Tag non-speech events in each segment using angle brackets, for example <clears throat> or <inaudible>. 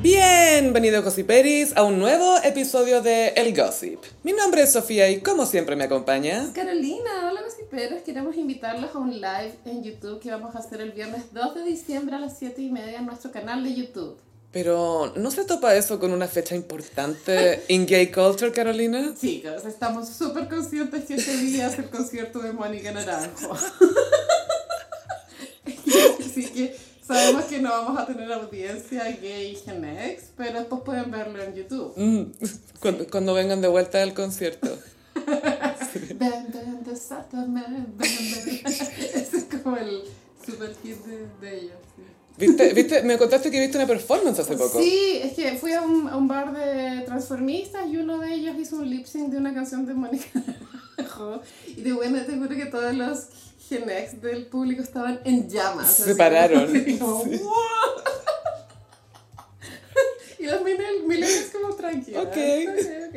Bienvenido Gossiperis a un nuevo episodio de El Gossip. Mi nombre es Sofía y como siempre me acompaña... Carolina, hola gossiperos, queremos invitarlos a un live en YouTube que vamos a hacer el viernes 2 de diciembre a las 7 y media en nuestro canal de YouTube. Pero, ¿no se topa eso con una fecha importante <laughs> en gay culture, Carolina? Chicos, estamos súper conscientes que ese día es el concierto de Mónica Naranjo. <laughs> <laughs> Así que sabemos que no vamos a tener audiencia gay Gen X, pero después pueden verlo en YouTube. Mm, cuando, cuando vengan de vuelta del concierto. <laughs> Ven, ven, desátame, ven, ven. Ese es como el super hit de, de ellos. sí. ¿Viste, viste? Me contaste que viste una performance hace poco. Sí, es que fui a un, a un bar de transformistas y uno de ellos hizo un lip sync de una canción de Mónica. Y de buena te juro que todos los Gen X del público estaban en llamas. Se pararon. como- <laughs> <laughs> y los millennials como tranquilos. Ok. ok.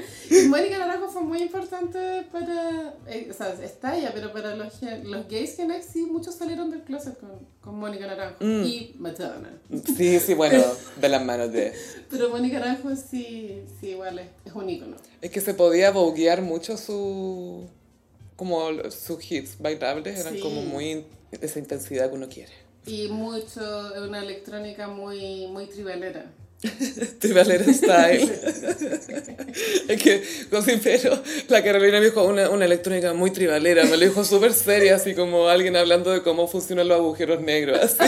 <laughs> Y Mónica Naranjo fue muy importante para, eh, o sea, está ella, pero para los, los gays Gen X sí, muchos salieron del closet con, con Mónica Naranjo Mm. y Madonna. Sí, sí, bueno, de las manos de... Pero Mónica Naranjo sí, sí igual es, es un ícono. Es que se podía boguear mucho su... Como sus hits bailables eran Sí. como muy... Esa intensidad que uno quiere. Y mucho, una electrónica muy, muy tribalera. <laughs> Tribalera Style. <laughs> es que, pero la Carolina me dijo una, una electrónica muy tribalera, me lo dijo súper seria, así como alguien hablando de cómo funcionan los agujeros negros. <laughs> así.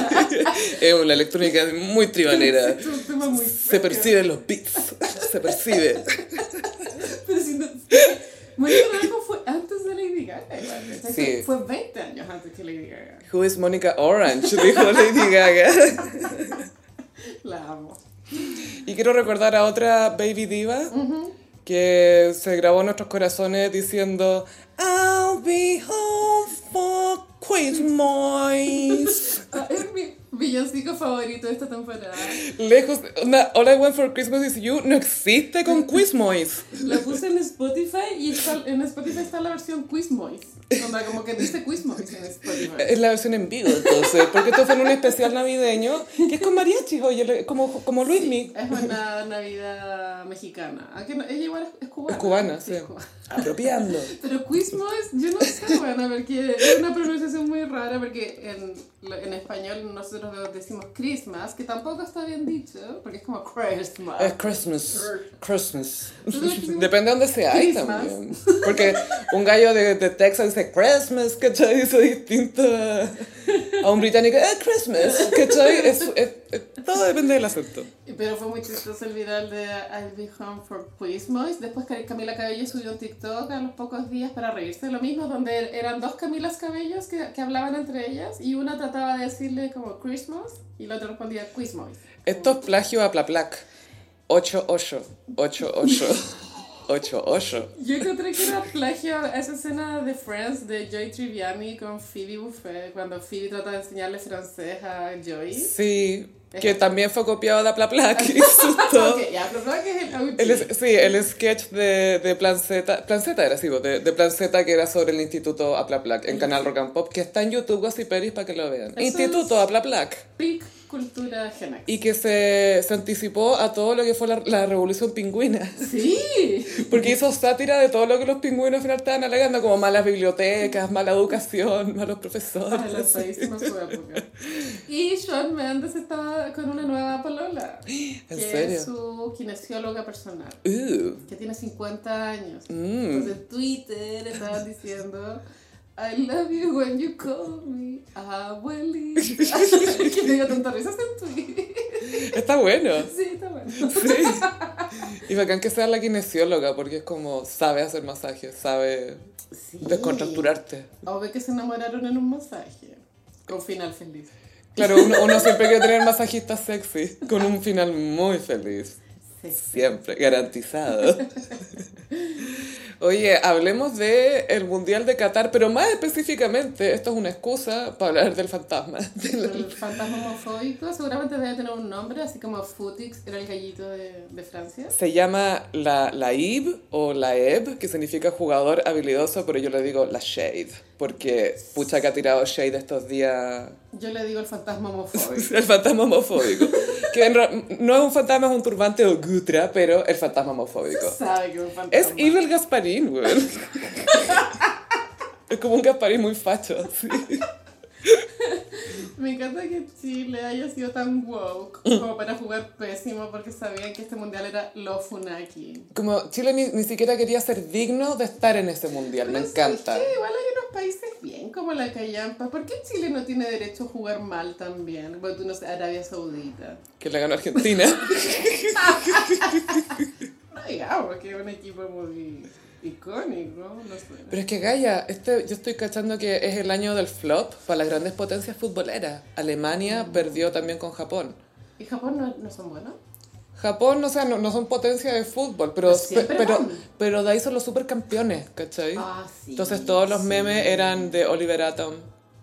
es una electrónica muy tribalera. Es un tema muy Se perciben los beats, se percibe. Pero si no, Mónica Naranjo fue antes de Lady Gaga. igual. Sí. Fue 20 años antes que Lady Gaga. Who is Monica Orange? Dijo Lady Gaga. <laughs> La amo. Y quiero recordar a otra baby diva que se grabó en nuestros corazones diciendo I'll be home for Christmas. Ah, es mi villancico favorito de esta temporada. Lejos, onda, All I Want for Christmas is You no existe con <laughs> Quizmois. La puse en Spotify y está- en Spotify está la versión Quizmois. Onda, como que dice Spotify. Es la versión en vivo, entonces, porque esto fue en un especial navideño que es con mariachis, oye, como, como Luismi. Es una Navidad mexicana. Aunque no- ella igual es, es cubana. Es cubana, sí. es cubana. Apropiando. <laughs> Pero Quizmois, yo no sé, bueno, porque es una pronunciación muy rara, porque en, en español nosotros decimos Christmas, que tampoco está bien dicho, porque es como Christmas. Es Christmas. Christmas. Depende de dónde sea ahí también. Porque un gallo de, de Texas dice Christmas, ¿cachai? Dice distinto a, a un británico, eh, Christmas, ¿cachai? Es, es- es- todo depende del acento. Pero fue muy chistoso el viral de I'll be home for Quizmois. Después Cam- Camila Cabello subió un TikTok a los pocos días para reírse de lo mismo, donde eran dos Camilas Cabellos que, que hablaban entre ellas y una trataba de decirle como Christmas y la otra respondía Quizmois. Esto es plagio a Plaplac. 8-8. <laughs> 8-8. 8-8. Yo encontré que era plagio a esa escena de Friends de Joy Triviani con Phoebe Buffet, cuando Phoebe trata de enseñarle francés a Joy. Sí, que también fue copiado de <laughs> ya, creo que es el sí, el sketch de, de Plan Z, Plan Z era vos, de, de Plan Z que era sobre el Instituto Aplaplac en Canal Rock and Pop, que está en YouTube, Gossiperis, para que lo vean. Eso Instituto Aplaplac. Peak cultura Gen X. Y que se, se anticipó a todo lo que fue la, la revolución pingüina. Sí. Porque hizo sátira de todo lo que los pingüinos al final estaban alegando, como malas bibliotecas, mala educación, <laughs> malos profesores. Adelantadísimo a su época. <laughs> Y Shawn Mendes estaba con una nueva polola. <gasps> ¿En que serio? es su kinesióloga personal. Uh, Que tiene 50 años. mm. Entonces en Twitter estaban diciendo I love you when you call me abuelita. <laughs> <laughs> que me dio tanta risa ese tweet. Está bueno. Sí, está bueno. Sí. <laughs> Y bacán que sea la kinesióloga, porque es como, sabe hacer masajes, sabe Sí. descontracturarte. O ve que se enamoraron en un masaje. Con final feliz. Claro, uno, uno siempre quiere tener masajistas sexy, con un final muy feliz. Sí. Siempre, garantizado. Oye, hablemos de el Mundial de Qatar, pero más específicamente, esto es una excusa para hablar del fantasma. <laughs> El fantasma homofóbico seguramente debe tener un nombre, así como Futix era el gallito de, de Francia. Se llama la, la IB o la EB, que significa jugador habilidoso, pero yo le digo la Shade, porque pucha que ha tirado Shade estos días Yo le digo el fantasma homofóbico. <laughs> el fantasma homofóbico. que no es un fantasma, es un turbante o gutra, pero el fantasma homofóbico. Se sabe que es un fantasma. Es Evil Gasparín, güey. <laughs> Es como un Gasparín muy facho, sí. Me encanta que Chile haya sido tan woke como para jugar pésimo porque sabían que este mundial era lo funaki. Como Chile ni, ni siquiera quería ser digno de estar en ese mundial, me Pero encanta. ¿sabes qué? Igual hay unos países bien como la Callampa. ¿Por qué Chile no tiene derecho a jugar mal también? Bueno, tú no sé, Arabia Saudita. Que le ganó Argentina. <laughs> No digamos que es un equipo muy icónico, no sé. Pero es que Gaia, este, yo estoy cachando que es el año del flop para las grandes potencias futboleras. Alemania perdió también con Japón. ¿Y Japón no, no son buenos? Japón, o sea, no, no son potencia de fútbol, pero, Pero pero, de ahí son los supercampeones, ¿cachai? Ah, sí. Entonces todos los sí. memes eran de Oliver Atom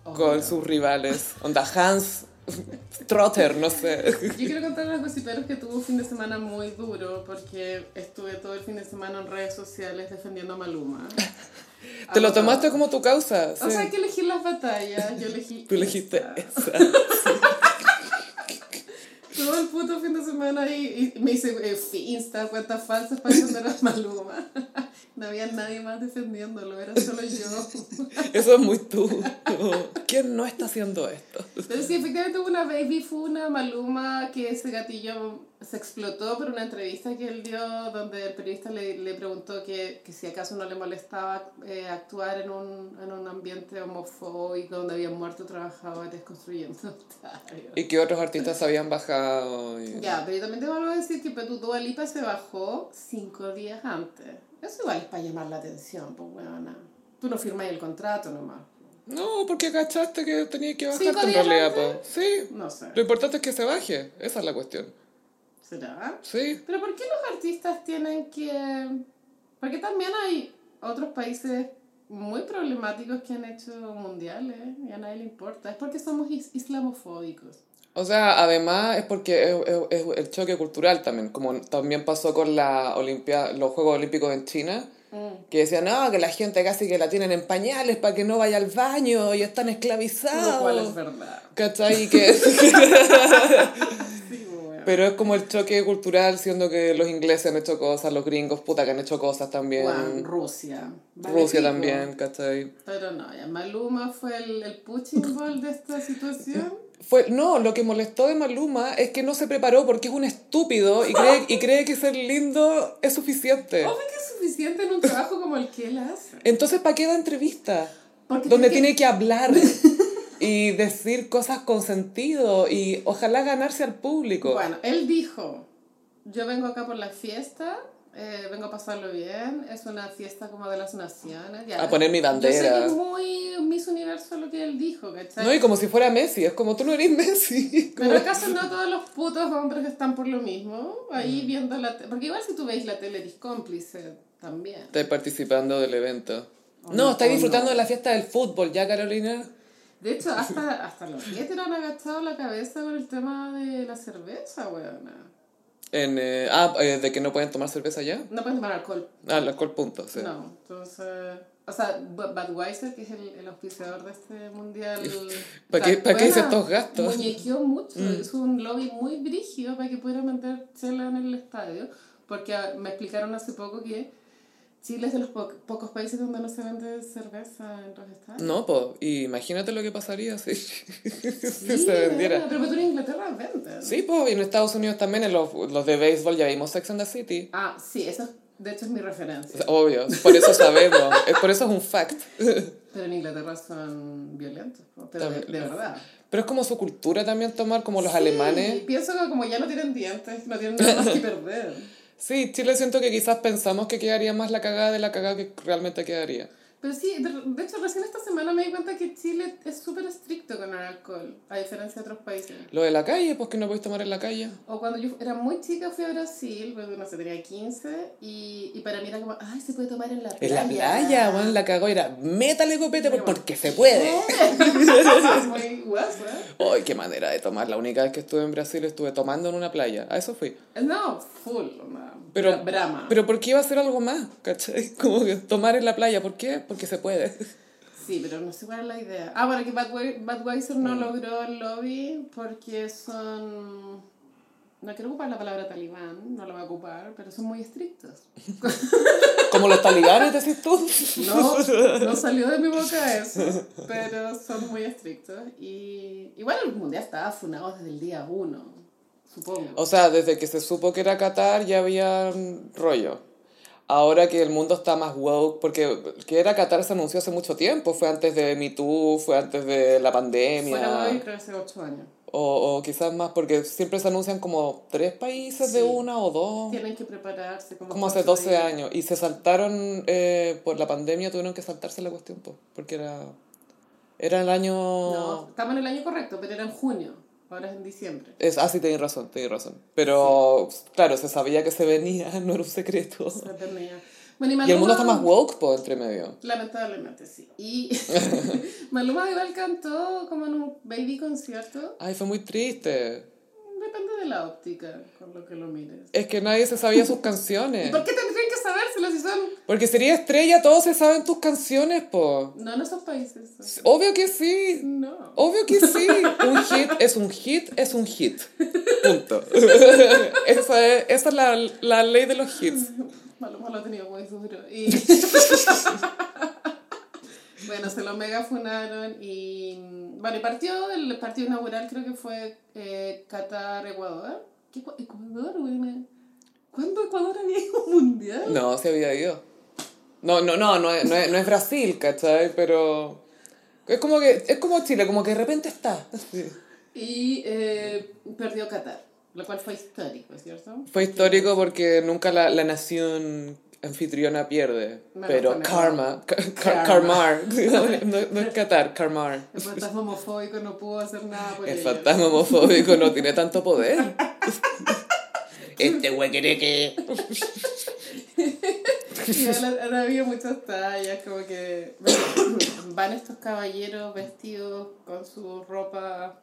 con Obvio. sus rivales. Onda Hans Trotter, no sé. Yo quiero contar los gossiperos que tuvo un fin de semana muy duro porque estuve todo el fin de semana en redes sociales defendiendo a Maluma. <laughs> Te lo tomaste como tu causa. O sí. sea, hay que elegir las batallas. Yo elegí. Tú elegiste esta. esa. <laughs> Todo el puto fin de semana ahí y me hice eh, Insta, cuentas falsas para defender a Maluma. No había nadie más defendiéndolo, era <laughs> solo yo. Eso es muy tú. ¿Quién no está haciendo esto? Pero sí, efectivamente hubo una baby funa Maluma que ese gatillo se explotó por una entrevista que él dio donde el periodista le, le preguntó que, que si acaso no le molestaba eh, actuar en un, en un ambiente homofóbico donde habían muerto trabajadores construyendo. <laughs> Y que otros artistas habían bajado. y- Ya, pero yo también te vuelvo a decir que Lipa se bajó cinco días antes. Eso igual es para llamar la atención, pues weona. Tú no firmas el contrato nomás. No, porque cachaste que tenía que bajarte ¿Cinco en realidad. po. Sí. No sé. Lo importante es que se baje. Esa es la cuestión. ¿Será? Sí. Pero ¿por qué los artistas tienen que...? Porque también hay otros países muy problemáticos que han hecho mundiales y a nadie le importa. Es porque somos is- islamofóbicos. O sea, además es porque es, es- es el choque cultural también, como también pasó con la Olimpia, los Juegos Olímpicos en China, que decían, no, que la gente casi que la tienen en pañales para que no vaya al baño y están esclavizados. Lo cual es verdad. ¿Cachai? Que... <laughs> <laughs> Weón. Pero es como el choque cultural, siendo que los ingleses han hecho cosas, los gringos, puta, que han hecho cosas también. Weón, Rusia. Vale Rusia también, ¿cachai? Pero no, ya Maluma fue el, el punching ball de esta situación. <laughs> Fue, no, lo que molestó de Maluma es que no se preparó porque es un estúpido y cree, y cree que ser lindo es suficiente. Obvio que es suficiente en un trabajo como el que él hace. Entonces, ¿para qué da entrevista? Porque Donde tiene tiene que hablar <laughs> y decir cosas con sentido y ojalá ganarse al público. Bueno, él dijo, yo vengo acá por la fiesta, eh, vengo a pasarlo bien, es una fiesta como de las naciones. Ya. A poner mi Yo sé bandera. que es muy Miss Universo lo que él dijo, ¿cachai? No, y como si fuera Messi, es como tú no eres Messi. <laughs> Pero Como- acaso no todos los putos hombres están por lo mismo, ahí viendo la tele, porque igual si tú veis la tele eres cómplice también. Estás participando del evento. O No, no, estás o disfrutando no. de la fiesta del fútbol, ¿ya, Carolina? De hecho, hasta, hasta los Yeter han agachado la cabeza con el tema de la cerveza, weona. En, eh, ah, eh, de que no pueden tomar cerveza ya. No pueden tomar alcohol. Ah, el alcohol punto, sí. No, entonces... O sea, Bu- Budweiser, que es el, el auspiciador de este mundial... <laughs> ¿Para qué- para qué hice estos gastos? Mm. Muñequeó mucho, hizo un lobby muy brígido para que pudieran vender chela en el estadio, porque ah, me explicaron hace poco que Chile es de los po- pocos países donde no se vende cerveza en los estadios. No, pues, imagínate lo que pasaría si, <laughs> si Sí, se vendiera. Pero tú en Inglaterra venden. Sí, pues, y en Estados Unidos también, en los, los de béisbol ya vimos Sex and the City. Ah, sí, eso es- de hecho es mi referencia. Obvio, por eso sabemos, es, por eso es un fact. <laughs> Pero en Inglaterra son violentos, pero de, También. de verdad. Pero es como su cultura también tomar, como los Sí, alemanes. pienso que como ya no tienen dientes, no tienen <laughs> nada más que perder. Sí, Chile siento que quizás pensamos que quedaría más la cagada de la cagada que realmente quedaría. Pero sí, de, hecho recién esta semana me di cuenta que Chile es súper estricto con el alcohol, a diferencia de otros países. Lo de la calle, pues que no podéis tomar en la calle. O cuando yo era muy chica fui a Brasil, pues no sé, tenía 15, y, y para mí era como, ay, se puede tomar en la En playa. la playa, bueno, la cagó era métale copete por- Pero- porque se puede. Es <laughs> muy guasa. Ay, qué manera de tomar. La única vez que estuve en Brasil estuve tomando en una playa. A eso fui. No, full, una Pero, bra- brama. pero ¿por qué iba a hacer algo más? ¿Cachai? <laughs> Como que tomar en la playa. ¿Por qué? Porque se puede. Sí, pero no sé cuál es la idea. Ah, bueno, que Budwe- Budweiser no Mm. logró el lobby porque son no quiero ocupar la palabra talibán, no la voy a ocupar, pero son muy estrictos. <laughs> Como los talibanes, decís tú. No, no salió de mi boca eso, pero son muy estrictos. Y, bueno, el mundial estaba funado desde el día uno, supongo. O sea, desde que se supo que era Qatar ya había rollo. Ahora que el mundo está más woke, porque que era Qatar se anunció hace mucho tiempo, fue antes de Me Too, fue antes de la pandemia. Que hace ocho años. O, o quizás más, porque siempre se anuncian como tres países de Sí. una o dos. Tienen que prepararse como, Como hace ocho 12 días. años. Y se saltaron, eh, por la pandemia tuvieron que saltarse la cuestión, po, porque era, era el año... No, estamos en el año correcto, pero era en junio, ahora es en diciembre. Es, ah, sí, tenés razón, tenés razón. Pero, claro, se sabía que se venía, <laughs> no era un secreto. Se. Bueno, Y el mundo está Maluma- más woke, po, entre medio. Lamentablemente, sí. Y <laughs> <laughs> Maluma igual cantó como en un baby concierto. Ay, fue muy triste. Depende de la óptica con lo que lo mires. Es que nadie se sabía sus ¿Y canciones. por qué tendrían que son... Porque sería estrella, todos se saben tus canciones, po. No en esos países. Obvio que sí. No. Obvio que sí. Un hit es un hit, es un hit. Punto. <laughs> esa es, esa es la, la ley de los hits. Maluma lo ha tenido muy duro. Y... <laughs> bueno, se lo mega funaron y... Bueno, y partió, el partido inaugural creo que fue eh, Qatar-Ecuador. ¿Qué Ecua- Ecuador, güey? ¿Cuándo Ecuador había ido a un mundial? No, se había ido. No, no, no, no es, no es, no es Brasil, ¿cachai? Pero es como que es como Chile, como que de repente está. <laughs> Y eh, perdió Qatar, lo cual fue histórico, ¿cierto? Fue histórico porque nunca la, la nación anfitriona pierde. Me pero karma, <laughs> Karma. Karmar, <laughs> no, no es Qatar, Karmar. El fantasma homofóbico no pudo hacer nada por El ellos. fantasma homofóbico no tiene tanto poder. Este güey quiere que... Y <laughs> ahora, ahora había muchas tallas, como que <coughs> van estos caballeros vestidos con su ropa.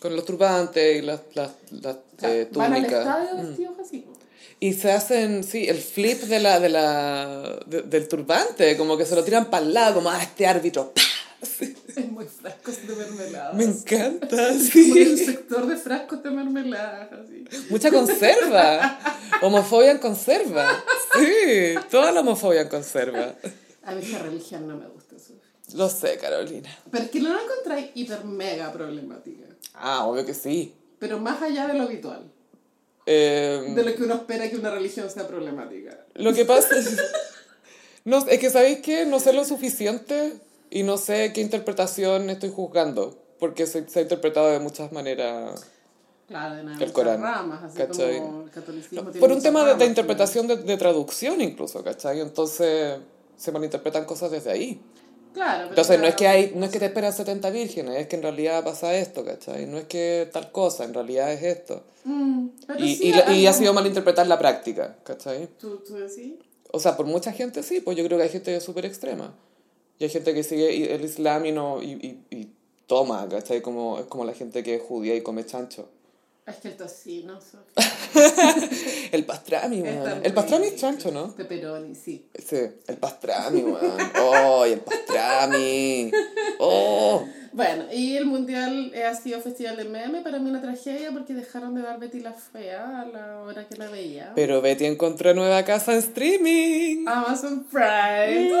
Con los turbantes y las, las, las o sea, eh, van al estadio vestidos así. Y se hacen, sí, el flip de la, de la, de- del turbante, como que se lo tiran para el lado, como, ah, este árbitro, ¡pah! Sí. <laughs> Es muy frascos de mermelada. Me encanta, <laughs> Como el sí. sector de frascos de mermelada, así. Mucha conserva. Homofobia en conserva. Sí, toda la homofobia en conserva. A mí esa religión no me gusta, Sofi. Lo sé, Carolina. Pero es que no la encontráis hiper mega problemática. Ah, obvio que sí. Pero más allá de lo habitual. Eh, De lo que uno espera que una religión sea problemática. Lo que pasa es, no, es que, ¿sabéis qué? No sé lo suficiente y no sé qué interpretación estoy juzgando, porque se, se ha interpretado de muchas maneras. Claro, de nada, El Corán, ramas, así ¿cachai? como el catolicismo. tiene Por un tema de, de ramas, interpretación, de, de traducción incluso, ¿cachai? Entonces se malinterpretan cosas desde ahí. Claro, pero Entonces no es que claro, hay, no es que te esperan 70 vírgenes, es que en realidad pasa esto, ¿cachai? No es que tal cosa, en realidad es esto. Mm, Y, sí y, la- y ha sido malinterpretar la práctica, ¿cachai? ¿Tú, tú decís? O sea, por mucha gente sí, pues yo creo que hay gente súper extrema. Y hay gente que sigue el Islam y, no, y, y, y toma, ¿cachai? Como, es como la gente que es judía y come chancho. Es que el tocino. <laughs> El pastrami, weón. El pastrami es chancho, ¿no? Pepperoni, sí. Sí, el pastrami, weón. ¡Oh, el pastrami! ¡Oh! Bueno, y el mundial eh, ha sido festival de meme, para mí una tragedia porque dejaron de dar Betty la Fea a la hora que la veía. Pero Betty encontró nueva casa en streaming. Amazon Prime.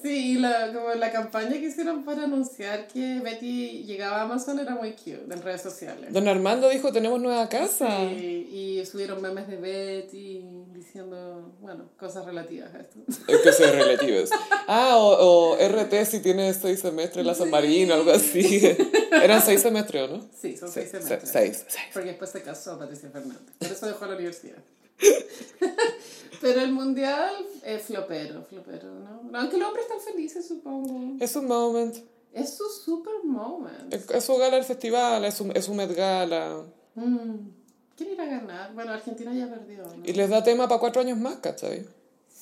Sí, y la, como la campaña que hicieron para anunciar que Betty llegaba a Amazon era muy cute en redes sociales. Don Armando dijo, tenemos nueva casa. Y, y subieron memes de Betty diciendo, bueno, cosas relativas a esto. Es que son relativos. Ah, o, o RT si tiene seis semestres la San Marino, algo así. <laughs> Eran seis semestres, ¿o ¿no? Sí, son seis se- semestres. seis, seis. Porque después se casó Patricia Fernández. Por eso dejó la universidad. <laughs> Pero el mundial es flopero, flopero, ¿no? Aunque los hombres están felices, supongo. Es un moment. Es su super moment. Es, es su gala del festival, es su, es su Met Gala. Mm. ¿Quién irá a ganar? Bueno, Argentina ya perdió, ¿no? Y les da tema para cuatro años más, ¿cachai?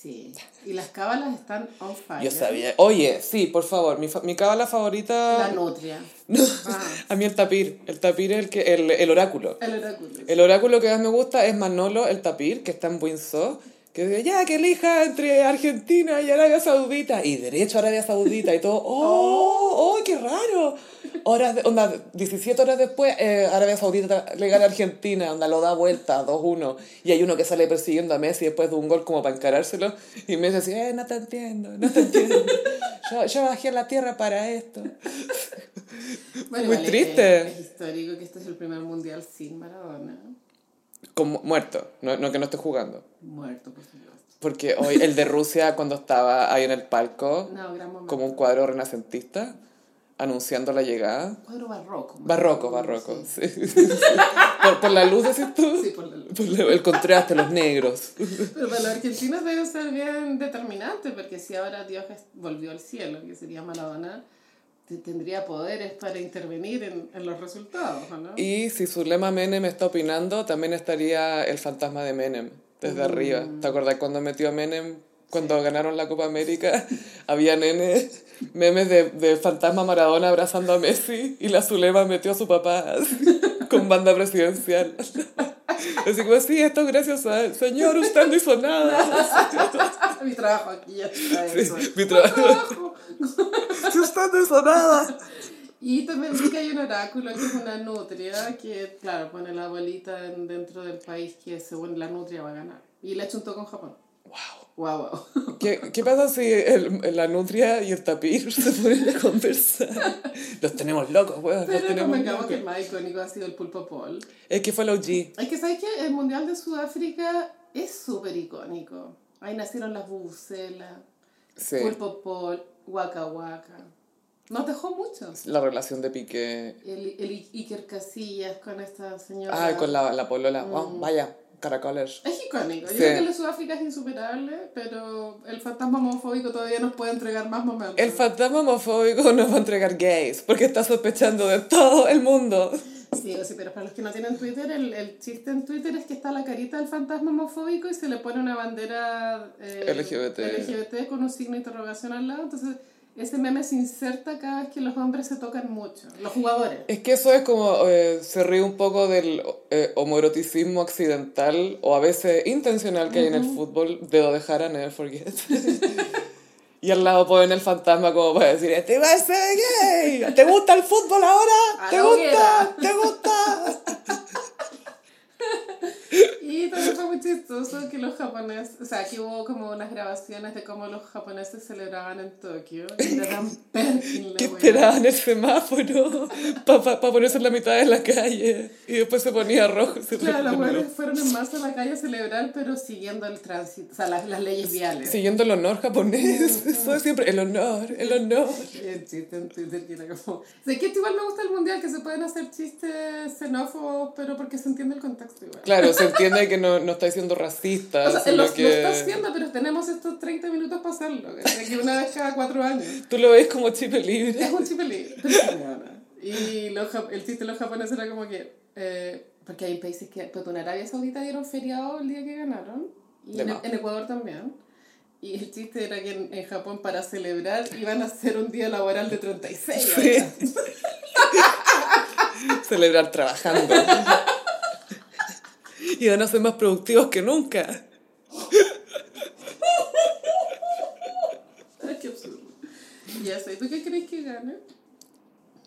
Sí. Y las cábalas están on fire. Yo sabía. Oye, sí, por favor, mi, fa- mi cábala favorita. La nutria. <laughs> Ah, A mí el tapir. El tapir es el, que, el, el oráculo. el oráculo. El oráculo que más me gusta es Manolo, el tapir, que está en Windsor, Que decía, ya, que elija entre Argentina y Arabia Saudita. Y derecho a Arabia Saudita y todo. <laughs> ¡Oh! ¡Oh, qué raro! Horas de- onda, 17 horas después, eh, Arabia Saudita le gana a Argentina, onda, lo da vuelta, 2-1. Y hay uno que sale persiguiendo a Messi después de un gol como para encarárselo. Y Messi decía, eh, no te entiendo, no te entiendo. Yo, yo bajé a la tierra para esto. Bueno, Muy es- triste. Es, es histórico que este es el primer mundial sin Maradona. Como muerto, no, no que no esté jugando. Muerto, por supuesto. Porque hoy el de Rusia cuando estaba ahí en el palco, No, como un cuadro renacentista, anunciando la llegada. Cuadro barroco. Barroco, barroco, Sí, sí. <laughs> por, por la luz, decís tú. Sí, por la luz. Por la- el contraste, los negros. Pero para los argentinos debe ser bien determinante, porque si ahora Dios volvió al cielo, que sería Maradona, te- tendría poderes para intervenir en, en los resultados, ¿o ¿no? Y si su lema Menem está opinando, también estaría el fantasma de Menem, desde arriba. ¿Te acordás cuando metió a Menem, cuando ganaron la Copa América? <laughs> Había nene, memes de, de fantasma Maradona abrazando a Messi y la Zulema metió a su papá <laughs> con banda presidencial. <laughs> Así como, sí, esto es gracias a él. Señor, usted no hizo nada. Mi trabajo aquí ya está Sí, eso. mi trabajo. Si usted no hizo nada. Y también vi que hay un oráculo que es una nutria que, claro, pone la bolita en- dentro del país que según la nutria va a ganar. Y le chuntó con Japón. Wow. Wow, wow. ¿Qué, ¿Qué pasa si el, la nutria y el tapir <laughs> se ponen a conversar? Los tenemos locos, weón. Los Pero tenemos convengamos que locos. el más icónico ha sido el pulpo Paul. Es que fue el OG. Es que, ¿sabes qué? El Mundial de Sudáfrica es súper icónico. Ahí nacieron las bubucelas, Sí. Pulpo Paul, Waka Waka. Nos dejó mucho. La relación de Piqué. El, el Iker Casillas con esta señora. Ah, con la, la polola. Wow, vaya, caracoles. Es icónico. Yo Sí. creo que el de Sudáfrica es insuperable, pero el fantasma homofóbico todavía nos puede entregar más momentos. El fantasma homofóbico nos va a entregar gays, porque está sospechando de todo el mundo. Sí, sí, pero para los que no tienen Twitter, el, el chiste en Twitter es que está la carita del fantasma homofóbico y se le pone una bandera eh, LGBT. LGBT con un signo de interrogación al lado. Entonces, ese meme se inserta cada vez que los hombres se tocan mucho, los jugadores. Es que eso es como, eh, se ríe un poco del eh, homoeroticismo accidental o a veces intencional que hay en el fútbol, de Jara, never forget. <laughs> y al lado ponen el fantasma como para decir, este va a ser gay, ¿te gusta el fútbol ahora? A ¿Te gusta? ¿Te gusta? Y también fue muy chistoso que los japoneses, o sea, que hubo como unas grabaciones de cómo los japoneses celebraban en Tokio. Y era tan <laughs> Perkin la que esperaban el semáforo para ponerse en la mitad de la calle y después se ponía rojo. se Claro, los rojo. fueron en masa a la calle a celebrar, pero siguiendo el tránsito, o sea, las, las leyes viales. Siguiendo el honor japonés, eso es siempre el honor, el honor. Y el chiste en Twitter que era como... Sé que igual me gusta el mundial, que se pueden hacer chistes xenófobos, pero porque se entiende el contexto igual. Claro, se entiende que no, no estáis siendo racista, O sea, sino lo, lo que está haciendo, pero tenemos estos 30 minutos para hacerlo. Que una vez cada cuatro años. tú lo ves como chip libre. Es un chip libre. Y los el chiste de los japoneses era como que... eh, porque hay países que... Pues en Arabia Saudita dieron feriado el día que ganaron. Y en, en Ecuador también. Y el chiste era que en, en Japón para celebrar iban a hacer un día laboral de 36 horas. Sí. <laughs> Celebrar trabajando. Y van a ser más productivos que nunca. Ay, qué absurdo. Y eso, ¿y tú qué crees que gane?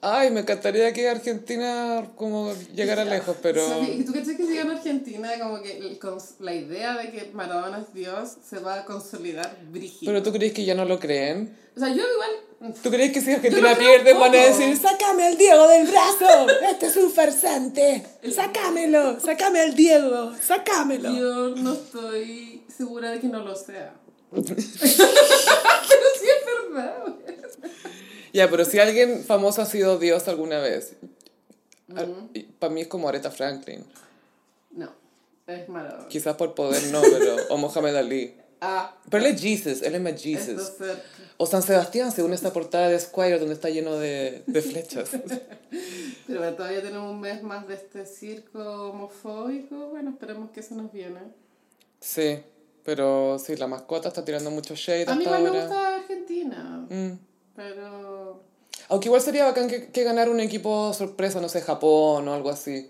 Ay, me encantaría que Argentina como llegara lejos, pero... ¿Y tú crees que si gana Argentina, como que el cons- la idea de que Maradona es Dios se va a consolidar brígido? ¿Pero tú crees que ya no lo creen? O sea, yo igual... ¿Tú crees que si Argentina pierde van a decir ¡Sácame al Diego del brazo! ¡Este es un farsante! ¡Sácamelo! ¡Sácame al Diego! ¡Sácamelo! Yo no estoy segura de que no lo sea. <laughs> <laughs> Pero sí es verdad. Ya, pero si alguien famoso ha sido Dios alguna vez, para mí es como Aretha Franklin. No, es Maradona. Quizás por poder no, pero... O <laughs> Mohamed Ali. Ah, Pero él es Jesus, él es más Jesus. O San Sebastián, según esta portada de Squire, donde está lleno de, de flechas. <laughs> Pero bueno, todavía tenemos un mes más de este circo homofóbico. Bueno, esperemos que eso nos viene. Sí, pero sí, la mascota está tirando mucho shade A mí hasta igual me gusta Argentina, Mm. Pero... Aunque igual sería bacán que, que ganar un equipo sorpresa, no sé, Japón o algo así.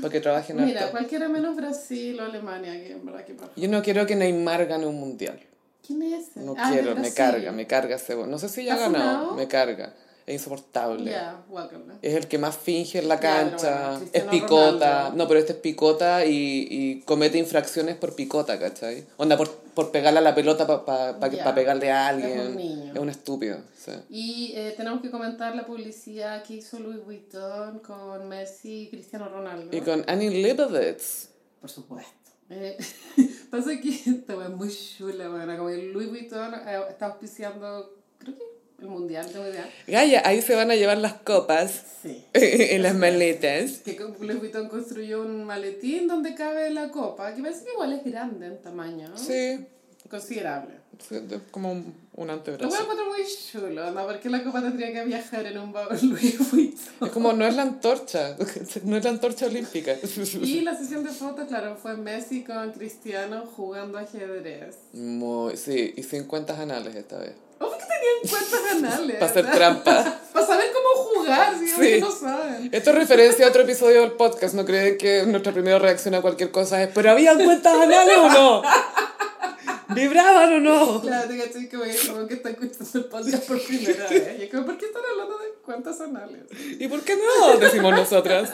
para que trabajen Mira, harto. cualquiera menos Brasil o Alemania, que en verdad que pasa. Yo no quiero que Neymar gane un mundial. ¿Quién es ese? No Ah, quiero, me carga, me carga ese No sé si ya ha ¿Está ganado, funado? me carga. Es insoportable. Guácala. Es el que más finge en la cancha, bueno, es picota. Ronaldo. No, pero este es picota y, y comete infracciones por picota, ¿cachai? Onda, por, por pegarle a la pelota para pa, pa- Ya. pa pegarle a Es alguien. un niño. Es un estúpido, sí. Y eh, tenemos que comentar la publicidad que hizo Louis Vuitton con Messi y Cristiano Ronaldo. Y con Annie Leibovitz. Por supuesto. Eh, <laughs> pasa que <laughs> esta es muy chula, bueno, como Louis Vuitton eh, está auspiciando, creo que el mundial, tengo idea. Gaya, ahí se van a llevar las copas Sí. <laughs> en las maletas. Que Louis Vuitton construyó un maletín donde cabe la copa, que parece que igual es grande en tamaño. Sí, Considerable. sí, como un, un Lo antebrazo. voy a encontrar muy chulo, ¿no? Porque la copa tendría que viajar en un baúl <laughs> Louis Vuitton. Es como, no es la antorcha, <laughs> no es la antorcha olímpica. Y la sesión de fotos, claro, fue Messi con Cristiano jugando ajedrez. Muy, sí, y sin cuentas anales esta vez. Que tenían cuentas anales. Para hacer trampa. <laughs> Para saber cómo jugar, si Sí. sí. no saben. Esto es referencia a otro episodio del podcast. ¿No creen que nuestra primera reacción a cualquier cosa es ¿pero habían cuentas anales o no? ¿Vibraban o no? Claro, te caché que voy como que está escuchando el podcast por primera vez. Y es como, ¿por qué están hablando de cuentas anales? ¿Y por qué no? Decimos nosotras.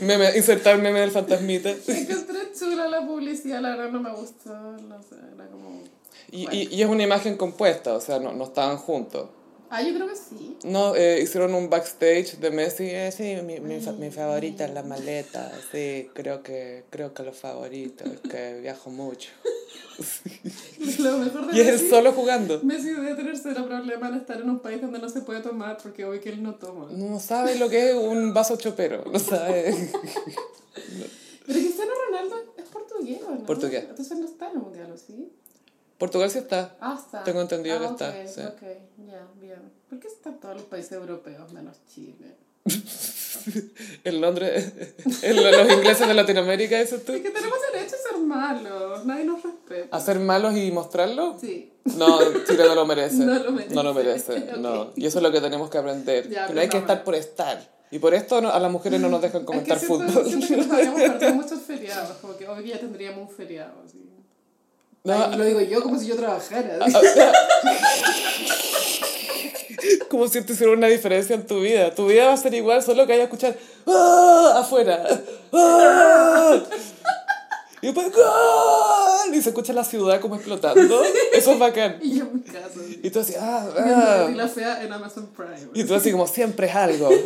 Meme, insertar meme del fantasmita. Encontré chula la publicidad, la verdad no me gustó, no sé, era como... Y, y, y es una imagen compuesta, o sea, no, no estaban juntos. Ah, yo creo que sí. No, eh, hicieron un backstage de Messi. Eh, sí, mi, mi, fa- mi favorita es la maleta. Sí, creo que, creo que lo favorito es que <laughs> viajo mucho. <laughs> Lo mejor de Y es solo jugando. Messi debe tener cero problema en estar en un país donde no se puede tomar porque hoy que él no toma. No sabe lo que es un vaso chopero. No sabe. <laughs> Pero Cristiano Ronaldo es portugués, ¿o ¿no? Portugués. Entonces no está en el mundial, ¿o sí? Portugal sí está. Ah, está. Tengo entendido Ah, que está, sí. Ok, ya, bien. ¿Por qué están todos los países europeos menos Chile? <laughs> En Londres, <laughs> en lo- los ingleses de Latinoamérica, eso tú. Es que tenemos derecho a ser malos, nadie nos respeta. ¿Hacer malos y mostrarlo? Sí. No, Chile no lo merece. <laughs> No lo merece. No lo merece, Ok. no. Y eso es lo que tenemos que aprender. Ya, no hay que pero estar por estar. Y por esto no- a las mujeres no nos dejan comentar es que siento, fútbol. siento que nos habíamos perdido muchos feriados, como que hoy día tendríamos un feriado. Así. No, Ay, lo digo yo como si yo trabajara. <laughs> como si esto hiciera una diferencia en tu vida. Tu vida va a ser igual, solo que hay que escuchar ¡Ah! afuera. ¡Ah! Y después ¡Gol! Y se escucha la ciudad como explotando. Eso es bacán. <laughs> Y yo en mi casa. Y tú así, ah, ah. Betty la fea en Amazon Prime. Y tú así como, siempre es algo. <laughs>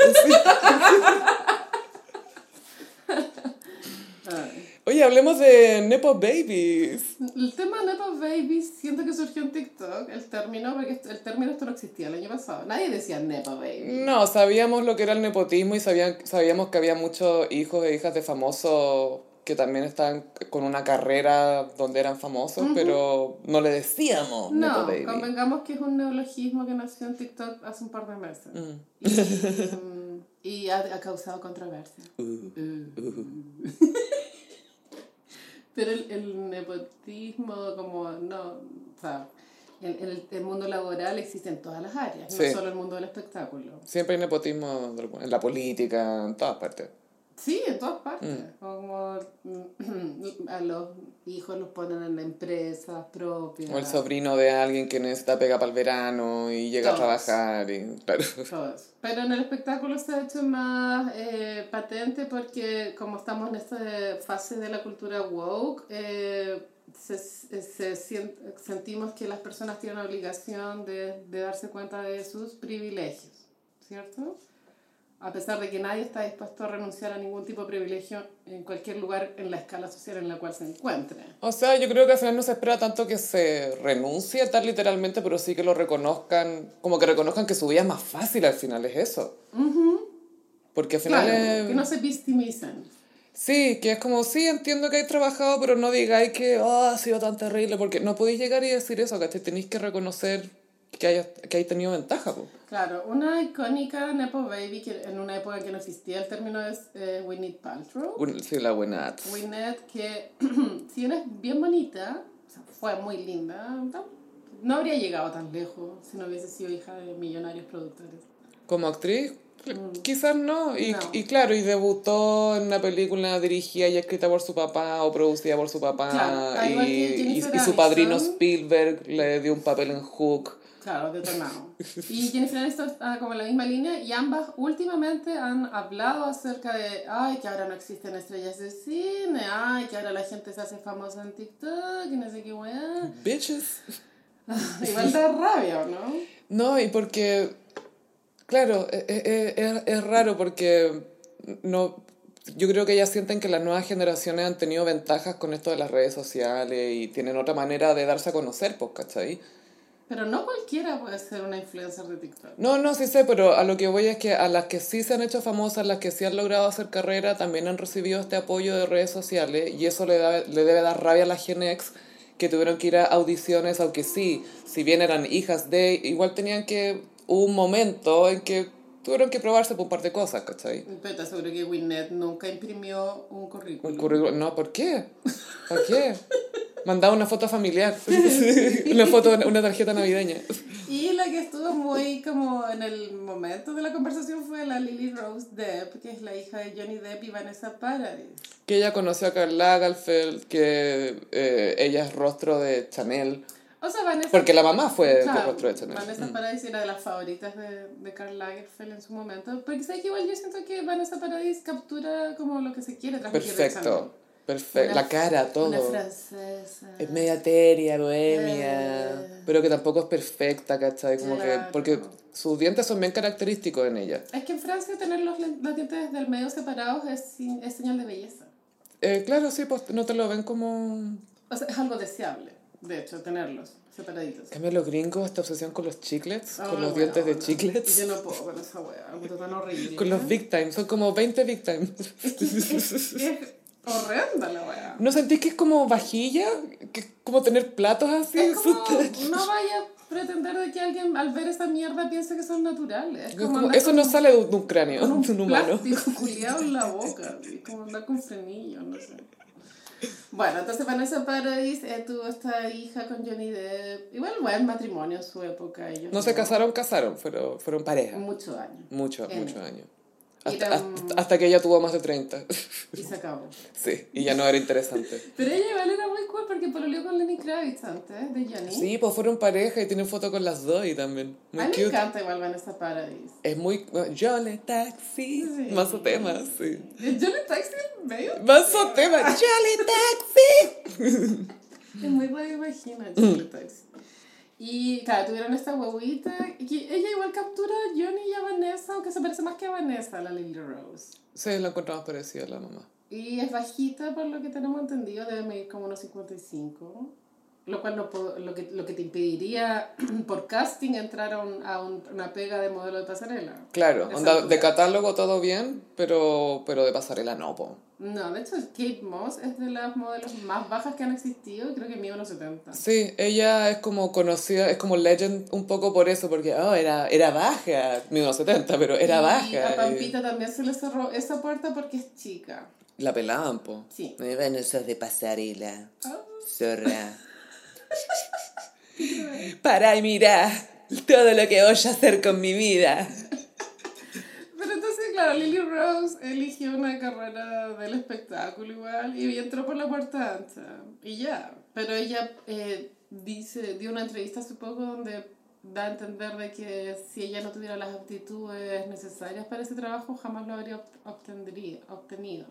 Oye, hablemos de Nepo Babies. El tema Nepo Babies siento que surgió en TikTok, el término, porque el término esto no existía el año pasado. Nadie decía Nepo Baby. No, sabíamos lo que era el nepotismo y sabían, sabíamos que había muchos hijos e hijas de famosos que también estaban con una carrera donde eran famosos, pero no le decíamos Nepo No, Baby. convengamos que es un neologismo que nació en TikTok hace un par de meses. Mm. Y, mm, y ha, ha causado controversia. Uh, Pero el, el nepotismo, como no, o sea, en, en el, el mundo laboral existe en todas las áreas, Sí. no solo el mundo del espectáculo. Siempre hay nepotismo en la política, en todas partes. Sí, en todas partes. Mm. Como mm, <clears throat> a los hijos los ponen en empresas propias. O el sobrino de alguien que necesita pega para el verano y llega Todos. a trabajar. Y, claro. todo eso. Pero en el espectáculo se ha hecho más eh, patente porque como estamos en esta fase de la cultura woke, eh, se, se sentimos que las personas tienen la obligación de, de darse cuenta de sus privilegios, ¿cierto? A pesar de que nadie está dispuesto a renunciar a ningún tipo de privilegio en cualquier lugar en la escala social en la cual se encuentre. O sea, yo creo que al final no se espera tanto que se renuncie tal literalmente, pero sí que lo reconozcan, como que reconozcan que su vida es más fácil al final, es eso. Porque al final Claro, es- que no se victimizan. Sí, que es como, sí, entiendo que hay trabajado, pero no digáis que oh, ha sido tan terrible, porque no podéis llegar y decir eso, ¿cachai? Tenéis que reconocer que hay, que hay tenido ventaja, po. Claro, una icónica Nepo Baby que en una época en que no existía el término es eh, Winnie Paltrow. Sí, la buena. Winnet que, <clears throat> si bien es bien bonita, o sea, fue muy linda, no, habría llegado tan lejos si no hubiese sido hija de millonarios productores. Como actriz, Quizás no. Y, No. y claro, y debutó en una película dirigida y escrita por su papá o producida por su papá. Claro, y, y- y su padrino. Spielberg le dio un papel en Hook. Claro, detonado. Y Jennifer Aniston está como en la misma línea y ambas últimamente han hablado acerca de, ay, que ahora no existen estrellas de cine, ay, que ahora la gente se hace famosa en TikTok y no sé qué weá. Bitches. <laughs> Igual da rabia, ¿o ¿no? No, y porque, claro, e- e- e- es, es raro porque no, yo creo que ellas sienten que las nuevas generaciones han tenido ventajas con esto de las redes sociales y tienen otra manera de darse a conocer, pues, ¿cachai? Pero no cualquiera puede ser una influencer de TikTok. No, no, sí sé, pero a lo que voy es que a las que sí se han hecho famosas, las que sí han logrado hacer carrera, también han recibido este apoyo de redes sociales y eso le, da, le debe dar rabia a las Gen X que tuvieron que ir a audiciones, aunque sí, si bien eran hijas de, igual tenían que, hubo un momento en que tuvieron que probarse por un par de cosas, ¿cachai? Pero te aseguro que Winnet nunca imprimió un currículum. Un currículum, no, ¿por qué? ¿Por qué? <laughs> Mandaba una foto familiar, <laughs> una foto, una tarjeta navideña. Y la que estuvo muy como en el momento de la conversación fue la Lily Rose Depp, que es la hija de Johnny Depp y Vanessa Paradis. Que ella conoció a Karl Lagerfeld, que eh, ella es rostro de Chanel. O sea, Vanessa... Porque la mamá fue Claro, rostro de Chanel. Vanessa Paradis era de las favoritas de, de Karl Lagerfeld en su momento. Porque sé que igual yo siento que Vanessa Paradis captura como lo que se quiere transmitir. Perfecto, perfecto. La cara, todo. Una francesa. Es media teria, bohemia, Eh. pero que tampoco es perfecta, ¿cachai? Como que, Claro. porque sus dientes son bien característicos en ella. Es que en Francia tener los, los dientes del medio separados es, es señal de belleza. Eh, claro, sí, pues no te lo ven como... O sea, es algo deseable, de hecho, tenerlos separaditos. En cambio, los gringos, esta obsesión con los chiclets, Ah, con los bueno, dientes de bueno. chiclets. Yo no puedo con esa wea, algo tan horrible. <laughs> Con los Big Time, son como 20 Big Time. Es que es, es horrenda la wea. ¿No sentís que es como vajilla? Que es como tener platos así? Como, no vaya a pretender de que alguien al ver esa mierda piense que son naturales. Como como- eso no sale de un cráneo, con un de un humano. <laughs> culiado en la boca, como andar con frenillos, no sé. Bueno, entonces Vanessa Paradis eh, tuvo esta hija con Johnny Depp. Igual buen matrimonio en su época. Ellos No se casaron, casaron, pero fueron pareja. Muchos años. Muchos, muchos años. Hasta, un- hasta, hasta que ella tuvo más de 30. <laughs> Y se acabó. Sí, y ya no era interesante. Pero ella igual era muy cool porque pololeó con Lenny Kravitz antes, de Johnny. Sí, pues fueron pareja y tienen foto con las dos y también. Muy A mí me encanta igual Vanessa Paradis. Es muy... Le taxi. Sí. Más temas, sí. Le taxi medio. Más temas. Yo le taxi. Es muy radio imagina, <laughs> yo le taxi. Y claro, tuvieron esta huevita. Y ella igual captura a Johnny y a Vanessa, aunque se parece más que a Vanessa, la Lily Rose. Sí, la encontramos parecida a la mamá. Y es bajita, por lo que tenemos entendido, debe medir como unos 55. Lo cual no puedo- lo, que, lo que te impediría <clears throat> por casting entrar a, un- a un- una pega de modelo de pasarela. Claro, onda, de catálogo todo bien, pero, pero de pasarela no, po. No, de hecho, Kate Moss es de las modelos más bajas que han existido. Creo que mide unos 70. Sí, ella es como conocida, es como legend un poco por eso, porque oh, era, era baja, mismo 70, pero era Y baja. a y Pampita también se le cerró esa puerta porque es chica. La pelaban, po. Sí. Eh, Bueno, eso es de pasarela, Ah. zorra. Para y mira todo lo que voy a hacer con mi vida. Pero entonces, claro, Lily Rose eligió una carrera del espectáculo igual y entró por la puerta. Y ya. Pero ella eh, dice, dio una entrevista hace poco donde da a entender de que si ella no tuviera las aptitudes necesarias para ese trabajo, jamás lo habría obtenido.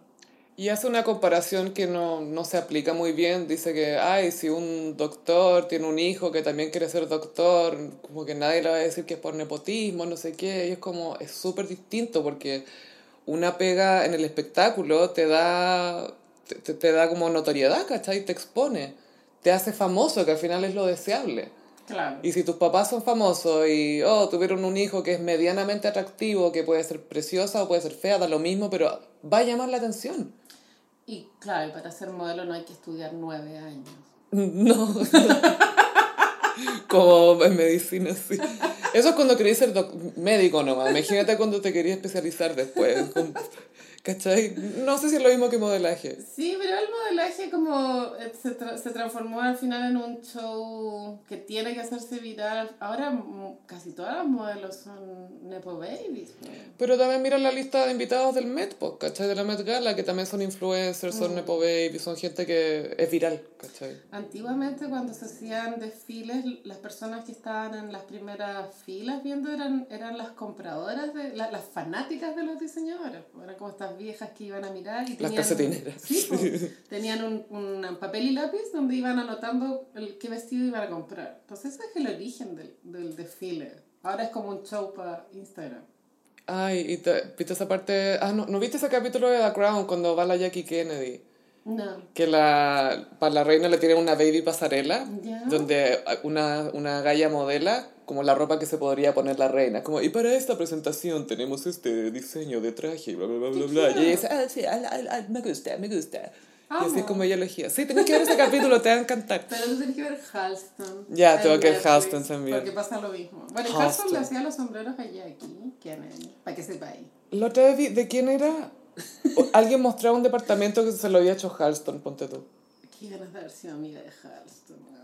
Y hace una comparación que no, no se aplica muy bien. Dice que, ay, si un doctor tiene un hijo que también quiere ser doctor, como que nadie le va a decir que es por nepotismo, no sé qué. Y es como, es súper distinto porque una pega en el espectáculo te da, te, te- da como notoriedad, ¿cachai? Te expone. Te hace famoso, que al final es lo deseable. Claro. Y si tus papás son famosos y, oh, tuvieron un hijo que es medianamente atractivo, que puede ser preciosa o puede ser fea, da lo mismo, pero va a llamar la atención. Y claro, para ser modelo no hay que estudiar nueve años. <laughs> No. Como en medicina, sí. Eso es cuando querías ser médico nomás. Imagínate cuando te querías especializar después. ¿Cachai? No sé si es lo mismo que modelaje. Sí, pero el modelaje como eh, se, tra- se transformó al final en un show que tiene que hacerse viral. Ahora mm, casi todas las modelos son Nepo Babies. ¿no? Pero también mira la lista de invitados del Met, ¿cachai? De la Met Gala, que también son influencers, son Nepo Baby, son gente que es viral, ¿cachai? Antiguamente cuando se hacían desfiles, las personas que estaban en las primeras filas viendo eran, eran las compradoras, de, la- las fanáticas de los diseñadores. Eran como estas viejas que iban a mirar y Las tenían... calcetineras. Sí, pues, <laughs> tenían un, un papel y lápiz donde iban anotando el, qué vestido iban a comprar. Entonces ese es el origen del, del desfile. Ahora es como un show para Instagram. Ay, y te, viste esa parte... Ah, no, ¿no viste ese capítulo de The Crown cuando va la Jackie Kennedy? No. Que la, para la reina le tienen una baby pasarela, Ya. donde una, una galla modela como la ropa que se podría poner la reina. Como, y para esta presentación tenemos este diseño de traje, bla, bla, bla, bla, bla. Y ella dice, ah, sí, ah, ah, ah, me gusta, me gusta. Y así Amo. como ella elegía. Sí, tenés que ver ese capítulo, te va a encantar. Pero tú tienes que ver Halston. Ya, en tengo que ver Halston también. Porque pasa lo mismo. Bueno, Halston. Halston le hacía los sombreros a Jackie Kennedy, para que sepáis. La otra vez vi, ¿de quién era? Alguien mostraba un departamento que se lo había hecho Halston, ponte tú. Qué ganas de haber sido amiga de Halston.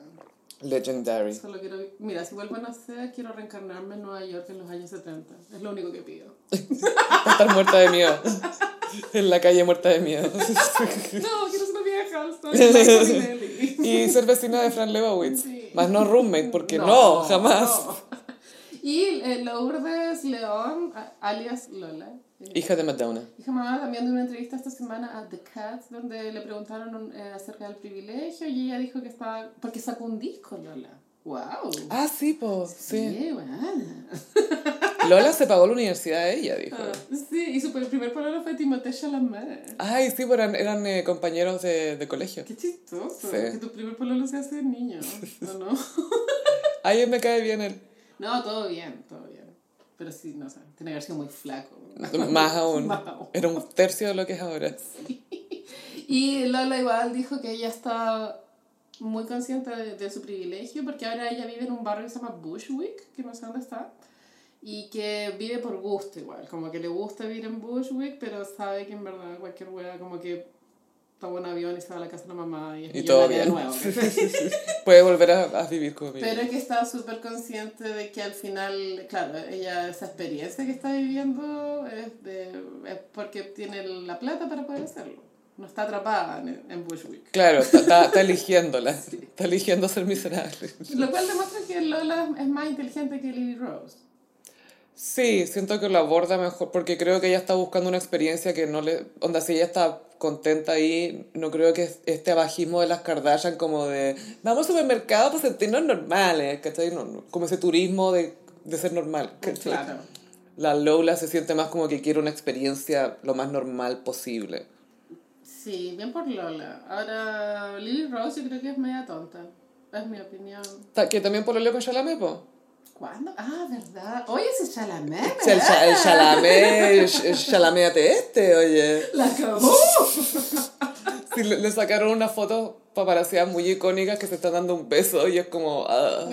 Legendary. Solo quiero, mira, si vuelvo a nacer, quiero reencarnarme en Nueva York en los años 70. Es lo único que pido. <laughs> Estar muerta de miedo. En la calle muerta de miedo. <laughs> No, quiero ser Halston. <laughs> Liza Minnelli. Y ser vecina de Fran Lebowitz. Sí. Más no roommate, porque no, jamás. no. Y eh, Lourdes León, alias Lola. Hija de Madonna. Hija mamá también de una entrevista esta semana a The Cat, donde le preguntaron eh, acerca del privilegio y ella dijo que estaba. porque sacó un disco, Lola. ¡Wow! Ah, sí, pues, sí. ¡Qué <laughs> buena! Lola se pagó la universidad de ella, dijo. Ah, sí, y su primer palabra fue Timothée Chalamet. Ay, sí, eran, eran eh, compañeros de, de colegio. Qué chistoso. Sí. Que tu primer pololo se hace niño, ¿o no? <laughs> Ay, me cae bien él. No, todo bien, todo bien. Pero sí, no sé, tiene que haber sido muy flaco. <laughs> Más aún. Más aún. Era un tercio de lo que es ahora. <laughs> Y Lola igual dijo que ella está muy consciente de, de su privilegio porque ahora ella vive en un barrio que se llama Bushwick, que no sé dónde está, y que vive por gusto igual, como que le gusta vivir en Bushwick, pero sabe que en verdad cualquier wea como que toma un avión y se va a la casa de la mamá y es Y todo millonaria de bien. nuevo. <laughs> Puede volver a, a vivir conmigo. Pero es que está súper consciente de que al final, claro, ella esa experiencia que está viviendo es, de, es porque tiene la plata para poder hacerlo. No está atrapada en, en Bushwick. Claro, está, está- <laughs> eligiéndola. Está eligiendo ser miserable. Lo cual demuestra que Lola es más inteligente que Lily Rose. Sí, siento que lo aborda mejor porque creo que ella está buscando una experiencia que no le... Onda, si ella está contenta ahí, no creo que este abajismo de las Kardashian como de vamos al supermercado para sentirnos normales, ¿cachai? No, no, como ese turismo de, de ser normal, ¿cachai? Claro. La Lola se siente más como que quiere una experiencia lo más normal posible. Sí, bien por Lola. Ahora, Lily Rose yo creo que es media tonta. Es mi opinión. Que también por lo con Chalamet, po. ¿Cuándo? Ah, ¿verdad? Oye, ese Chalamet, El, ¿verdad? cha- el Chalamet, el Chalameate este, oye. La acabó. <laughs> Sí, le, le sacaron unas fotos paparazziadas muy icónicas que se están dando un beso y es como... ah.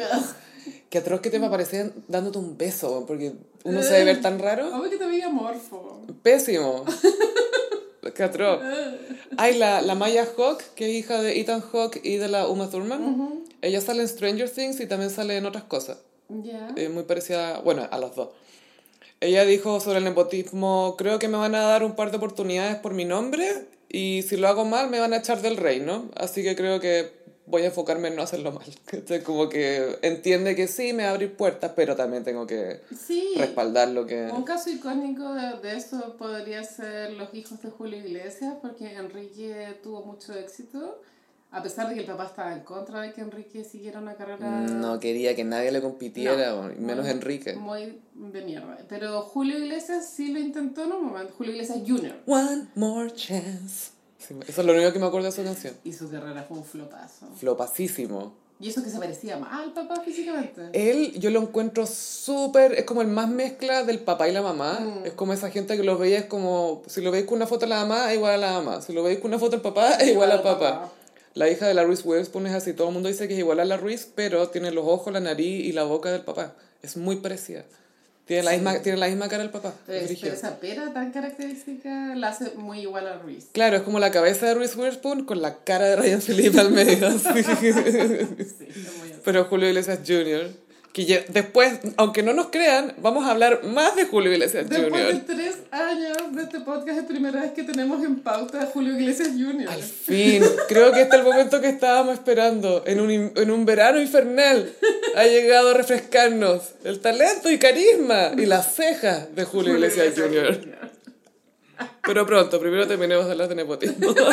Qué atroz que te parecían dándote un beso, porque uno se debe ver tan raro. Obvio que te veía morfo. Pésimo. <laughs> Qué atroz. Hay la, la Maya Hawk, que es hija de Ethan Hawke y de la Uma Thurman. Ella sale en Stranger Things y también sale en otras cosas. Ya. Es muy parecida, bueno, a las dos. Ella dijo sobre el nepotismo, creo que me van a dar un par de oportunidades por mi nombre y si lo hago mal me van a echar del reino. Así que creo que voy a enfocarme en no hacerlo mal. <laughs> ¿cachai? Como que entiende que sí, me va a abrir puertas, pero también tengo que Sí. respaldar lo que... Un caso icónico de, de eso podría ser los hijos de Julio Iglesias, porque Enrique tuvo mucho éxito, a pesar de que el papá estaba en contra de que Enrique siguiera una carrera No quería que nadie le compitiera, No, menos muy- Enrique. muy de mierda. Pero Julio Iglesias sí lo intentó en un momento, Julio Iglesias Jr. One more chance. Sí, eso es lo único que me acuerdo de esa canción. Y su carrera fue un flopazo. Flopacísimo. Y eso que se parecía más al papá físicamente. Él, yo lo encuentro súper, es como el más mezcla del papá y la mamá. Mm. Es como esa gente que lo veis como, si lo veis con una foto la mamá, es igual a la mamá. Si lo veis con una foto del papá, es igual al papá. La hija de la Reese Witherspoon es así. Todo el mundo dice que es igual a la Reese, pero tiene los ojos, la nariz y la boca del papá. Es muy parecida. Tiene, la, misma, tiene la misma cara del papá. Pero, esa pera tan característica la hace muy igual a Reese. Claro, es como la cabeza de Reese Witherspoon con la cara de Ryan Phillippe al medio. <laughs> Sí. Pero Julio Iglesias Jr., que después, aunque no nos crean, vamos a hablar más de Julio Iglesias Después de Jr. tres años de este podcast, es primera vez que tenemos en pauta a Julio Iglesias Jr. Al fin, creo que este es el momento que estábamos esperando. En un, en un verano infernal ha llegado a refrescarnos el talento y carisma y las cejas de Julio Iglesias Jr. Pero pronto, primero terminemos de hablar de nepotismo. <laughs>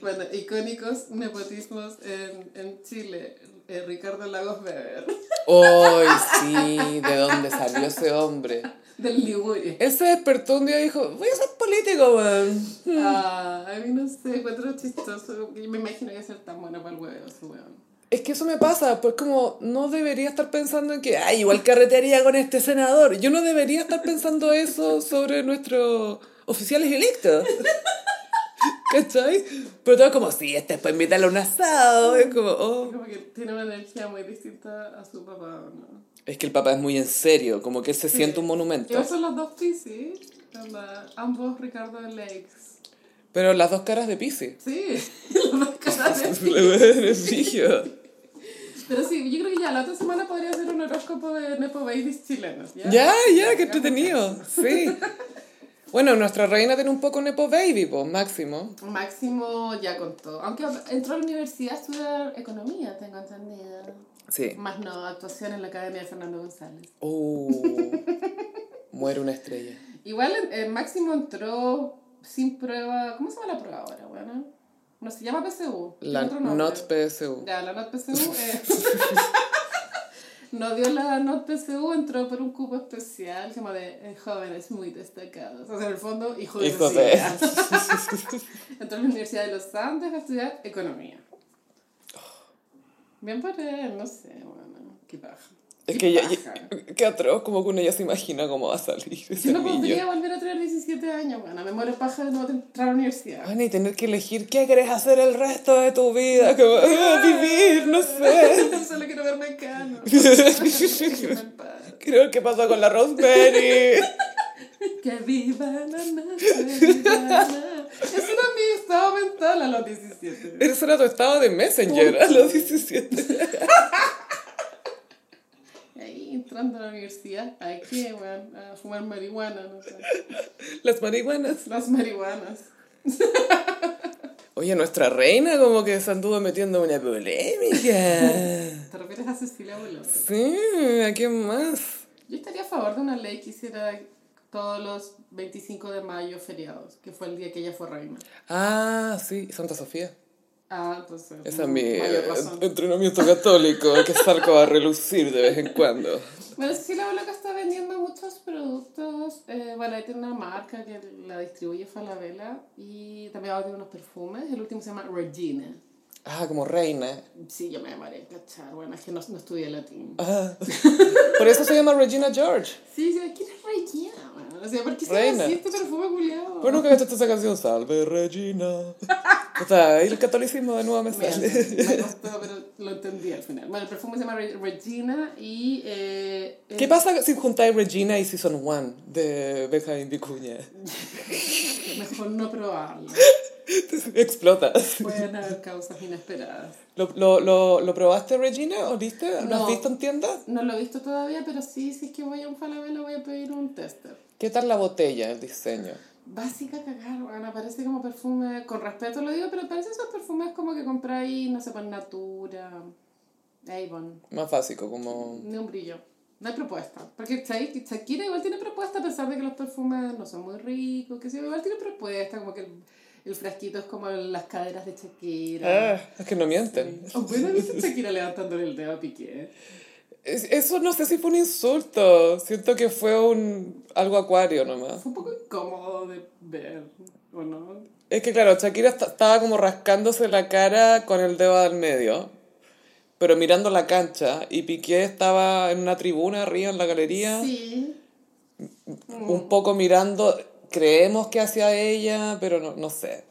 Bueno, icónicos nepotismos en, en Chile. Eh, Ricardo Lagos Weber, ¡Ay, sí! ¿De dónde salió ese hombre? del Liguria. Él se despertó un día y dijo, voy a ser político, weón. Ah, a mí no sé, encuentro chistoso. Me imagino que ser tan bueno para el huevo, ese weón. Es que eso me pasa, pues como no debería estar pensando en que, ay, igual carretearía con este senador. Yo no debería estar pensando eso sobre nuestros oficiales electos. ¿Cachai? Pero todo como, sí, este es para invitarle a un asado. Es como, oh. Como que tiene una energía muy distinta a su papá, ¿no? Es que el papá es muy en serio, como que él se siente un monumento. Ellos son los dos Pisces, ambos Ricardo Lakes. Pero las dos caras de Pisi. Sí, <laughs> los dos caras de <laughs> es brillo. Pero sí, yo creo que ya la otra semana podría ser un horóscopo de Nepo Babies chilenos. ¿ya? Ya, ya, qué entretenido. Sí. <laughs> Bueno, nuestra reina tiene un poco Nepo Baby, pues, máximo. Máximo ya contó. Aunque entró a la universidad a estudiar economía, tengo entendido. Sí. Más no, actuación en la Academia de Fernando González. Uh, <laughs> muere una estrella. Igual eh, Máximo entró sin prueba. ¿Cómo se llama la prueba ahora, bueno? No se llama PSU. La. Not PSU. Ya, la NOT PSU. eh, <laughs> no dio la NOT PSU, entró por un cupo especial, como de eh, jóvenes muy destacados. O sea, en el fondo, hijo de Hijo de- <laughs> entró a la Universidad de los Andes a estudiar economía. Bien por él, no sé, bueno, qué paja. Es que ya, paja. ya- qué atroz, como que uno ya se imagina cómo va a salir ese Si no podría niño. volver a tener 17 años, bueno, me muero paja de no entrar a la universidad. Bueno, y tener que elegir qué querés hacer el resto de tu vida, como ah, vivir, no sé. <laughs> Solo quiero verme cano. Déjame <laughs> en paz. Creo que pasó con la Rosemary. <laughs> Que viva la la... Eso era mi estado mental a los 17. Ese era tu estado de Messenger a los 17. Entrando a la universidad, ¿a qué, weón? A fumar marihuana, no sé. Las marihuanas. Las marihuanas. <laughs> Oye, nuestra reina como que se anduvo metiendo en una polémica. ¿Te refieres a Cecilia Boloto? Sí, ¿a quién más? Yo estaría a favor de una ley que hiciera todos los 25 de mayo feriados, que fue el día que ella fue reina. Ah, sí, Santa Sofía. Ah, entonces... Ese es mi mayor eh, entrenamiento católico que salgo a relucir de vez en cuando. Bueno, Cecilia Boloco está vendiendo muchos productos. Eh, bueno, ahí tiene una marca que la distribuye Falabella y también ahora tiene unos perfumes. El último se llama Regina. Ah, como reina. Sí, yo me llamaré cachar. Bueno, es que no, no estudié latín. Ah. <laughs> Por eso se llama Regina George. Sí, sí, ¿quién es Regina? O sea, ¿por qué se así este perfume culiado? ¿Pero nunca cantaste esa canción? Salve Regina. O sea, ahí el catolicismo de nuevo me sale. me <laughs> costó, pero lo entendí al final. Bueno, el perfume se llama Re- Regina y... Eh, ¿Qué eh, pasa si juntáis Regina y Season 1 de Benjamin Vicuña? <laughs> Mejor no probarlo. <laughs> <laughs> Explotas. Pueden haber causas inesperadas. ¿Lo, lo, lo, lo probaste, Regina? ¿O viste? ¿Lo No. has visto en tiendas? No lo he visto todavía, pero sí, si es que voy a un Falabella voy a pedir un tester. ¿Qué tal la botella, el diseño? Básica cagar, bueno, parece como perfume, con respeto lo digo, pero parece esos perfumes como que compráis, no sé, por Natura, Avon, Más básico, como... ni un brillo. No hay propuesta. Porque Shakira igual tiene propuesta a pesar de que los perfumes no son muy ricos, que sí, igual tiene propuesta, como que el, el frasquito es como las caderas de Shakira. Ah, es que no mienten. Oh, bueno, ¿viste Shakira levantándole el dedo a Piqué? Es- Eso no sé si fue un insulto. Siento que fue un algo acuario nomás. Fue un poco incómodo de ver, ¿o no? Es que claro, Shakira esta- estaba como rascándose la cara con el dedo al medio, pero mirando la cancha, y Piqué estaba en una tribuna arriba en la galería, Sí. un poco mirando, creemos que hacia ella, pero no, no sé.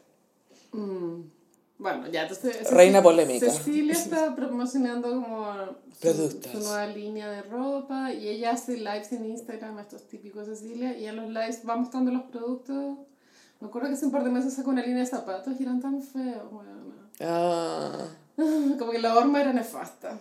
Mm. Bueno, ya, entonces... Reina polémica. Cecilia <laughs> está promocionando como su, Productos. su nueva línea de ropa y ella hace lives en Instagram, estos típicos Cecilia, y en los lives va mostrando los productos. Me acuerdo que hace un par de meses sacó una línea de zapatos y eran tan feos, bueno. Ah, <laughs> Como que la horma era nefasta.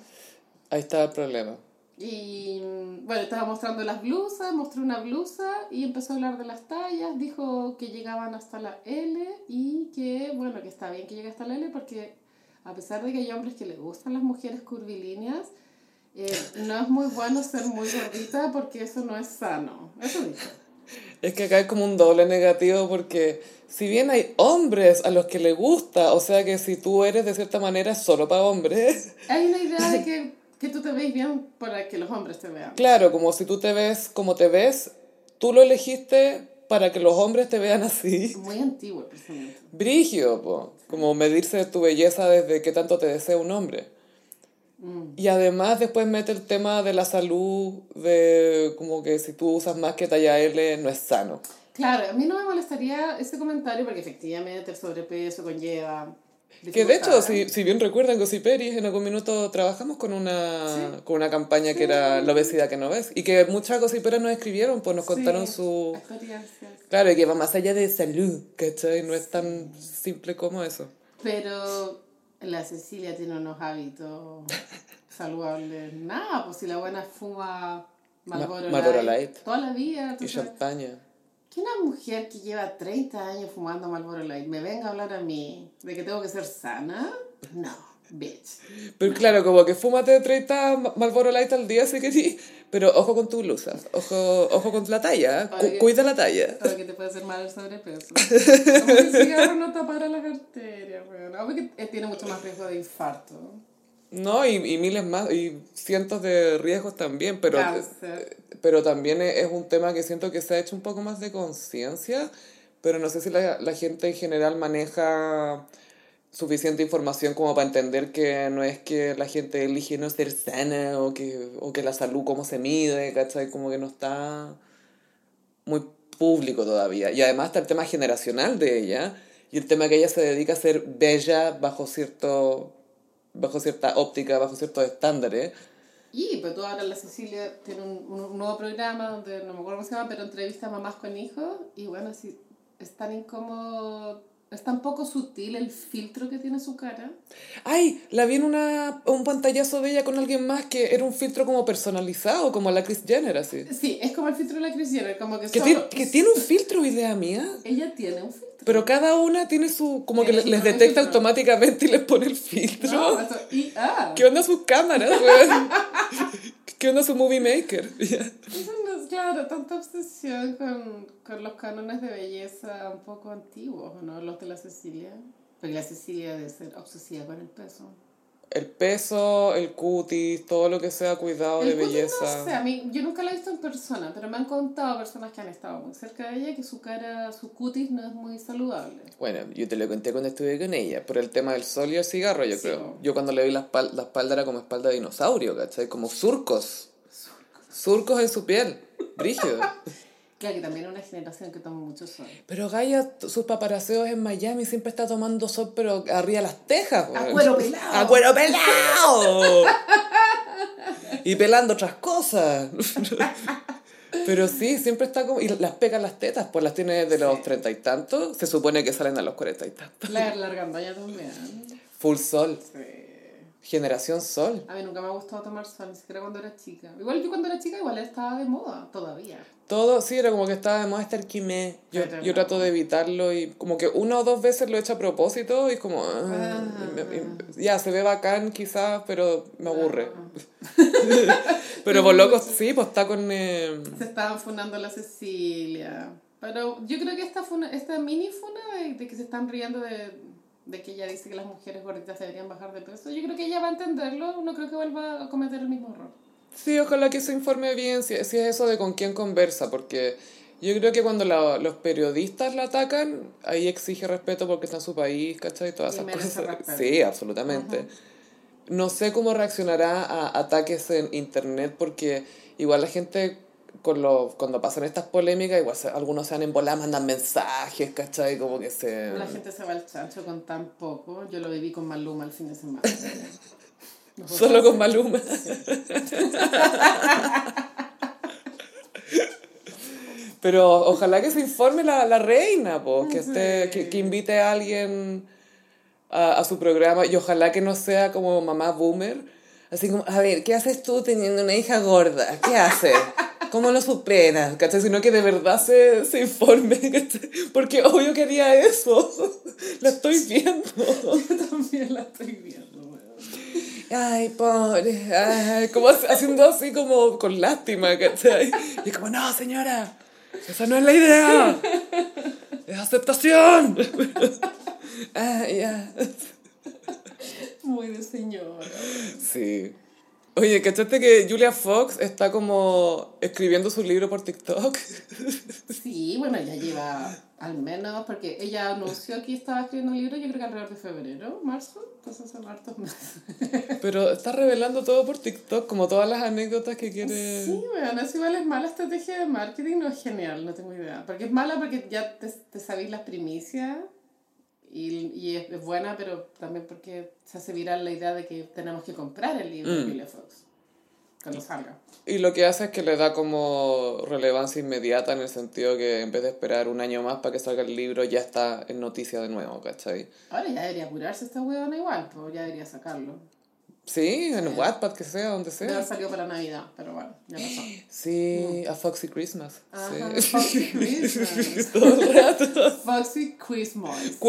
ahí está el problema. Y bueno, estaba mostrando las blusas, mostró una blusa y empezó a hablar de las tallas. Dijo que llegaban hasta la L y que, bueno, que está bien que llegue hasta la L porque a pesar de que hay hombres que les gustan las mujeres curvilíneas, eh, no es muy bueno ser muy gordita porque eso no es sano. Eso dijo. Es que acá es como un doble negativo porque si bien hay hombres a los que le gusta, o sea que si tú eres de cierta manera solo para hombres, Hay una idea de que, que tú te ves bien para que los hombres te vean. claro, como si tú te ves como te ves, tú lo elegiste para que los hombres te vean así. Muy antiguo el pensamiento. Brigio, po. como medirse tu belleza desde qué tanto te desea un hombre. Mm. Y además después mete el tema de la salud, de como que si tú usas más que talla L no es sano. Claro, a mí no me molestaría ese comentario porque efectivamente el sobrepeso conlleva... Que de hecho, si, si bien recuerdan, Gossiperis, en algún minuto trabajamos con una, con una campaña que era la obesidad que no ves. Y que muchas gossiperas nos escribieron, pues nos Sí, contaron su... experiencias. Claro, y que va más allá de salud, ¿cachai? No es tan simple como eso. Pero la Cecilia tiene unos hábitos <laughs> saludables. Nada, pues si la buena fuma Marlboro, Ma- Marlboro Light, Light. toda la vida. Y champaña. Que una mujer que lleva 30 años fumando Marlboro Light me venga a hablar a mí de que tengo que ser sana, no, bitch. Pero claro, como que fúmate 30 Ma- Marlboro Light al día si querís, pero ojo con tu blusa, ojo, ojo con la talla, cu- Oye. cuida la talla. Para que te puede hacer mal el sobrepeso. Como que el cigarro no tapara las arterias, weón. Obvio que eh, tiene mucho más riesgo de infarto. No, y, y miles más, y cientos de riesgos también, pero, Cáncer. pero también es es un tema que siento que se ha hecho un poco más de conciencia, pero no sé si la, la gente en general maneja suficiente información como para entender que no es que la gente elige no ser sana o que, o que la salud cómo se mide, ¿cachai? Como que no está muy público todavía. Y además está el tema generacional de ella y el tema que ella se dedica a ser bella bajo cierto bajo cierta óptica, bajo ciertos estándares. Y pues tú ahora la Cecilia tiene un, un, nuevo programa donde no me acuerdo cómo se llama, pero entrevista a mamás con hijos y bueno, sí, es tan incómodo, es tan poco sutil el filtro que tiene su cara. Ay, la vi en una, un pantallazo de ella con alguien más que era un filtro como personalizado, como la Kris Jenner, así. Sí, es como el filtro de la Kris Jenner, como que, Que, solo- tiene, que tiene un filtro, idea mía. ella tiene un filtro. Pero cada una tiene su... Como que les detecta automáticamente y les pone el filtro. No, eso, y, ah, ¿Qué onda sus cámaras, weón? <laughs> ¿Qué onda su movie maker? <laughs> claro, tanta obsesión con, con los cánones de belleza un poco antiguos, ¿o ¿no? Los de la Cecilia. Porque la Cecilia debe ser obsesiva con el peso. El peso, el cutis, todo lo que sea cuidado de El cutis belleza. No sé, a mí, yo nunca la he visto en persona, pero me han contado personas que han estado muy cerca de ella que su cara, su cutis no es muy saludable. Bueno, yo te lo conté cuando estuve con ella, por el tema del sol y el cigarro, yo Sí. creo. Yo cuando le vi la espalda, la espalda era como espalda de dinosaurio, ¿cachai? Como surcos. Surcos en su piel. Brígido. Claro que también es una generación que toma mucho sol. Pero Gaia, sus paparaseos en Miami siempre está tomando sol, pero arriba las tejas, ¡A weón. cuero pelado! ¡A cuero pelado! y pelando otras cosas. Pero sí, siempre está como... Y las pega en las tetas, pues las tiene de los Sí. treinta y tantos. Se supone que salen a los cuarenta y tantos. La largandoña también. Full sol. Sí. Generación sol. A mí nunca me ha gustado tomar sol, ni siquiera cuando era chica. Igual yo cuando era chica igual estaba de moda, todavía. Todo, sí, era como que estaba de moda estar quimé. Yo, Pero yo no. trato de evitarlo y como que una o dos veces lo he hecho a propósito y como... ah, Ah. y me- y- ya, se ve bacán quizás, pero me aburre. <laughs> pero por loco, sí, pues está con... eh, Se estaban funando la Cecilia. Pero yo creo que esta, funa, esta mini funa de, de que se están riendo de, de que ella dice que las mujeres gorditas deberían bajar de peso, yo creo que ella va a entenderlo, no creo que vuelva a cometer el mismo error. Sí, ojalá que se informe bien si, si es eso de con quién conversa, porque yo creo que cuando la- los periodistas la atacan, ahí exige respeto porque está en su país, ¿cachai? Todas Y esas merece cosas. Sí, absolutamente. No sé cómo reaccionará a ataques en internet porque igual la gente con lo, cuando pasan estas polémicas, igual se- algunos se han embolado, mandan mensajes, ¿cachai? Como que se... La gente se va al chancho con tan poco. Yo lo viví con Maluma el fin de semana. No <laughs> Solo con. Maluma. <laughs> Pero ojalá que se informe la, la reina, po, que, esté, que, que invite a alguien a, a su programa y ojalá que no sea como mamá boomer. Así como, a ver, ¿qué haces tú teniendo una hija gorda? ¿Qué haces? ¿Cómo lo superas? ¿Cachai? Sino que de verdad se, se informe, ¿cachai? Porque obvio que haría eso. <laughs> La estoy viendo. Yo también la estoy viendo, weón. Ay, pobre, ay, como hac- haciendo así como con lástima, ¿cachai? Y como, no, señora, esa no es la idea, es aceptación. <laughs> Ah, ya. Muy de señora. Sí. Oye, ¿cachaste que Julia Fox está como escribiendo su libro por TikTok? <laughs> Sí, bueno, ya lleva al menos, porque ella anunció que estaba escribiendo un libro, yo creo que alrededor de febrero, marzo, entonces son hartos meses. <laughs> Pero está revelando todo por TikTok, como todas las anécdotas que quiere... Sí, bueno, eso igual es mala estrategia de marketing, no es genial, no tengo idea. Porque es mala porque ya te, te sabéis las primicias y, y es, es buena, pero también porque se hace viral la idea de que tenemos que comprar el libro de Julia Fox cuando salga. Y lo que hace es que le da como relevancia inmediata en el sentido que en vez de esperar un año más para que salga el libro, ya está en noticia de nuevo, ¿cachai? Ahora ya debería apurarse esta huevona igual, pues ya debería sacarlo. Sí, en Wattpad, que sea, donde sea. salido para Navidad, pero bueno, ya pasó. Sí, a Foxy Christmas. Ajá, Sí. Foxy <laughs> Christmas. Todo el rato. Foxy Christmas. Sí.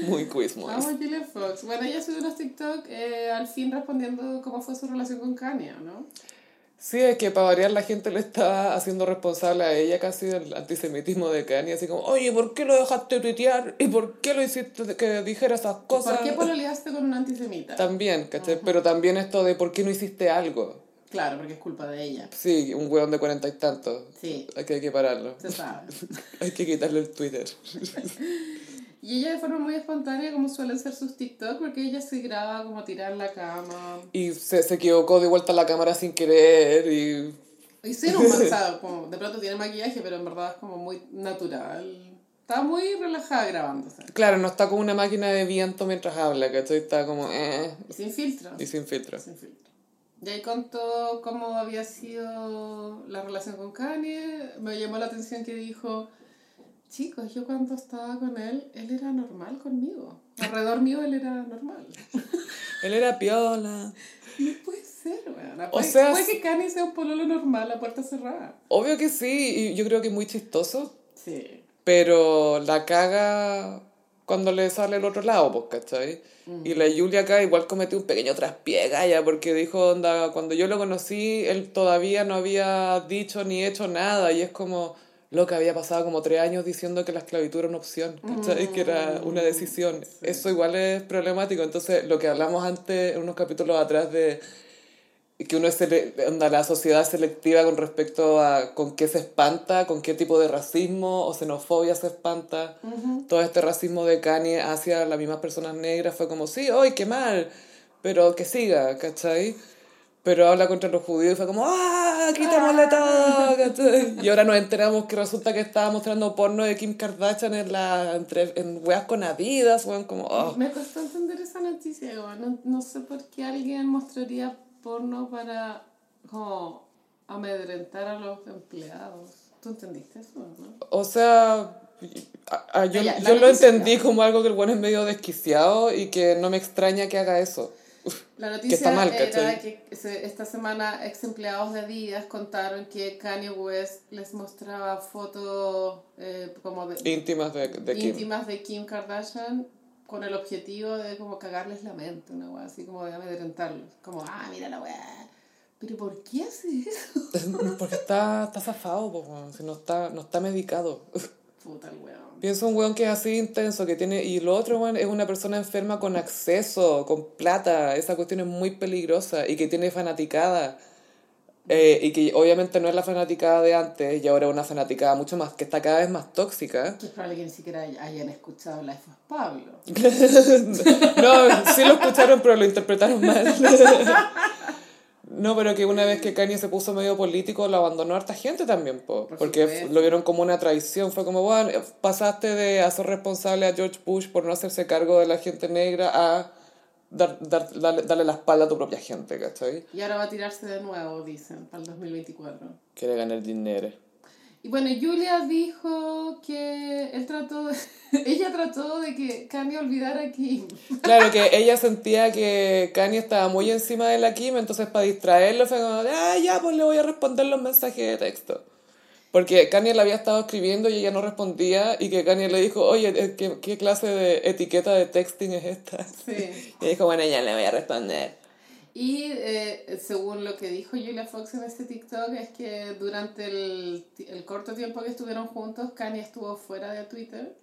<laughs> Muy Quizmois. Vamos, Julia Fox. Bueno, ella subió unos TikTok eh, al fin respondiendo cómo fue su relación con Kanye, ¿no? Sí, es que para variar la gente le está haciendo responsable a ella casi del antisemitismo de Kanye, así como, oye, ¿por qué lo dejaste tuitear? ¿Y por qué lo hiciste que dijera esas cosas? ¿Por qué <laughs> pololeaste con un antisemita? También, ¿cachai? Pero también esto de por qué no hiciste algo. Claro, porque es culpa de ella. Sí, un hueón de cuarenta y tantos. Sí, Hay que, hay que pararlo. se sabe. <laughs> Hay que quitarle el Twitter. <laughs> Y ella de forma muy espontánea, como suelen ser sus TikTok, porque ella se graba como tirar la cama. Y se, se equivocó de vuelta a la cámara sin querer y... Y sí, no, o sea, <laughs> como de pronto tiene maquillaje, pero en verdad es como muy natural. Está muy relajada grabándose. Claro, no está como una máquina de viento mientras habla, ¿cachai? Está como... Eh, Y sin filtro. y sin filtro. Sin filtro. Y ahí contó cómo había sido la relación con Kanye. Me llamó la atención que dijo, chicos, yo cuando estaba con él, él era normal conmigo. Alrededor mío él era normal. <laughs> Él era piola. No puede ser, weón. O sea, puede que Kanye sea un pololo normal, la puerta cerrada. Obvio que sí, y yo creo que muy chistoso, Sí. pero la caga cuando le sale el otro lado, pues, ¿cachai? Y la Julia acá igual cometió un pequeño traspié, ya porque dijo, onda, cuando yo lo conocí, él todavía no había dicho ni hecho nada, y es como, lo que había pasado como tres años diciendo que la esclavitud era una opción, ¿cachai? Que era una decisión. Eso igual es problemático, entonces lo que hablamos antes, en unos capítulos atrás de que uno es onda, la sociedad selectiva con respecto a con qué se espanta, con qué tipo de racismo o xenofobia se espanta. Todo este racismo de Kanye hacia las mismas personas negras fue como, sí, hoy qué mal, pero que siga, ¿cachai? Pero habla contra los judíos y fue como, ¡ah! ¡Quitémosle todo! ¿cachai? Y ahora nos enteramos que resulta que estaba mostrando porno de Kim Kardashian en, la, entre, en weas con Adidas, weón, como, oh. Me costó entender esa noticia, no, no sé por qué alguien mostraría porno para como amedrentar a los empleados. ¿Tú entendiste eso, no? O sea, a- a- yo, la yo lo noticia, entendí como algo que el bueno es medio desquiciado y que no me extraña que haga eso. La noticia está mal, era que esta semana ex empleados de Adidas contaron que Kanye West les mostraba fotos eh, como de, Íntimas de, de Kim. íntimas de Kim Kardashian con el objetivo de como cagarles la mente, una wea así como de amedrentarlos. Como, ah, mira la wea. Pero ¿por qué hace eso? <laughs> Porque está, está zafado, po, si no está, no está medicado. Puta el weón. Pienso un weón que es así intenso, que tiene... Y lo otro, weón, es una persona enferma con acceso, con plata. Esa cuestión es muy peligrosa y que tiene fanaticada. Eh, y que obviamente no es la fanaticada de antes y ahora es una fanaticada mucho más, que está cada vez más tóxica. Que es probable que ni siquiera hayan escuchado Life of Pablo. <laughs> No, sí lo escucharon, pero lo interpretaron mal. <laughs> No, pero que una vez que Kanye se puso medio político, lo abandonó harta gente también, po, Por porque supuesto. lo vieron como una traición. Fue como, bueno, pasaste de hacer responsable a George Bush por no hacerse cargo de la gente negra a dar, dar- darle, darle la espalda a tu propia gente, ¿cachai? Y ahora va a tirarse de nuevo, dicen, para el 2024. Quiere ganar dinero. Y bueno, Julia dijo que él trató de- <laughs> ella trató de que Kanye olvidara a <laughs> Kim. Claro, que ella sentía que Kanye estaba muy encima de la Kim, entonces para distraerlo fue como, ah, ya, pues le voy a responder los mensajes de texto. Porque Kanye le había estado escribiendo y ella no respondía, y que Kanye le dijo, oye, eh, ¿qué, qué clase de etiqueta de texting es esta? Sí. <laughs> Y dijo, bueno, ya le voy a responder. Y eh, según lo que dijo Julia Fox en este TikTok, es que durante el, el corto tiempo que estuvieron juntos, Kanye estuvo fuera de Twitter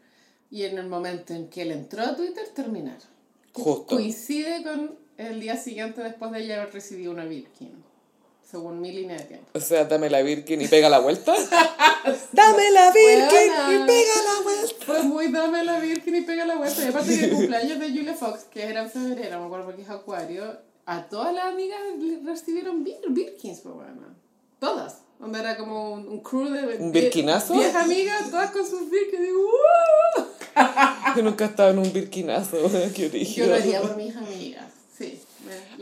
y en el momento en que él entró a Twitter, terminaron. Justo. Coincide con el día siguiente después de ella haber recibido una Birkin, según mi línea de tiempo. O sea, dame la Birkin y pega la vuelta. <laughs> dame la Birkin Buena. y pega la vuelta. Fue muy dame la Birkin y pega la vuelta. Y aparte que el cumpleaños de Julia Fox, que era en febrero, me acuerdo porque es acuario, a todas las amigas recibieron Bir Birkins, pues bueno. Todas. Donde era como un, un crew de... ¿Un Birkinazo? Diez amigas, todas con sus Birkins. Y ¡uh! <laughs> Yo nunca he estado en un Birkinazo. <laughs> Qué Yo origen. lo haría por mis amigas. Sí.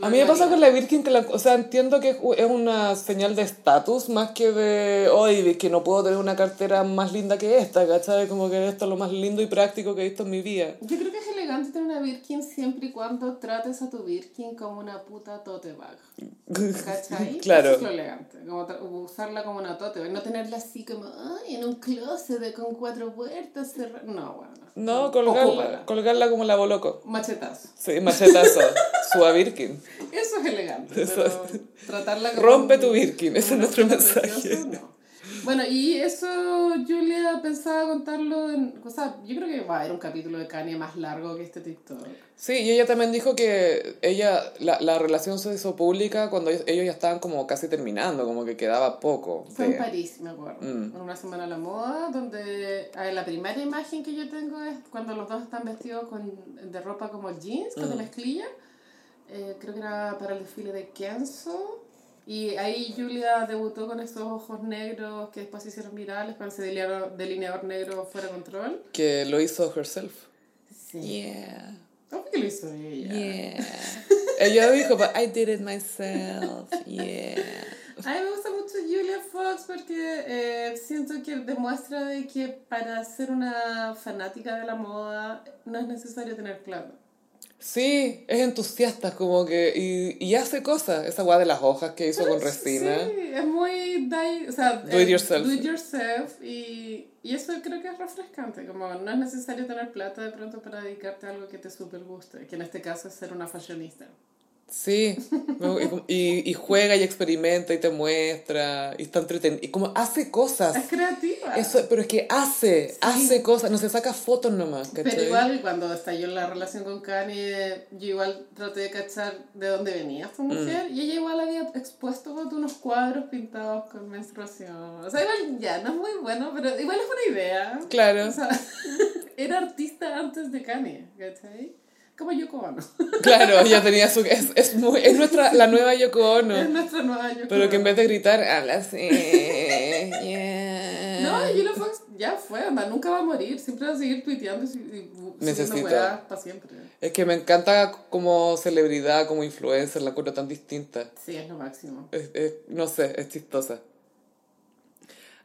A mí me pasa con la Birkin que la, o sea, entiendo que es una señal de estatus más que de, oye, que no puedo tener una cartera más linda que esta, ¿cachai? Como que esto es lo más lindo y práctico que he visto en mi vida. Yo creo que es elegante tener una Birkin siempre y cuando trates a tu Birkin como una puta tote bag. ¿Cachai? <laughs> Claro. Eso es lo elegante. Como usarla como una tote bag. No tenerla así como, ay, en un closet de- con cuatro puertas cerradas. No, bueno. No, colgarla, Ocúpala. colgarla como la boloco. Machetazo. Sí, machetazo, su a Birkin. Eso es elegante. Pero tratarla como. Rompe tu Birkin, ese es nuestro mensaje. no. Bueno, y eso Julia pensaba contarlo en... O sea, yo creo que va a haber un capítulo de Kanye más largo que este TikTok. Sí, y ella también dijo que ella, la, la relación se hizo pública cuando ellos, ellos ya estaban como casi terminando, como que quedaba poco. Fue de- en París, me acuerdo. Mm. En una semana a la moda, donde a ver, la primera imagen que yo tengo es cuando los dos están vestidos con, de ropa como jeans, con Mm. mezclilla. Eh, creo que era para el desfile de Kenzo. Y ahí Julia debutó con estos ojos negros que después se hicieron virales con ese delineador, delineador negro fuera de control. Que lo hizo herself. Sí. Yeah. ¿Cómo que lo hizo ella? Yeah. Ella dijo, but I did it myself. Yeah. A mí me gusta mucho Julia Fox porque eh, siento que demuestra de que para ser una fanática de la moda no es necesario tener plata. Sí, es entusiasta, como que. Y, y hace cosas. Esa weá de las hojas que hizo con <laughs> resina. Sí, es muy... die- o sea, Do it eh, yourself. Do it yourself y, y eso creo que es refrescante. Como no es necesario tener plata de pronto para dedicarte a algo que te super guste, que en este caso es ser una fashionista. Sí, y, y juega y experimenta y te muestra, y está entretenido, y como hace cosas. Es creativa. Eso, pero es que hace, hace cosas, no se saca fotos nomás, ¿cachai? Pero igual cuando estalló la relación con Kanye, yo igual traté de cachar de dónde venía esta Mm. mujer y ella igual había expuesto unos cuadros pintados con menstruación. O sea, igual ya, no es muy bueno, pero igual es una idea. Claro, O sea, <laughs> era artista antes de Kanye, ¿cachai? Como Yoko Ono. <laughs> claro, ella tenía su... Es, es, muy, es nuestra, la nueva Yoko Es Ono, nuestra nueva Yoko pero que en vez de gritar, habla así, <laughs> yeah. No, Julia Fox ya fue, anda, nunca va a morir, siempre va a seguir tuiteando y, y para siempre. Es que me encanta como celebridad, como influencer, la encuentro tan distinta. Sí, es lo máximo. Es- es- no sé, es chistosa.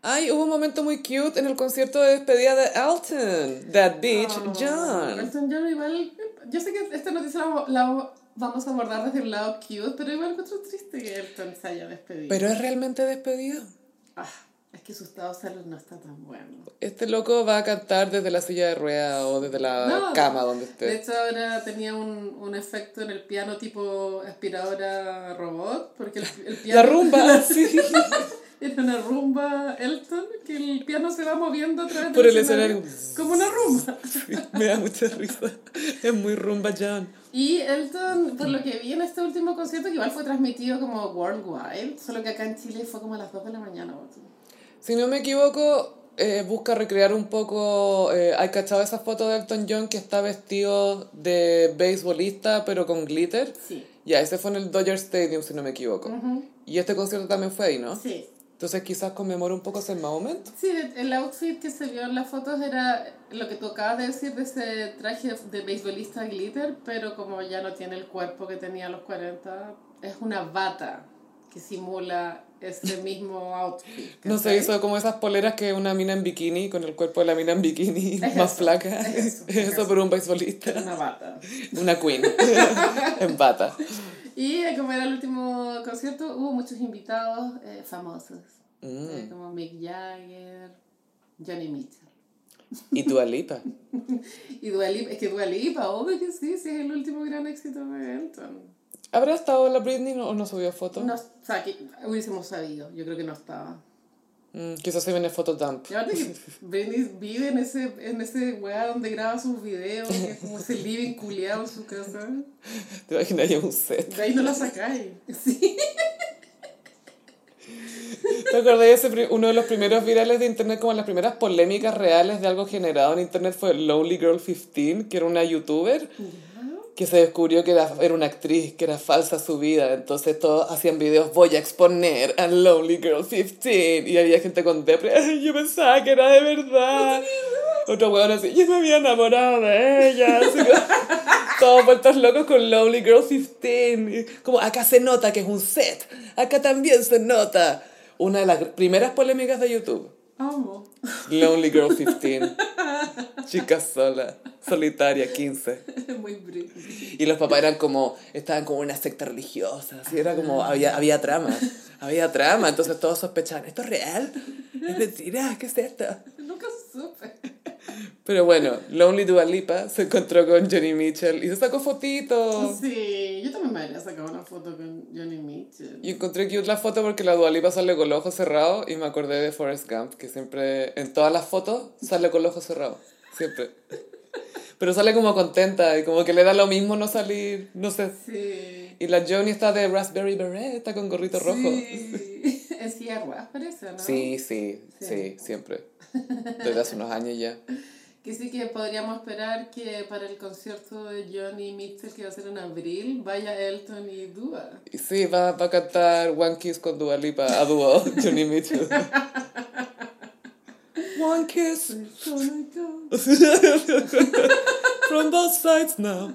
Ay, hubo un momento muy cute en el concierto de despedida de Elton. That bitch, Oh, John. Elton John igual, yo sé que esta noticia la, la vamos a abordar desde el lado cute, pero igual encuentro triste que Elton se haya despedido. Pero es realmente despedida. Ah, es que su estado de salud no está tan bueno. Este loco va a cantar desde la silla de ruedas o desde la No, cama donde De esté. hecho, ahora tenía un, un efecto en el piano tipo aspiradora robot, porque el, el piano... La rumba, <laughs> sí. Era una rumba Elton, que el piano se va moviendo a través Por del el escenario. Como una rumba. Me da mucha risa. Es muy rumba, John. Y Elton, por lo que vi en este último concierto, que igual fue transmitido como worldwide, solo que acá en Chile fue como a las 2 de la mañana. Si no me equivoco, eh, busca recrear un poco. Eh, ¿Hay cachado esa foto de Elton John que está vestido de beisbolista pero con glitter? Sí. Ya, ese fue en el Dodger Stadium, si no me equivoco. Y este concierto también fue ahí, ¿no? Sí. Entonces quizás conmemora un poco ese momento. Sí, el outfit que se vio en las fotos era lo que tú acabas de decir de ese traje de beisbolista glitter, pero como ya no tiene el cuerpo que tenía a los 40, es una bata que simula ese <laughs> mismo outfit. No sé, hizo como esas poleras que una mina en bikini, con el cuerpo de la mina en bikini Es <laughs> más eso, flaca. es <laughs> eso, es eso por un beisbolista. Una bata. Una queen. en bata. Y eh, como era el último concierto, hubo muchos invitados eh, famosos, Mm. eh, como Mick Jagger, Johnny Mitchell. Y Dua Lipa. <laughs> Y Dua Lipa, es que Dua Lipa, obvio que sí, sí es el último gran éxito de Elton. ¿Habrá estado la Britney o no subió fotos? No, o sea, que hubiésemos sabido, yo creo que no estaba. Mm, quizás se viene fotodump. Y aparte que Britney vive en ese, en ese weá donde graba sus videos, que es como ese living culiado en su casa. ¿Te imaginas ya un set? De ahí no la sacáis. Sí. ¿Te acordás de ese uno de los primeros virales de internet, como las primeras polémicas reales de algo generado en internet fue Lonely Girl 15, que era una youtuber que se descubrió que era, era una actriz, que era falsa su vida. Entonces todos hacían videos, voy a exponer a Lonely Girl 15. Y había gente con depre, "Ay, yo pensaba que era de verdad. Otro huevón así, yo me había enamorado de ella. Así como, <laughs> todos vueltos locos con Lonely Girl 15. Como acá se nota que es un set, acá también se nota. Una de las primeras polémicas de YouTube. Amo. Lonely Girl 15. Chica sola, solitaria 15. Muy Britney. Y los papás eran como, estaban como una secta religiosa, así era como, había, había trama, había trama, entonces todos sospechaban, ¿esto es real? ¿Es mentira? ¿Qué es esto? Nunca supe. Pero bueno, Lonely Dua Lipa se encontró con Johnny Mitchell y se sacó fotitos. Sí, yo también me habría sacado una foto con Johnny Mitchell. Y encontré cute la foto porque la Dua Lipa sale con los ojos cerrados y me acordé de Forrest Gump, que siempre, en todas las fotos, sale con los ojos cerrados, siempre. Pero sale como contenta y como que le da lo mismo no salir, no sé. Sí. Y la Johnny está de Raspberry Beret, está con gorrito rojo. Sí. En silla de ruedas parece, ¿no? Sí, sí, sí, Sí. siempre. Desde hace unos años ya. Que sí que podríamos esperar que para el concierto de Johnny Mitchell que va a ser en abril vaya Elton y Dua. Sí, va, va a cantar One Kiss con Dua Lipa a dúo, <laughs> Johnny Mitchell. <laughs> One kiss <laughs> from both sides now.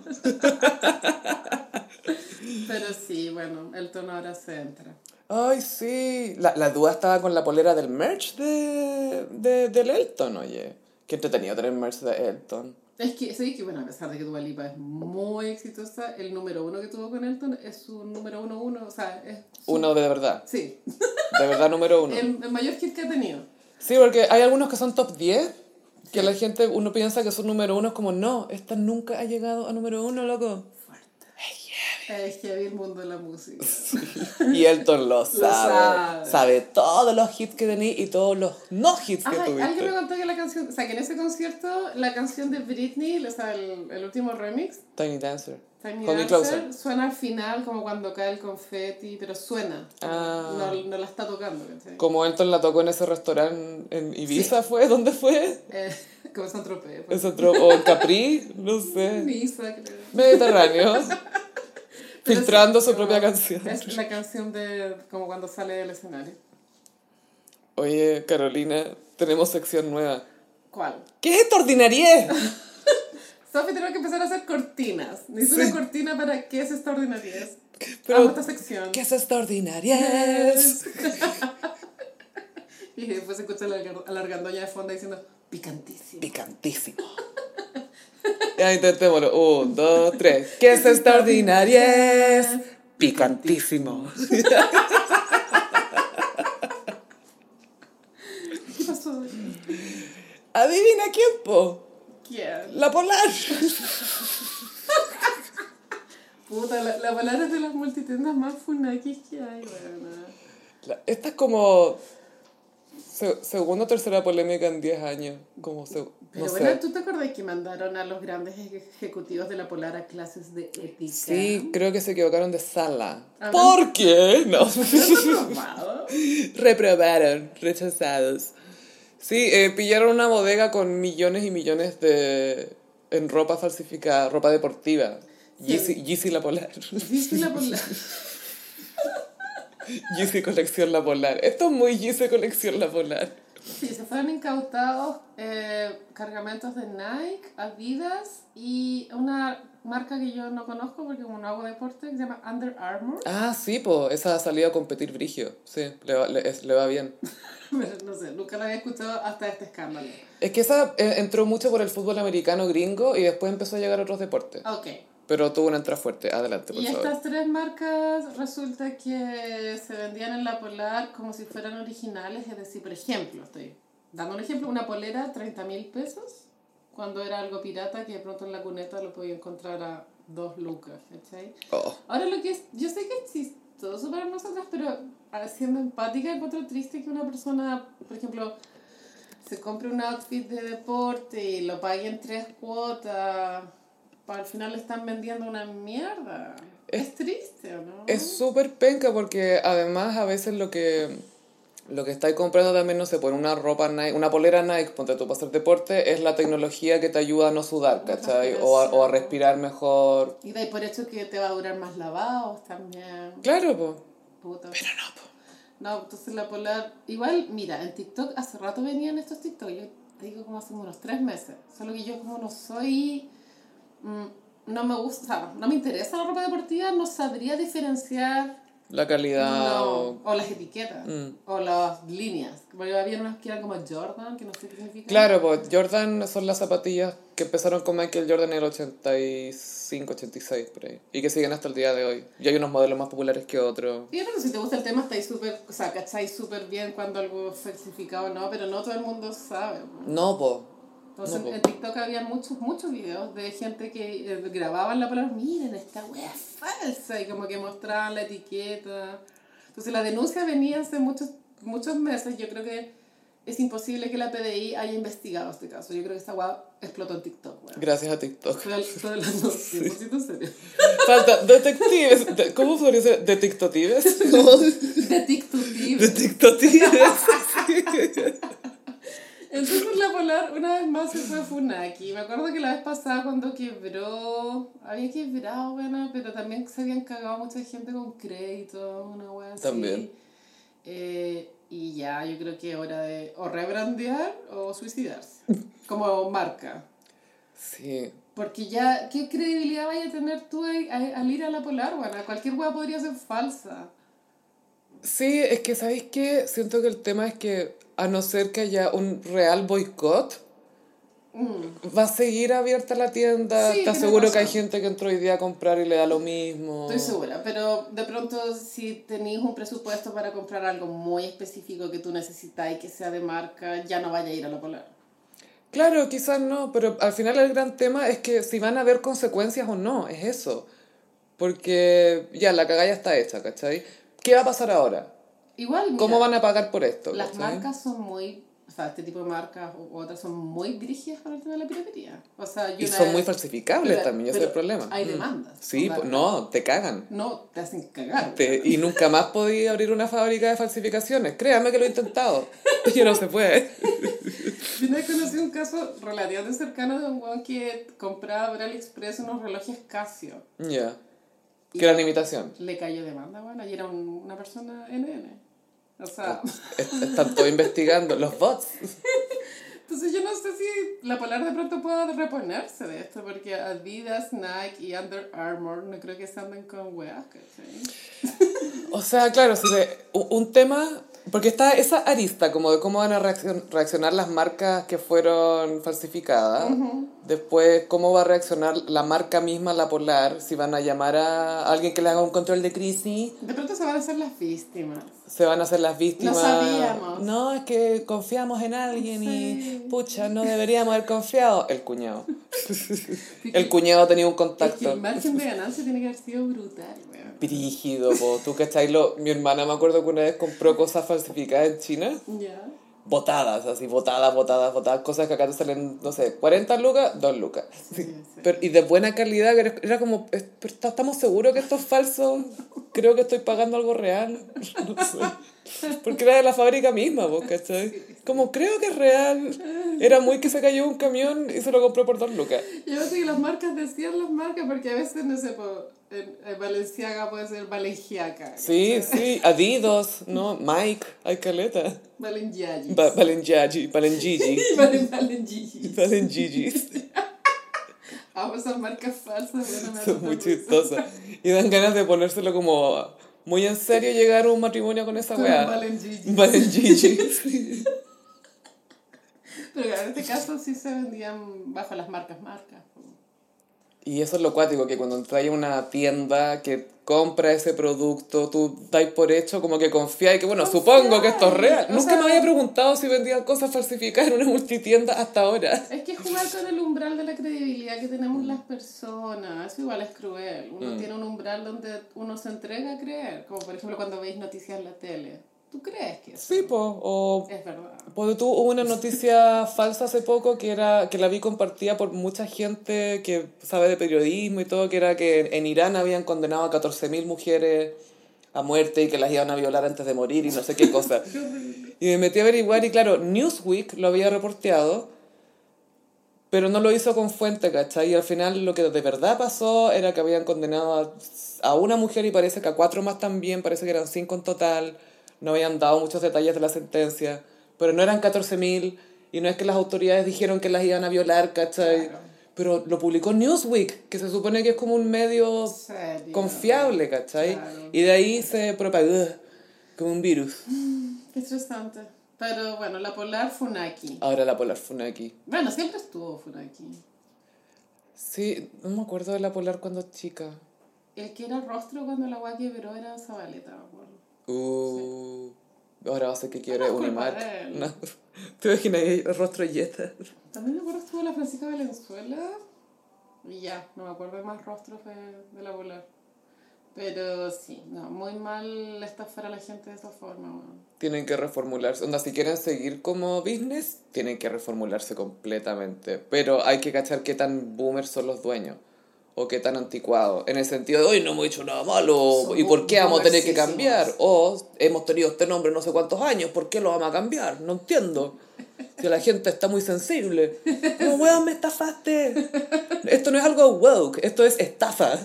Pero sí, bueno, Elton ahora se entra. Ay, sí. La, la Dua estaba con la polera del merch de, de, del Elton, oye. Qué entretenido tener merch de Elton. Es que, sí, que bueno, a pesar de que Dua Lipa es muy exitosa, el número uno que tuvo con Elton es su número uno uno, o sea, es... su- Uno de verdad. Sí, De verdad número uno. el, el mayor hit que ha tenido. Sí, porque hay algunos que son top 10, que la gente, uno piensa que son número uno, es como, no, esta nunca ha llegado a número uno, loco. Es que el mundo de la música. Y Elton lo sabe. sabe. sabe. todos los hits que tenía y todos los no hits que Ajá, alguien me tuviste. contó que la canción, o sea, que en ese concierto la canción de Britney, o sea, el, el último remix, Tiny Dancer. Tiny Dancer, Closer. suena al final como cuando cae el confeti, pero suena. Ah. No, no la está tocando, ¿cachai? Como Elton la tocó en ese restaurante en Ibiza, ¿fue? ¿Dónde fue? Eh, como San Tropez. Pues. ¿Es otro? ¿O en Capri? No <laughs> sé. Niza, creo. Mediterráneo. Filtrando sí, su propia canción. Es la canción de como cuando sale del escenario. Oye, Carolina, tenemos sección nueva. ¿Cuál? ¿Qué es esta ordinariedad? <laughs> Sofi, tenemos que empezar a hacer cortinas. Necesito Sí. una cortina para qué es esta ordinariedad. Pero, Amo esta sección. ¿Qué es esta ordinariedad? <laughs> Y después se escucha la alarg- alargandoña de fondo diciendo picantísimo. Picantísimo. Ya intentémoslo. Un, dos, tres. ¿Qué es esta ordinariedad? Picantísimo. ¿Qué pasó? Adivina quién, po. ¿Quién? La polar. Puta, la, la palabra es de las multitiendas más funakis que hay, weón. La- Esta es como se- segunda o tercera polémica en 10 años. Como se, Pero no bueno, sé. ¿tú te acordás que mandaron a los grandes eje- ejecutivos de la Polar a clases de ética? Sí, creo que se equivocaron de sala. ¿Por qué? No. ¿No has probado? <laughs> Reprobaron, rechazados. Sí, eh, pillaron una bodega con millones y millones de... en ropa falsificada, ropa deportiva. Yeezy, Yeezy La Polar. Yeezy La <laughs> Polar. Yeezy Colección La Polar. Esto es muy Yeezy Colección La Polar. Sí, se fueron incautados eh, cargamentos de Nike, Adidas y una marca que yo no conozco porque como no hago deporte, que se llama Under Armour. Ah, sí, pues esa ha salido a competir brigio. Sí, le va, le, es- le va bien. <laughs> no sé, nunca la había escuchado hasta este escándalo. Es que esa eh, entró mucho por el fútbol americano gringo y después empezó a llegar a otros deportes. Ok. Pero tuvo una entrada fuerte. Adelante, por Y favor. estas tres marcas resulta que se vendían en la Polar como si fueran originales, es decir, por ejemplo, estoy dando un ejemplo, una polera 30 mil pesos, cuando era algo pirata que de pronto en la cuneta lo podía encontrar a dos lucas, ¿cachai? Oh. Ahora lo que es, yo sé que es chistoso para nosotras, pero ah, siendo empática encuentro triste que una persona, por ejemplo, se compre un outfit de deporte y lo pague en tres cuotas, al final le están vendiendo una mierda. Es, triste, ¿o no? Es súper penca porque además a veces lo que lo que estáis comprando también, no sé, por una ropa Nike, una polera Nike, ponte tú para hacer deporte, es la tecnología que te ayuda a no sudar, ¿cachai? O a, o a respirar mejor. Y de ahí por hecho que te va a durar más lavados también. Claro, pues. Puta. Pero no, po. No, entonces la polar. Igual, mira, en TikTok hace rato venían estos TikTok. Yo te digo como hace unos tres meses. Solo que yo, como no soy. Mm, no me gusta, o sea, no me interesa la ropa deportiva, no sabría diferenciar. La calidad. no, o- o las etiquetas. Mm. O las líneas. Porque había unas que eran como Jordan, que no sé qué significa. Claro, pues Jordan son las zapatillas que empezaron con Michael Jordan en el 85, 86, por ahí. Y que siguen hasta el día de hoy. Y hay unos modelos más populares que otros. Y bueno, si te gusta el tema, estáis súper, o sea, cacháis súper bien cuando algo es falsificado o no, pero no todo el mundo sabe. No, pues. Entonces No, en TikTok había muchos, muchos videos de gente que eh, grababan la palabra, miren, esta wea es falsa, y como que mostraban la etiqueta. Entonces la denuncia venía hace muchos, muchos meses, yo creo que es imposible que la PDI haya investigado este caso. Yo creo que esta wea explotó en TikTok, wea. Gracias a TikTok. Estoy, estoy hablando 100% en serio. Falta detectives. de- ¿Cómo podría ser? ¿Detectives? De TikTok. <laughs> <laughs> De TikTotives. Entonces la Polar una vez más se fue a Funaki. Me acuerdo que la vez pasada cuando quebró, había quebrado, bueno, pero también se habían cagado mucha gente con crédito, una wea así. También. Eh, y ya, yo creo que es hora de o rebrandear o suicidarse. Como marca. Sí. Porque ya, ¿qué credibilidad vaya a tener tú al ir a la Polar? Bueno, cualquier wea podría ser falsa. Sí, es que ¿sabéis qué? Siento que el tema es que a no ser que haya un real boicot, Mm. va a seguir abierta la tienda. Sí, Te aseguro que hay gente que entró hoy día a comprar y le da lo mismo. Estoy segura, pero de pronto si tenéis un presupuesto para comprar algo muy específico que tú necesitas y que sea de marca, ya no vaya a ir a la Polar. Claro, quizás no, pero al final el gran tema es que si van a haber consecuencias o no, es eso. Porque ya, la cagada ya está hecha, ¿cachai? ¿Qué va a pasar ahora? Igual, mira, ¿Cómo van a pagar por esto? las cachai? marcas son muy, o sea, este tipo de marcas u otras son muy dirigidas con el tema de la piratería. O sea, yo Y son vez- muy falsificables pero- también, ese es el problema. Hay Mm. demandas. Sí, no, te cagan. No, te hacen cagar. Te- y nunca más podí abrir una fábrica de falsificaciones. Créame que lo he intentado. <laughs> Pero no se puede. Yo una vez conocí un caso relativamente cercano de un weón que compraba por AliExpress unos relojes Casio. Ya. Que era una imitación. Le cayó demanda, bueno, y era un- una persona NN. O sea, Est- Están todos investigando. Los bots. <laughs> entonces yo no sé si la Polar de pronto pueda reponerse de esto, porque Adidas, Nike y Under Armour no creo que se anden con weas, ¿cachai? O sea, claro, si un tema, porque está esa arista como de cómo van a reaccion- reaccionar las marcas que fueron falsificadas. Después, cómo va a reaccionar la marca misma, la Polar, si van a llamar a alguien que le haga un control de crisis. De pronto se van a hacer las víctimas. Se van a hacer las víctimas. No sabíamos. No, es que confiamos en alguien Sí. y, pucha, no deberíamos haber confiado. El cuñado. <laughs> El cuñado tenía un Es que contacto. el margen de ganancia tiene que haber sido brutal, weón. Brígido, po. ¿Tú cachai? Lo, mi hermana me acuerdo que una vez compró cosas falsificadas en China. Ya. Botadas, así, botadas, botadas, botadas. Cosas que acá te salen, no sé, 40 lucas, 2 lucas. Sí, sí. Pero, y de buena calidad, que era, como, "Es- pero ¿estamos seguros que esto es falso? Creo que estoy pagando algo real. <laughs> No sé. Porque era de la fábrica misma, vos, ¿cachai? Como creo que es real. Era muy que se cayó un camión y se lo compró por dos lucas. Yo sé que las marcas decían las marcas porque a veces, no sé, po, en, en Valenciaga puede ser Valenciaga. Sí, sí, Adidas, ¿no? Mike, hay caleta. Valenciaga. Ba- Balengiagi, Balengigi, Valen, Valenciaga. Balengigis. <laughs> <laughs> Amo esas marcas falsas, Son muy chistosas. Y dan ganas de ponérselo como muy en serio llegar a un matrimonio con esa weá. Valenciaga. Balengigis. <laughs> Pero claro, en este caso sí se vendían bajo las marcas marcas. Y eso es lo cuático, que cuando entras a una tienda que compra ese producto, tú dais por hecho como que confías y que, bueno, supongo que esto es real. O Nunca sea- me había preguntado si vendían cosas falsificadas en una multitienda hasta ahora. Es que jugar con el umbral de la credibilidad que tenemos las personas, eso igual es cruel. Uno Mm. tiene un umbral donde uno se entrega a creer, como por ejemplo cuando veis noticias en la tele. ¿Tú crees que eso Sí, po, o es verdad? Pues tú, hubo una noticia <laughs> falsa hace poco que era que la vi compartida por mucha gente que sabe de periodismo y todo, que era que en Irán habían condenado a 14.000 mujeres a muerte y que las iban a violar antes de morir y no sé qué cosa. <laughs> y me metí a averiguar y claro, Newsweek lo había reporteado, pero no lo hizo con fuente, ¿cachai? Y al final lo que de verdad pasó era que habían condenado a, a una mujer y parece que a cuatro más también, parece que eran cinco en total, no habían dado muchos detalles de la sentencia, pero no eran 14.000 y no es que las autoridades dijeron que las iban a violar, ¿cachai? Claro. Pero lo publicó Newsweek, que se supone que es como un medio Serio. confiable, ¿cachai? Claro. Y de ahí se propagó como un virus. Qué estresante. Pero bueno, la polar Funaki. Ahora la Polar Funaki. Bueno, siempre estuvo Funaki. Sí, no me acuerdo de la Polar cuando chica. El que era rostro cuando la agua quebró era Zabaleta, me acuerdo. Uh, ahora va a ser que quiere No, de él. No. <laughs> ¿Te imaginas el rostro yeta? También me acuerdo estuvo la Francisca Valenzuela. Y ya, no me acuerdo de más rostros de, de la polar. Pero sí, no, muy mal estafar a la gente de esa forma, weón. Tienen que reformularse. Onda, si quieren seguir como business, tienen que reformularse completamente. Pero hay que cachar qué tan boomers son los dueños. O qué tan anticuados. En el sentido de, hoy no hemos hecho nada malo. ¿Y por qué vamos a tener que cambiar? O hemos tenido este nombre no sé cuántos años. ¿Por qué lo vamos a cambiar? No entiendo. <laughs> Si la gente está muy sensible. Como, weón, me estafaste. Esto no es algo woke. Esto es estafa.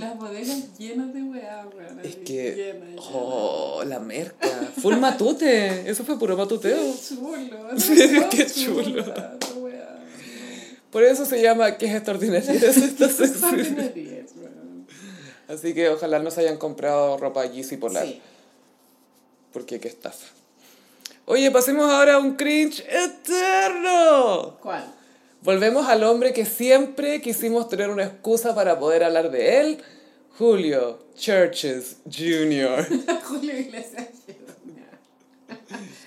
Las bodegas llenas de weá, weón. Es que... Oh, la merca. Full matute. Eso fue puro matuteo. Qué chulo. <laughs> Qué chulo. Por eso se llama que es extraordinaria <laughs> esta sección. Ordinariez, weón. Así que ojalá no se hayan comprado ropa Yeezy Polar. Sí. Porque qué estafa. Oye, pasemos ahora a un cringe eterno. ¿Cuál? Volvemos al hombre que siempre quisimos tener una excusa para poder hablar de él. Julio Churches Jr. <laughs> Julio Iglesias.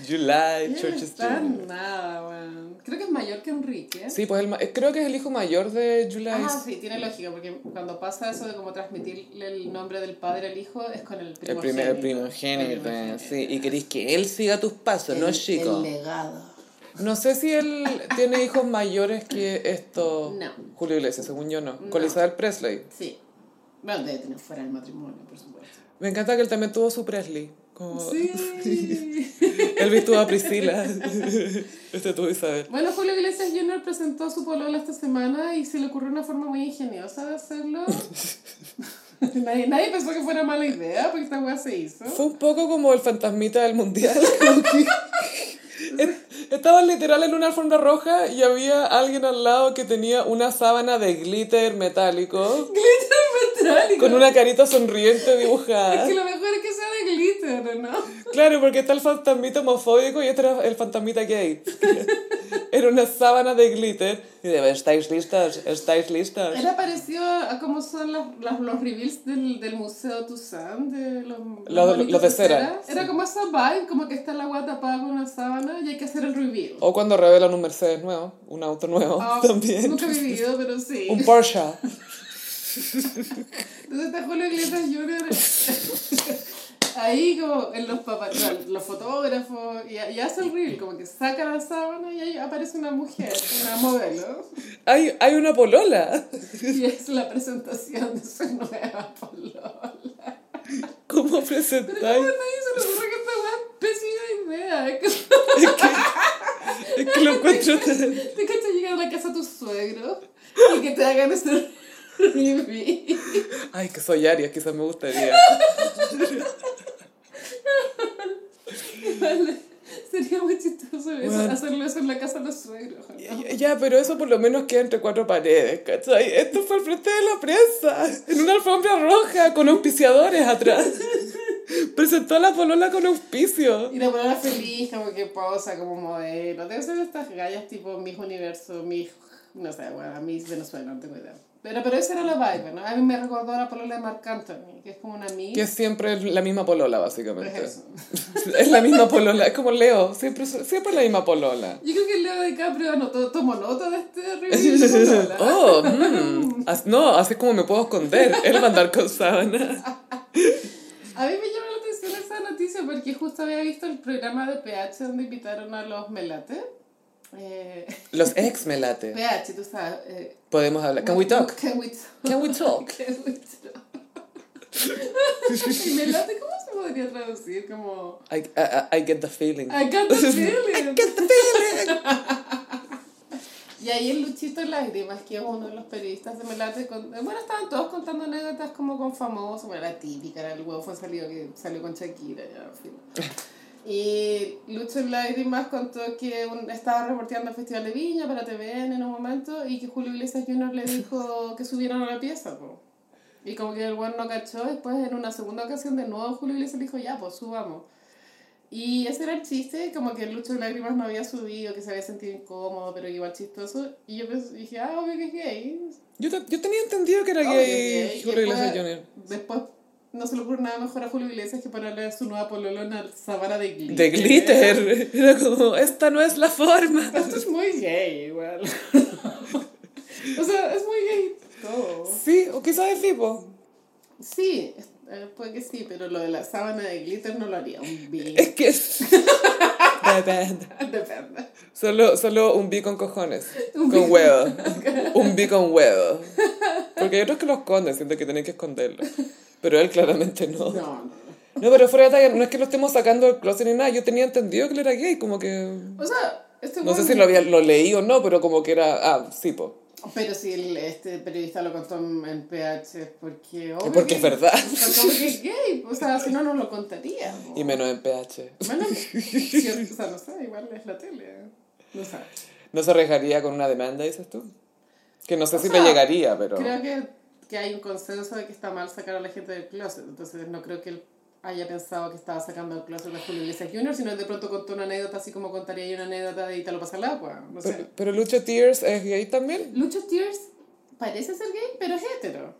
July No Churches está Jr. nada, weón. Creo que es mayor que Enrique. Sí, pues el ma- creo que es el hijo mayor de July. Ah, sí, tiene lógica, porque cuando pasa eso de como transmitirle el nombre del padre al hijo, es con el El primogénito. primer el primogénito, El sí. Y queréis que él siga tus pasos, ¿no, chico? El legado. No sé si él tiene hijos mayores que esto. No. Julio Iglesias, según yo no. Con No. Isabel Presley. Sí. Bueno, debe tener fuera del matrimonio, por supuesto. Me encanta que él también tuvo su Presley. Como Sí. <laughs> Elvis tuvo a Priscila. <laughs> este tuvo a Isabel. Bueno, Julio Iglesias Jr. presentó a su polola esta semana y se le ocurrió una forma muy ingeniosa de hacerlo. <laughs> nadie, nadie pensó que fuera mala idea, porque esta weá se hizo. Fue un poco como el fantasmita del mundial. Estaban literal en una alfombra roja y había alguien al lado que tenía una sábana de glitter metálico Metálico. con una carita sonriente Es dibujada. que lo mejor es que sea de glitter, ¿no? Claro, porque está el fantasmita homofóbico y este era el fantasmita gay. <laughs> Era una sábana de glitter. Y de, ¿estáis listas? ¿Estáis listas? Era parecido a cómo son las, las- los reveals del, del Museo Toussaint, de los, Los- los de cera. Era como esa vibe, como que está la guata tapada con una sábana y hay que hacer el reveal. O cuando revelan un Mercedes nuevo, un auto nuevo Ah, <laughs> también. Nunca he vivido, pero sí. Un Porsche. <laughs> Entonces está Julio Iglesias Jr. ahí como en los paparazzi, los fotógrafos, y, y hace el reel, como que saca la sábana y ahí aparece una mujer, una modelo, Hay, hay una polola. y es la presentación de su nueva polola. ¿Cómo Pero presentáis? como nadie se le ocurre que esta weá. Es que, Es que lo <laughs> encuentro tan- te cachas llegar a la casa de tus suegros y que te hagan review. Ay, que soy Aries, quizás me gustaría. Vale. Sería muy chistoso eso, Bueno. hacerlo eso en la casa de los suegros. ¿no? Ya, ya, pero eso por lo menos queda entre cuatro paredes, ¿cachai? Esto fue al frente de la prensa, en una alfombra roja, con auspiciadores atrás. Presentó a la polola con auspicio. Y la palabra feliz, como que posa como modelo. Debe ser de estas gallas tipo Miss Universo, Miss, no sé, bueno, Miss Venezuela, no tengo idea. Pero, pero esa era la vibe, ¿no? A mí me recordó a la polola de Marc Anthony, que es como una Miss. Que es siempre la misma polola, básicamente. eso. <laughs> Es la misma polola, es como Leo, siempre, siempre la misma polola. Yo creo que Leo DiCaprio anotó, tomó nota de este review. <laughs> Oh, <laughs> mm. No, así es como me puedo esconder. Él va a andar con sábana. A mí me llama la atención esa noticia porque justo había visto el programa de PH donde invitaron a los Melate. Eh, Los ex me late. PH, tú sabes. eh, Podemos hablar. Can we talk? Can we talk? <laughs> Can we talk? Can we talk? Y Melate, ¿cómo se podría traducir? Como... I, I, I get the feeling. I got the feeling. Get the feeling. <laughs> <laughs> Y ahí el Luchito Lágrimas, que es uno de los periodistas de Melate, con- bueno, estaban todos contando anécdotas como con famosos, bueno, la típica, era el huevo fue salido que salió con Shakira, ya, en fin. Y Lucho Lágrimas contó que un- estaba reporteando el Festival de Viña para TVN en un momento y que Julio Iglesias Jr. le dijo que subieran a la pieza, po. Y como que el weón no cachó, después en una segunda ocasión de nuevo Julio Iglesias le dijo, ya, pues subamos. Y ese era el chiste, como que Lucho de Lágrimas no había subido, que se había sentido incómodo, pero igual chistoso. Y yo pues, dije, ah, obvio que es gay. Yo, yo tenía entendido que era Obvio gay. Julio Iglesias Jr. Después no se le ocurre nada mejor a Julio Iglesias que ponerle a su nueva pololo una sábana de glitter. De <laughs> glitter. Era como, esta no es la forma. <laughs> Esto es muy gay, igual. <laughs> o sea, es muy gay todo. Sí, o quizás es tipo. Sí, eh, puede que sí, pero lo de la sábana de glitter no lo haría un bi. Es que es... Depende. Depende. Solo, solo un bi con cojones. Con huevo. Un bi con huevo. Porque hay otros que lo esconden, siento que tienen que esconderlo. Pero él claramente no. No, no. No, pero fuera de talla, no es que lo estemos sacando del closet ni nada. Yo tenía entendido que él era gay, como que... O sea, este No sé si lo, había, lo leí o no, pero como que era... Ah, sí, po. Pero si el, este periodista lo contó en, PH porque... obvio porque que- es verdad. Porque es gay. O sea, si no, no lo contaría. po. Y menos en PH. Bueno, si- o sea, no sé, igual es la tele. No sé. ¿No se arriesgaría con una demanda, dices tú? Que no sé O si sea, le llegaría, pero... Creo que, que hay un consenso de que está mal sacar a la gente del closet. Entonces no creo que él haya pensado que estaba sacando del closet a Julio Iglesias Jr., sino de pronto contó una anécdota así como contaría yo una anécdota de Italo pasa el agua. No sé. Pero, pero Lucho Tears es gay también. Lucho Tears parece ser gay, pero es hetero.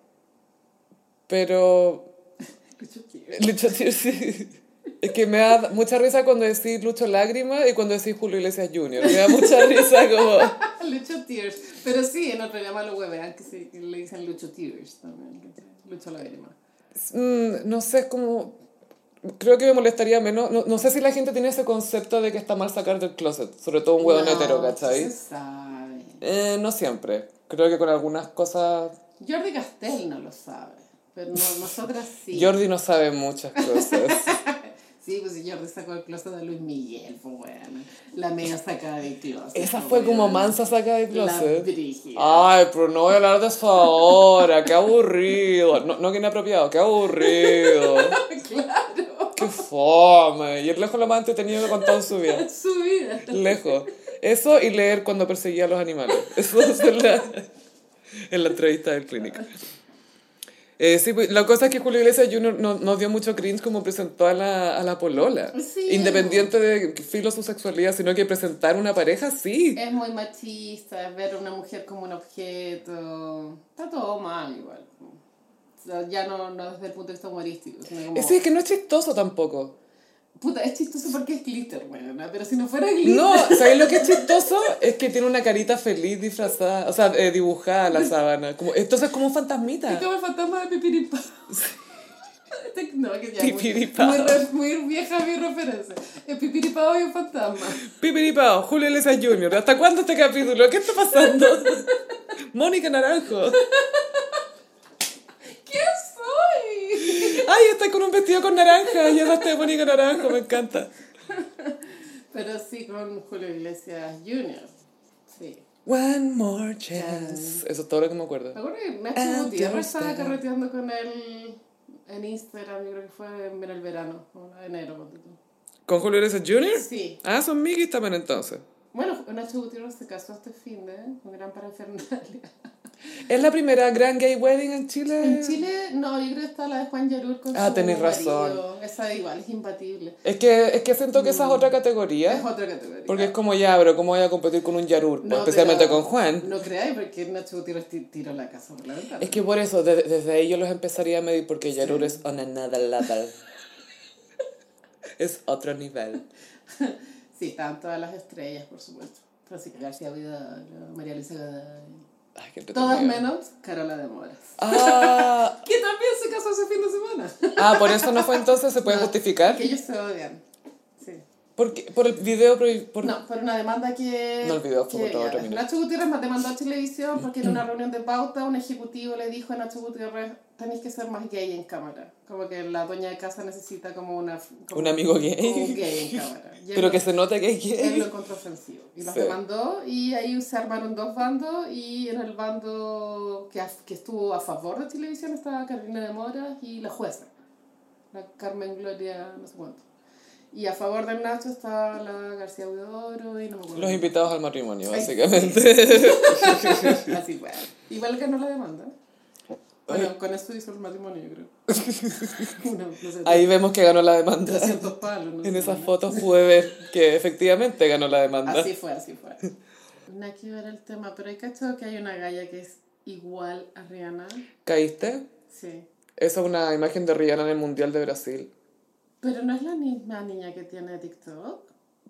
Pero <laughs> Lucho Tears. Lucho Tears sí. Es que me da mucha risa cuando decís Lucho Lágrima y cuando decís Julio Iglesias Jr. Me da mucha risa como... <laughs> Lucho Tears. Pero sí, en el programa lo huevean que, sí, que le dicen Lucho Tears también. Lucho Lágrima. mm, no sé, es como... Creo que me molestaría menos. No, no sé si la gente tiene ese concepto de que está mal sacar del closet. Sobre todo un hueón No, hetero, ¿cachai? Se sabe. Eh, no siempre. Creo que con algunas cosas... Jordi Castell no lo sabe. Pero no, nosotras sí. Jordi no sabe muchas cosas. <laughs> Sí, pues Jordi sacó el closet de Luis Miguel, pues bueno. La media sacada del closet. Esa pues, fue como mansa saca del La closet. Ay, pero no voy a hablar de eso ahora, qué aburrido. No, no que inapropiado, qué aburrido. <laughs> Claro. Qué fome. Y el lejos lo más entretenido que he contado en su vida. Su vida. Lejos. Eso y leer cuando perseguía a los animales. Eso es en la, en la entrevista del clínico. Eh, sí, pues, la cosa es que Julio Iglesias Jr. no, no dio mucho cringe como presentó a la, a la polola. Sí. Independiente de filo su sexualidad, sino que presentar una pareja, sí. Es muy machista, es ver a una mujer como un objeto. Está todo mal igual. O sea, ya no, no desde el punto de vista humorístico, como... Eh, Sí, es que no es chistoso tampoco. Puta, es chistoso porque es glitter, weona, pero si no fuera glitter... No, <laughs> ¿sabes lo que es chistoso? Es que tiene una carita feliz disfrazada, o sea, eh, dibujada la <laughs> sábana. Como, entonces es como un Es fantasmita. como el fantasma de Pipiripao. <laughs> No, que ya Pipiripao. Muy, muy, re- muy vieja mi referencia. El Pipiripao y un fantasma. Pipiripao, Julio Iglesias Jr. ¿Hasta cuándo este capítulo? ¿Qué está pasando? Mónica Naranjo. ¿Qué con un vestido con naranja. Llamaste de Mónica Naranjo, me encanta. Pero sí con Julio Iglesias Jr. Sí. One more chance. Eso es todo lo que me acuerdo. Me acuerdo que Nacho Gutiérrez estaba carreteando con él en Instagram, yo creo que fue en el verano, o en enero. ¿Con Julio Iglesias Jr.? Sí. Ah, son Mickey también entonces. Bueno, Nacho Gutiérrez se casó este fin de con gran parafernalia. ¿Es la primera gran gay wedding en Chile? En Chile, no, yo creo que está la de Juan Yarur con Ah, su tenés razón. marido. Esa igual, es imbatible. Es que, es que siento que esa es otra categoría. Es otra categoría. Porque es como ya, pero ¿cómo voy a competir con un Yarur? No, Especialmente pero- con Juan. No creáis, porque Nacho Gutiérrez ti- tiró la casa por la ventana. Es que por eso, de- desde ahí yo los empezaría a medir porque Yarur es on another level. es otro nivel. <laughs> Sí, estaban todas las estrellas, por supuesto. Francisca García Vidal, María Luisa Gaday. Ay, Todas menos Carola de Moras. Ah, <laughs> Que también se casó ese fin de semana. ah, por eso no fue entonces, ¿se puede No, justificar? Que ellos se odian. Porque, por el video, prohi- por... No, por una demanda que... No, el video fue que, por todo ya. Nacho Gutiérrez me demandó a Televisión porque en una reunión de pauta un ejecutivo le dijo a Nacho Gutiérrez tenéis que ser más gay en cámara. Como que la dueña de casa necesita como una... como- Un amigo gay. un gay en cámara. Y él Pero lo- que se note que es Él gay. lo encontró ofensivo y los Sí. demandó y ahí se armaron dos bandos y en el bando que, que estuvo a favor de televisión estaba Carolina de Moras y la jueza, la Carmen Gloria no sé cuánto. Y a favor del Nacho estaba la García Huidoro y no me acuerdo. Los invitados al matrimonio, básicamente. <laughs> Así fue. Igual ganó la demanda. Bueno, con eso hizo el matrimonio, yo creo. <laughs> Una, no sé, Ahí vemos que ganó la demanda. 300 palos. No En sé, esas fotos pude ver que efectivamente ganó la demanda. Así fue, así fue. Nada que ver el tema, pero hay cachado que hay una galla que es igual a Rihanna. ¿Caíste? Sí. Esa es una imagen de Rihanna en el Mundial de Brasil. Pero no es la misma niña que tiene TikTok.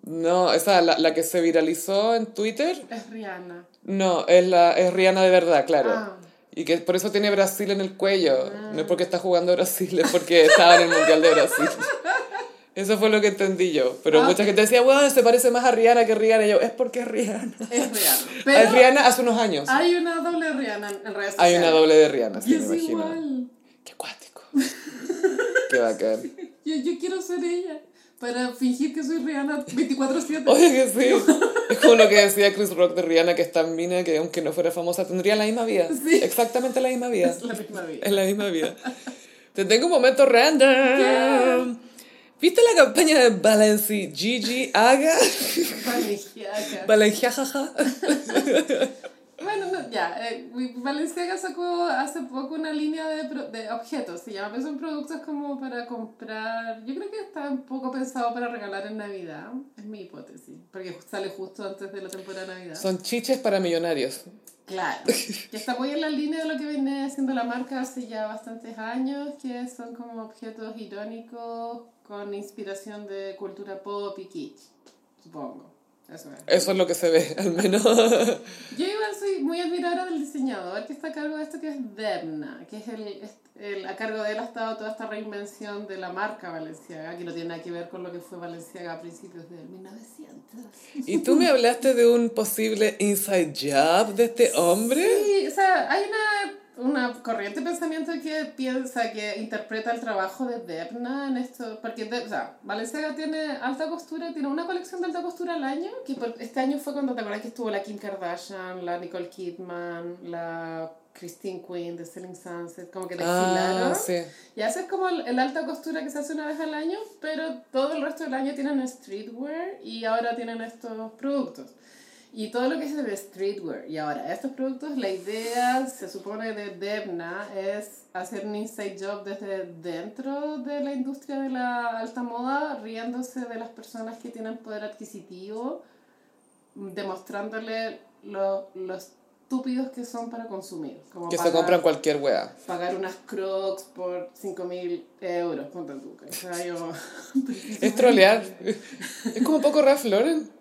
No, esa, la, la que se viralizó en Twitter, Es Rihanna. no, es, la, es Rihanna de verdad, claro. Ah. Y que por eso tiene Brasil en el cuello. No es porque está jugando Brasil, es porque estaba en el Mundial de Brasil. <laughs> Eso fue lo que entendí yo. Pero Ah. mucha gente decía, bueno, se parece más a Rihanna que Rihanna. Y yo, es porque es Rihanna. Es Rihanna. <laughs> Es Rihanna hace unos años. hay una doble Rihanna en redes sociales. Hay una doble de Rihanna, Y sí, me es imagino. igual. Qué cuático. Qué bacán. Yo, yo quiero ser ella. Para fingir que soy Rihanna 24-7. Oye, que sí. Es como lo que decía Chris Rock de Rihanna, que es tan mina que aunque no fuera famosa tendría la misma vida. Sí. Exactamente la misma vida. Es la misma vida. Es la misma vida. Te tengo un momento random. ¿Viste la campaña de Balenci Gigi Aga? Valenciaga. Balenciaga. <laughs> Bueno, no, ya. Eh, Valenciaga sacó hace poco una línea de, pro- de objetos. Se llama, pero son productos como para comprar. Yo creo que está un poco pensado para regalar en Navidad. Es mi hipótesis. Porque sale justo antes de la temporada de Navidad. Son chiches para millonarios. Claro. Que está muy en la línea de lo que viene haciendo la marca hace ya bastantes años. Que son como objetos irónicos con inspiración de cultura pop y kitsch. Supongo. Eso es. Eso es lo que se ve, al menos. <laughs> Yo igual soy muy admiradora del diseñador que está a cargo de esto, que es Debna, que es el, es el- a cargo de él ha estado toda esta reinvención de la marca Valenciaga, que no tiene nada que ver con lo que fue Valenciaga a principios del 1900. Y tú me hablaste de un posible inside job de este hombre. Sí, o sea, hay una, una corriente de pensamiento que piensa, que interpreta el trabajo de Debna en esto, porque De- o sea, Valenciaga tiene alta costura, tiene una colección de alta costura al año, que por- este año fue cuando te acuerdas que estuvo la Kim Kardashian, la Nicole Kidman, la Christine Quinn de Selling Sunset, como que desfilaron. Ah, sí. Y esa es como el, el alta costura que se hace una vez al año, pero todo el resto del año tienen streetwear y ahora tienen estos productos. Y todo lo que es el streetwear. Y ahora, estos productos, la idea, se supone, de Debna es hacer un inside job desde dentro de la industria de la alta moda, riéndose de las personas que tienen poder adquisitivo, demostrándole lo, lo estúpidos que son para consumir. Como Que se pagar- compran cualquier wea. pagar unas crocs por 5.000 euros, ponte tú. O- Es trolear. <laughs> Es como un poco Ralph Lauren.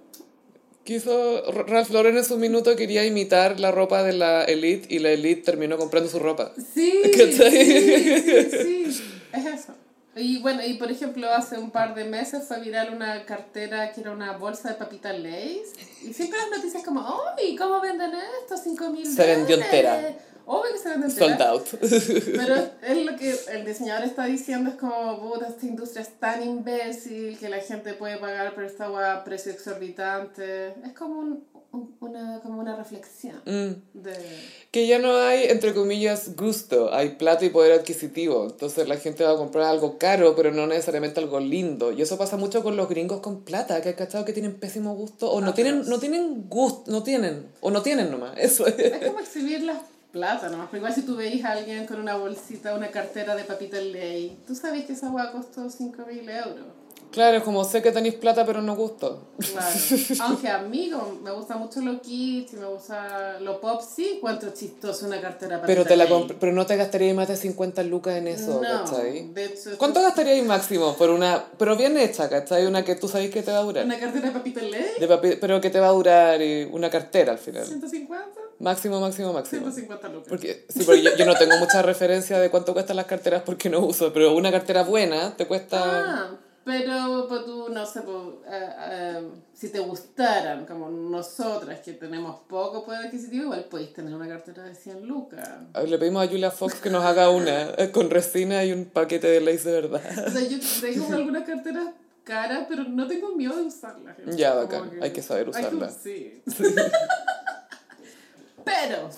Quiso, Ralph Lauren en su minuto quería imitar la ropa de la Elite y la Elite terminó comprando su ropa. Sí, <laughs> sí, ¿Cachai? sí, sí, es eso. Y bueno, y por ejemplo, hace un par de meses fue viral una cartera que era una bolsa de papita Lay's. Y siempre las noticias como, ¡ay! ¿Cómo venden esto? 5 mil Se vendió entera. Obvio que se vende entera. Sold out. <laughs> Pero es lo que el diseñador está diciendo, es como, puta, esta industria es tan imbécil que la gente puede pagar por esta hueá a precio exorbitante. Es como, un, un- una, como una reflexión Mm. de... Que ya no hay, entre comillas, gusto, hay plata y poder adquisitivo. Entonces la gente va a comprar algo caro, pero no necesariamente algo lindo. Y eso pasa mucho con los gringos con plata, que has cachado que tienen pésimo gusto, o no Ah, tienen, no tienen gusto, no tienen, o no tienen nomás. <laughs> Eso es. Es como exhibir las plata nomás, pero igual si tú veis a alguien con una bolsita, una cartera de papita ley, tú sabes que esa hueá costó 5 mil euros. Claro, es como sé que tenéis plata, pero no gusto. Claro. <laughs> Aunque a mí me gusta mucho lo kitsch y me gusta lo pop, sí encuentro chistoso una cartera de Pero, te la pero no te gastarías más de 50 lucas en eso, No, ¿cachai? de hecho, ¿Cuánto gastaríais máximo por una, pero bien hecha, ¿cachai? Una que tú sabes que te va a durar. Una cartera de papita ley, De papi- pero que te va a durar eh, una cartera al final. 150, Máximo, máximo, máximo. 150 lucas. Porque, sí, porque yo, yo no tengo mucha referencia de cuánto cuestan las carteras porque no uso, pero una cartera buena te cuesta... Ah, pero pues, tú, no sé, pues, eh, eh, si te gustaran, como nosotras que tenemos poco poder adquisitivo, igual podéis tener una cartera de 100 lucas. Le pedimos a Julia Fox que nos haga una <laughs> con resina y un paquete de lace de verdad. O sea, yo tengo algunas carteras caras, pero no tengo miedo de usarlas. Ya, bacán. Hay que saber hay que- usarla. sí. <laughs> <laughs> pero...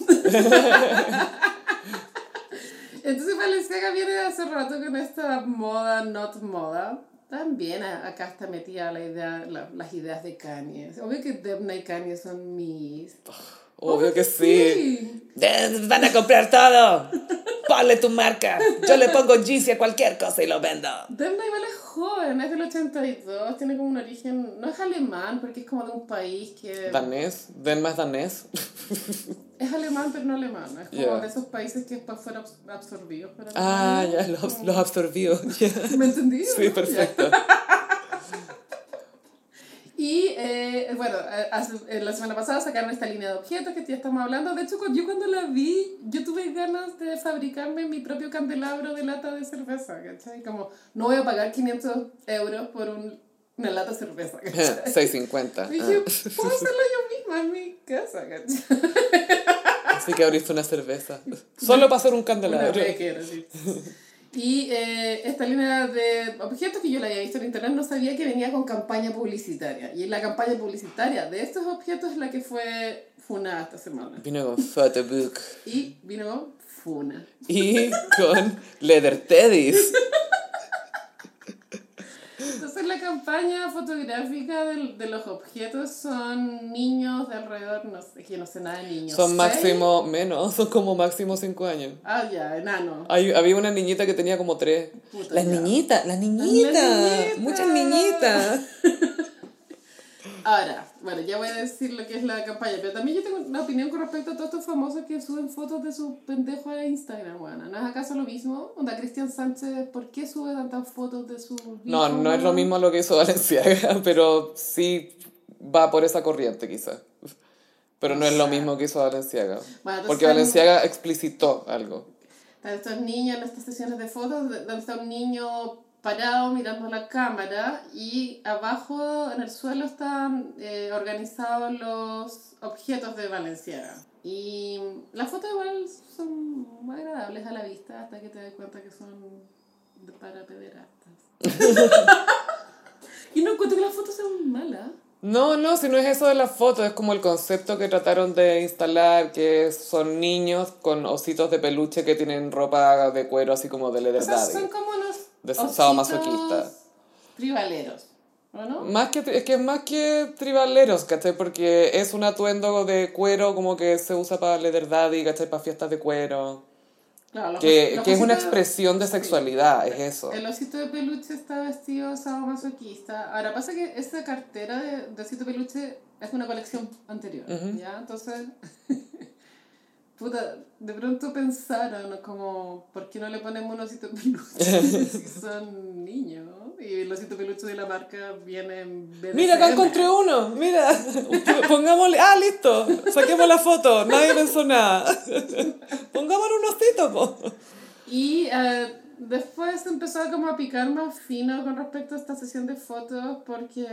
Entonces Valenciaga viene hace rato con esta moda, not moda. También acá está metida la idea, la- las ideas de Kanye. Obvio que Debna y Kanye son mis... Obvio que sí. Eh, Van a comprar todo. Ponle tu marca. Yo le pongo Yeezy a cualquier cosa y lo vendo. Demna igual es joven, es del 82, tiene como un origen, no es alemán, porque es como de un país que... Danés. Denma es danés. Es alemán, pero no alemán, es como de esos países que después fueron abs- absorbidos Ah, ya, los, los absorbió. ¿Me entendí? Sí, no? perfecto. Y eh, bueno, eh, la semana pasada sacaron esta línea de objetos que ya estamos hablando. De hecho, yo cuando la vi, yo tuve ganas de fabricarme mi propio candelabro de lata de cerveza, ¿cachai? Como, no voy a pagar 500 euros por un- una lata de cerveza, <laughs> ¿cachai? 650. Y dije, Ah. puedo hacerlo yo misma en mi casa, ¿cachai? Así que abriste una cerveza. Solo para hacer un <laughs> Una candelabro. becker, así. Y eh, esta línea de objetos que yo la había visto en internet no sabía que venía con campaña publicitaria. Y la campaña publicitaria de estos objetos es la que fue funada esta semana. Vino con photobook. Y vino con funa. Y con leather teddies. <laughs> Entonces la campaña fotográfica del- de, los objetos son niños de alrededor, no sé, que no sé nada de niños. Son ¿seis? máximo, menos, son como máximo 5 años. Ah, ya, enano. Hay, había una niñita que tenía como 3. Puta, Las niñitas, las niñitas. Muchas niñitas. <laughs> Ahora, bueno, ya voy a decir lo que es la campaña, pero también yo tengo una opinión con respecto a todos estos famosos que suben fotos de sus pendejos a Instagram, bueno. ¿No es acaso lo mismo? Onda, Cristian Sánchez, ¿por qué sube tantas fotos de sus No, hijos, no es lo mismo lo que hizo Valenciaga, <laughs> pero sí va por esa corriente quizás. Pero no es lo mismo que hizo Valenciaga. Bueno, Porque Valenciaga explicitó algo. Estos niños en estas sesiones de fotos de- donde está un niño parado mirando la cámara y abajo en el suelo están eh, organizados los objetos de Valenciaga. Y las fotos igual son muy agradables a la vista hasta que te das cuenta que son de- para pederastas. <laughs> y no encuentro que las fotos sean malas. No, no, si no es eso de la foto, es como el concepto que trataron de instalar, que son niños con ositos de peluche que tienen ropa de cuero así como de leather O sea, son como unos De sadomasoquista. tribaleros, ¿o no? Más que, es que es más que tribaleros, ¿cachai? Porque es un atuendo de cuero como que se usa para leather daddy, ¿cachai? Para fiestas de cuero. Claro, los Que, los que es una expresión de sí. sexualidad, es eso. El osito de peluche está vestido sadomasoquista. Ahora pasa que esta cartera de, de osito de peluche es una colección anterior, ¿ya? Entonces, <laughs> puta, de pronto pensaron como, ¿por qué no le ponemos un osito peluche <laughs> si son niños? Y el osito peluche de la marca viene en BDSM. Mira, acá encontré uno, mira, pongámosle, ah, listo, saquemos la foto, nadie pensó nada. Pongámosle un osito, po. Y eh, después empezó como a picar más fino con respecto a esta sesión de fotos porque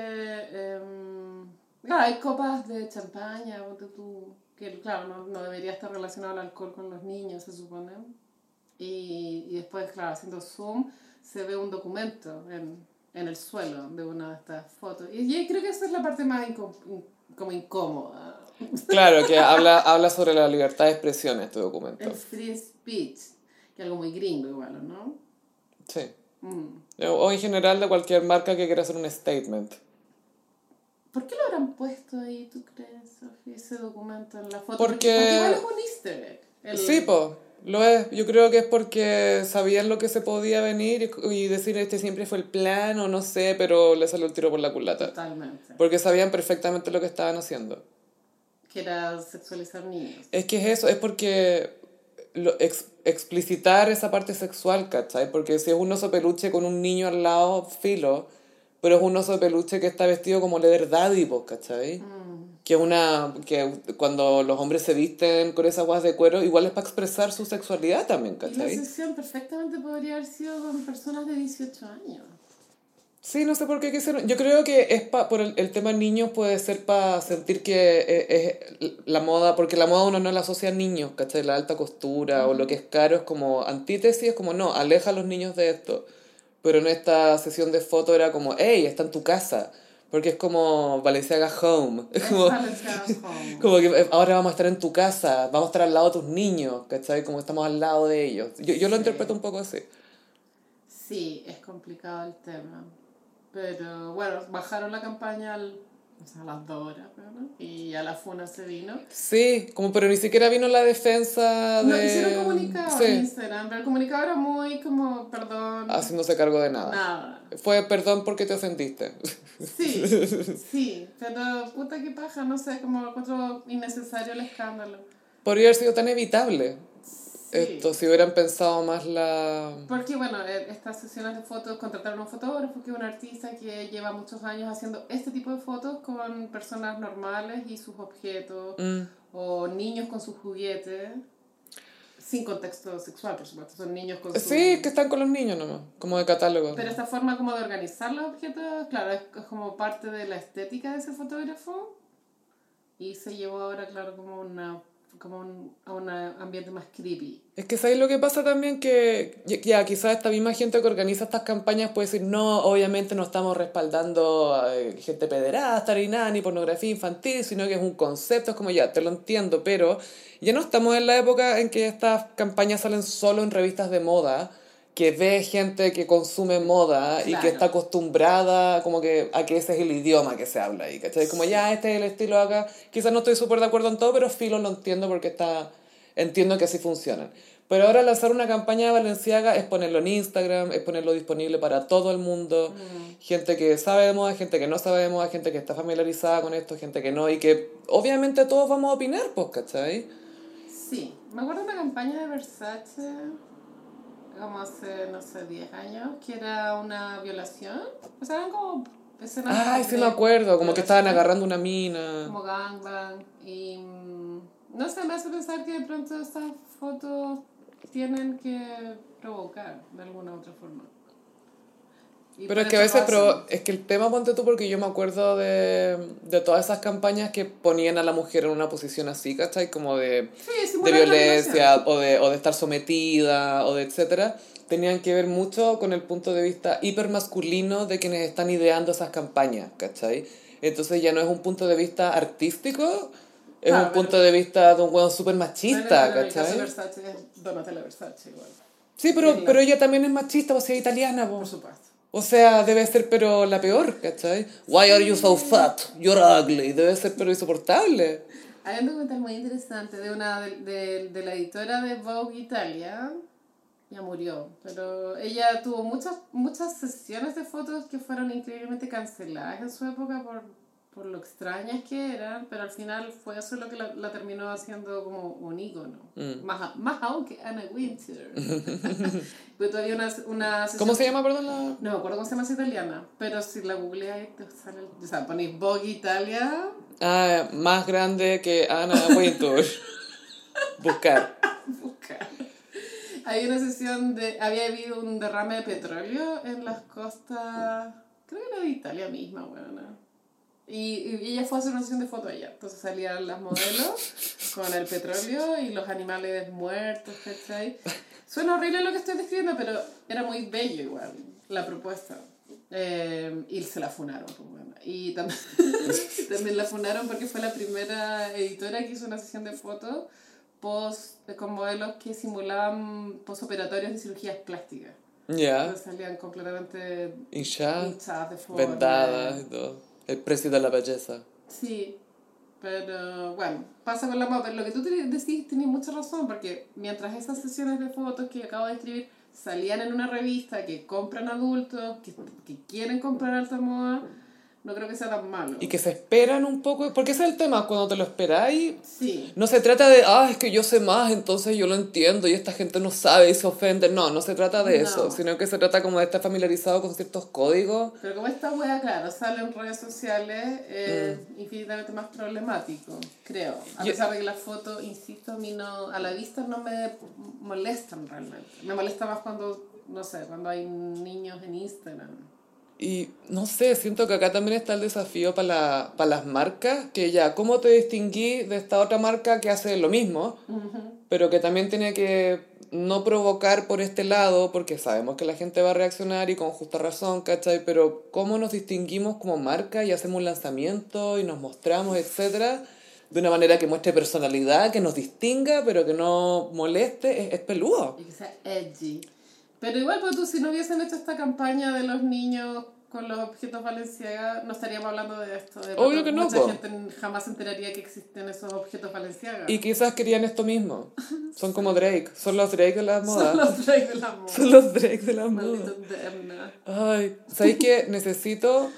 claro, hay copas de champaña, tú, que claro, no, no debería estar relacionado el alcohol con los niños, se supone. Y, y después, claro, haciendo zoom, se ve un documento en, en el suelo de una de estas fotos. Y yo creo que esa es la parte más inco- in- como incómoda. Claro, que <laughs> habla, habla sobre la libertad de expresión este documento. El free speech, que es algo muy gringo igual, ¿o ¿no? Sí. Mm. O en general de cualquier marca que quiera hacer un statement. ¿Por qué lo habrán puesto ahí, tú crees, Sofía, ese documento en la foto? Porque- igual es un easter egg. El- Sí, po, lo es. Yo creo que es porque sabían lo que se podía venir y, y decir este siempre fue el plan o no sé, pero le salió el tiro por la culata. Totalmente. Porque sabían perfectamente lo que estaban haciendo. Que era sexualizar niños. Es que es eso, es porque lo, ex- explicitar esa parte sexual, ¿cachai? Porque si es un oso peluche con un niño al lado, filo, pero es un oso peluche que está vestido como leather daddy, pues, ¿cachai? Que una, que cuando los hombres se visten con esas guas de cuero, igual es para expresar su sexualidad también, Y la ¿cachai? sesión perfectamente podría haber sido con personas de 18 años. Sí, no sé por qué quisieron. Yo creo que es pa, por el, el tema niños puede ser para sentir que es, es la moda, porque la moda uno no la asocia a niños, ¿cachai? La alta costura o lo que es caro es como antítesis, es como no, aleja a los niños de esto. Pero en esta sesión de foto era como, hey, está en tu casa. Porque es como Valenciaga Home. <laughs> Es como, Home. <laughs> como que eh, ahora vamos a estar en tu casa, vamos a estar al lado de tus niños, ¿cachai? Como estamos al lado de ellos. Yo, yo lo Sí. interpreto un poco así. Sí, es complicado el tema. Pero bueno, bajaron la campaña al, o sea, a las dos horas, ¿no? Y a la funa se vino. Sí, como pero ni siquiera vino la defensa de... No, hicieron comunicado en Sí, Instagram, pero el comunicado era muy como, perdón, haciéndose cargo de nada. nada. Fue perdón porque te ofendiste. Sí, <laughs> sí, pero puta que paja, no sé, como encuentro innecesario el escándalo. Podría haber sido tan evitable Sí. esto si hubieran pensado más la... Porque bueno, eh, estas sesiones de fotos contrataron a un fotógrafo que es un artista que lleva muchos años haciendo este tipo de fotos con personas normales y sus objetos, Mm, o niños con sus juguetes, sin contexto sexual, por supuesto, son niños con sus... Sí, que están con los niños nomás, como de catálogo. Pero esta forma como de organizar los objetos, claro, es, es como parte de la estética de ese fotógrafo y se llevó ahora, claro, como una como un, a un ambiente más creepy. Es que ¿sabes lo que pasa también? Que ya- ya quizás esta misma gente que organiza estas campañas puede decir, no, obviamente no estamos respaldando a eh, gente pederasta ni nada, ni pornografía infantil, sino que es un concepto, es como ya, te lo entiendo, pero ya no estamos en la época en que estas campañas salen solo en revistas de moda, que ve gente que consume moda y que está acostumbrada como que a que ese es el idioma que se habla ahí, ¿cachai? Como ya este es el estilo acá, quizás no estoy súper de acuerdo en todo, pero filo lo entiendo porque está, entiendo que así funcionan. Pero ahora lanzar una campaña de Valenciaga es ponerlo en Instagram, es ponerlo disponible para todo el mundo, gente que sabe de moda, gente que no sabe de moda, gente que está familiarizada con esto, gente que no, y que obviamente todos vamos a opinar, pues, ¿cachai? Sí, me acuerdo de una campaña de Versace, como hace, no sé, 10 años, que era una violación. O sea, eran como escenas... Ay, sí me acuerdo, como que estaban agarrando una mina. Como gangbang. Y mm, no sé, me hace pensar que de pronto estas fotos tienen que provocar de alguna u otra forma. Pero es que a veces, pero es que el tema ponte tú porque yo me acuerdo de, de todas esas campañas que ponían a la mujer en una posición así, ¿cachai? Como de, Sí, de violencia o de, o de estar sometida o de etcétera, tenían que ver mucho con el punto de vista hipermasculino de quienes están ideando esas campañas, ¿cachai? Entonces ya no es un punto de vista artístico, es Claro, un punto de vista de un hueón súper machista, Bueno, en el ¿cachai? Versace Donatella Versace igual. Sí, pero, pero ella también es machista, o sea, italiana, po. Por supuesto. O sea, debe ser pero la peor, ¿cachai? Why are you so fat? You're ugly. Debe ser pero insoportable. Hay un documental muy interesante de una de, de, de la editora de Vogue Italia. Ya murió, pero ella tuvo muchas muchas sesiones de fotos que fueron increíblemente canceladas en su época por, por lo extrañas que eran, pero al final fue eso lo que la, la terminó haciendo como un ícono. Mm. Más, más aún que Anna Winter. <laughs> pero todavía una, una sesión ¿Cómo se llama, perdón? La... no me acuerdo cómo se llama esa italiana, pero si la googleáis te sale, o sea, ponéis Vogue Italia, Ah, más grande que Anna Wintour. <laughs> Buscar. buscar. Hay una sesión de... Había habido un derrame de petróleo en las costas... Creo que era de Italia misma, bueno. Y, y ella fue a hacer una sesión de fotos allá. Entonces salían las modelos <laughs> con el petróleo y los animales muertos, ¿cachai? Suena horrible lo que estoy describiendo, pero era muy bello igual la propuesta. Eh, y se la funaron, pues bueno. Y también, <laughs> también la funaron porque fue la primera editora que hizo una sesión de fotos post, con modelos que simulaban postoperatorios de cirugías plásticas. Ya. Entonces salían completamente Hinchadas, hinchadas de forma. vendadas y todo. El precio de la belleza. Sí, pero bueno, pasa con la moda. Pero lo que tú decís tienes mucha razón, porque mientras esas sesiones de fotos que acabo de escribir salían en una revista que compran adultos, que, que quieren comprar alta moda, no creo que sea tan malo. Y que se esperan un poco, porque ese es el tema, cuando te lo esperáis, Sí, no se trata de, ah, es que yo sé más, entonces yo lo entiendo y esta gente no sabe y se ofende. No, no se trata de No. eso, sino que se trata como de estar familiarizado con ciertos códigos. pero como esta wea, claro, sale en redes sociales, es infinitamente más problemático, creo. A Yo- pesar de que las fotos, insisto, a mí no, a la vista no me molestan realmente. Me molesta más cuando, no sé, cuando hay niños en Instagram. Y no sé, siento que acá también está el desafío para la, para las marcas, que ya, ¿cómo te distinguí de esta otra marca que hace lo mismo, pero que también tiene que no provocar por este lado, porque sabemos que la gente va a reaccionar y con justa razón, ¿cachai? Pero ¿cómo nos distinguimos como marca y hacemos un lanzamiento y nos mostramos, etcétera? De una manera que muestre personalidad, que nos distinga, pero que no moleste, es, es peludo. Edgy. Pero igual, pues tú, si no hubiesen hecho esta campaña de los niños con los objetos Valenciaga, no estaríamos hablando de esto. De Obvio que no, Mucha po. gente jamás se enteraría que existen esos objetos Valenciaga. Y quizás querían esto mismo. <laughs> Son como Drake, son los Drake de la moda. Son los Drake de la moda. Son los Drake de la moda. Ay, ¿sabes qué? Necesito...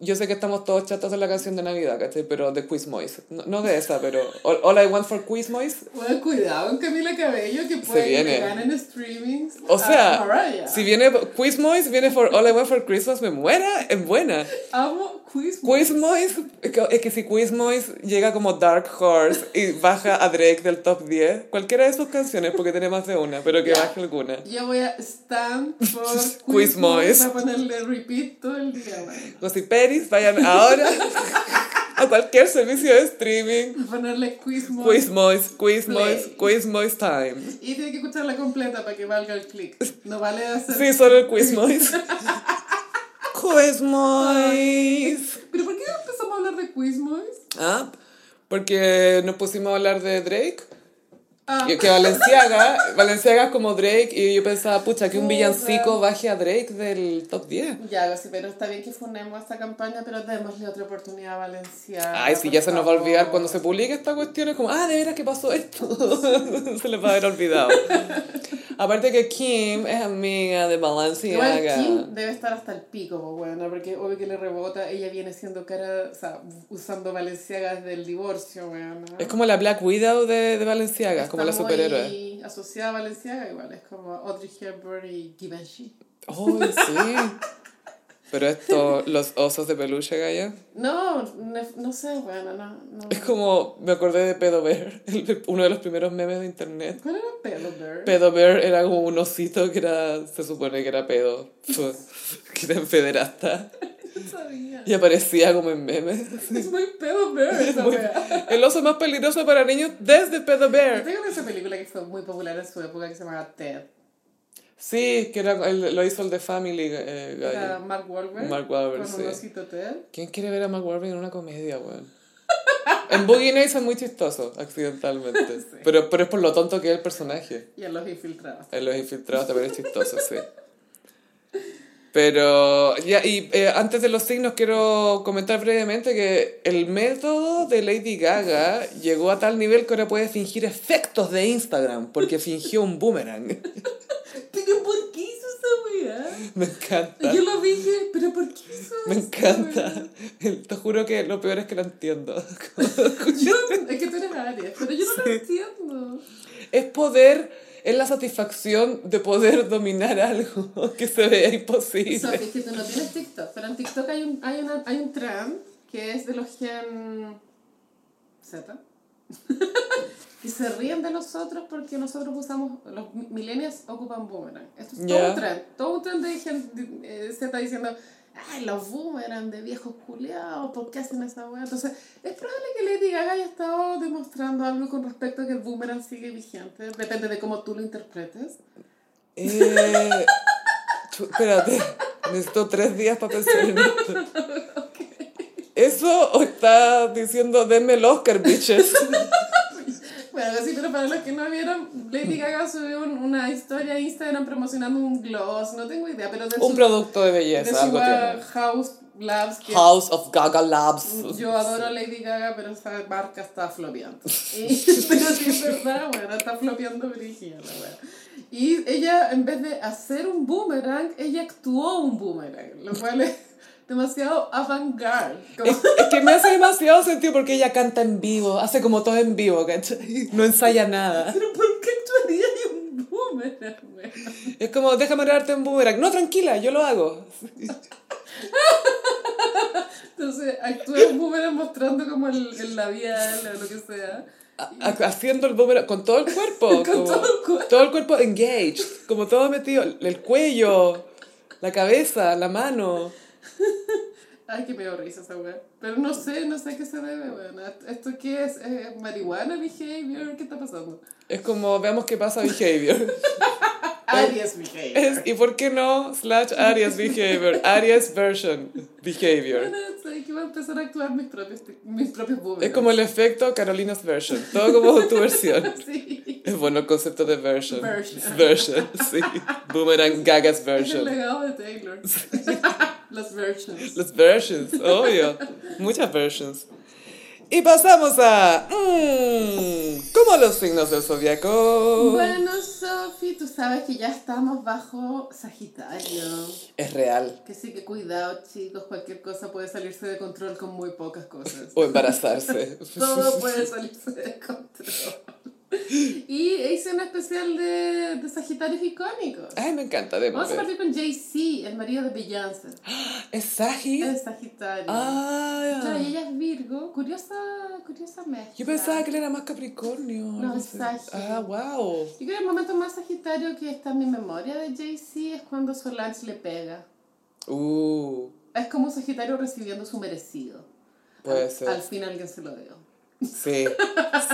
Yo sé que estamos todos chatos en la canción de Navidad, ¿cachai? Pero de Quizmois. No, no de esa, pero... All, All I Want for Quizmois. Bueno, cuidado Camila Cabello, que puede que ganen streamings. O sea, si viene Quizmois, viene for All I Want for Christmas, me muera, es buena. Amo Quiz. Quizmois, es que- si Quizmois llega como Dark Horse y baja a Drake del top 10, cualquiera de sus canciones, porque tiene más de una, pero que Ya. baje alguna. Yo voy a stand por <laughs> Quiz Mois. Voy a ponerle repeat todo el día, bueno. Gossiperis, vayan ahora <laughs> a cualquier servicio de streaming. Ponerle Quiz Mois. Quizmois, Quizmois, Play. Quizmois time. Y tiene que escucharla completa para que valga el clic. No vale hacer... Sí, solo el Quizmois. <laughs> Quizmois. ¿Pero por qué empezamos a hablar de Quiz Mois? Ah, porque nos pusimos a hablar de Drake. Ah, que Valenciaga, Valenciaga es como Drake y yo pensaba, pucha, que un Puta. villancico baje a Drake del top 10. ya, sí, pero está bien que fundemos esta campaña, pero démosle otra oportunidad a Valencia. Ay, si ya se nos va a olvidar cuando se publique esta cuestión, es como, ah, de veras que pasó esto. <laughs> se les va a haber olvidado. <laughs> Aparte que Kim es amiga de Igual Balenciaga. Kim debe estar hasta el pico, pues, bueno, porque obvio que le rebota, ella viene siendo cara, o sea, usando Valenciaga desde el divorcio, bueno. Es como la Black Widow de, de Valenciaga, como la superhéroe. asociada a Valenciaga, igual, es como Audrey Hepburn y Givenchy. ¡Ay, sí! Pero esto, los osos de peluche, Gaya. No, no, no sé, bueno, no, no. Es como, me acordé de Pedo Bear, el- uno de los primeros memes de internet. ¿Cuál era Pelo Bear? Pedo Bear era como un osito que era, se supone que era pedo, que era pederasta. <laughs> No sabía. Y aparecía como en memes. <laughs> Es muy Pelo Bear esa Muy-. El oso más peligroso para niños desde Pedo Bear. Tengo esa película que fue muy popular en su época que se llamaba Ted. Sí, que era, el- lo hizo el de Family eh. Era Mark Wahlberg. Mark Wahlberg, Con sí. un osito Ted. ¿Quién quiere ver a Mark Wahlberg en una comedia, weón? En Boogie Nights es muy chistoso, accidentalmente. <laughs> Pero, pero es por lo tonto que es el personaje. Y en los infiltrados. En los infiltrados también es chistoso, sí. Pero, ya, y eh, antes de los signos quiero comentar brevemente que el método de Lady Gaga llegó a tal nivel que ahora puede fingir efectos de Instagram, porque fingió un boomerang. <laughs> ¿Pero por qué hizo esa wea? Me encanta. Yo lo dije, pero ¿por qué hizo Me encanta. Te juro que lo peor es que lo entiendo. <laughs> Yo, es que tú eres Aries, pero yo no lo entiendo. Es poder, es la satisfacción de poder dominar algo <laughs> que se vea imposible. Sophie, es que tú no tienes TikTok, pero en TikTok hay un, hay una, hay un trend que es de los gen Z. <laughs> Y se ríen de nosotros porque nosotros usamos, los millennials ocupan boomerang. Esto es todo un trend. Todo un trend de gente, eh, está diciendo, ay, los boomerang de viejos culiados, ¿por qué hacen esa weá? Entonces, es probable que Lady Gaga haya estado demostrando algo con respecto a que el boomerang sigue vigente. Depende de cómo tú lo interpretes. Eh, espérate, necesito tres días para pensar en esto. <laughs> ¿Eso o está diciendo denme el Oscar, bitches? <laughs> Bueno, sí, pero para los que no vieron, Lady Gaga subió un- una historia a Instagram promocionando un gloss, no tengo idea, pero de Un su, producto de de belleza, su algo tiene. House Labs, que House of Gaga Labs. yo adoro a Lady Gaga, pero esa marca está flopeando. <laughs> <laughs> Pero sí es verdad, bueno, está flopeando Brigitte. Y ella, en vez de hacer un boomerang, ella actuó un boomerang, lo cual es demasiado avant-garde. Como- Es, es que me hace demasiado sentido porque ella canta en vivo, hace como todo en vivo, ¿cachai? No ensaya nada. Pero ¿por qué actuaría un boomerang? Es como, déjame darte en boomerang. No, tranquila, yo lo hago. Entonces, actúa un boomerang mostrando como el, el labial o lo que sea. Ha- ha- Haciendo el boomerang con todo el cuerpo. Con como- todo el cuerpo. todo el cuerpo engaged, como todo metido. El cuello, la cabeza, la mano. <laughs> Ay, que me dio risa esa weá. Pero no sé, no sé a qué se debe, weón. ¿Esto qué es? ¿Es marihuana, behavior? ¿Qué está pasando? Es como, veamos qué pasa behavior. <laughs> Aries behavior. Es, ¿Y por qué no? Slash Aries behavior. Aries version behavior. Bueno, sé que voy a empezar a actuar mis propios, mis propios boomerangs. Es como el efecto Carolina's version. Todo como tu versión. <laughs> Sí. Es bueno el concepto de version. Version. Version, sí. Boomerang Gaga's Es el version. legado de Taylor. Las versions. Las versions, obvio. Muchas versions. Y pasamos a... Mmm, ¿Cómo los signos del zodiaco? Bueno, Sofi, tú sabes que ya estamos bajo Sagitario. Es real. Que sí, que cuidado, chicos. Cualquier cosa puede salirse de control con muy pocas cosas. O embarazarse. Todo puede salirse de control. Y hice un especial de, de Sagitarios icónicos. Ay, me encanta. de Vamos a partir con Jay-Z, el marido de Beyoncé. <gasps> ¿Es Sagi? Es Sagitario. Ah, Claro, y ella es Virgo. Curiosa, curiosa mezcla. yo pensaba que él era más Capricornio. No, es. Sagi. Ah, wow. Yo creo que el momento más Sagitario que está en mi memoria de Jay-Z es cuando Solange le pega. Uh, Es como Sagitario recibiendo su merecido. puede al, ser. Al fin alguien se lo dio. Sí,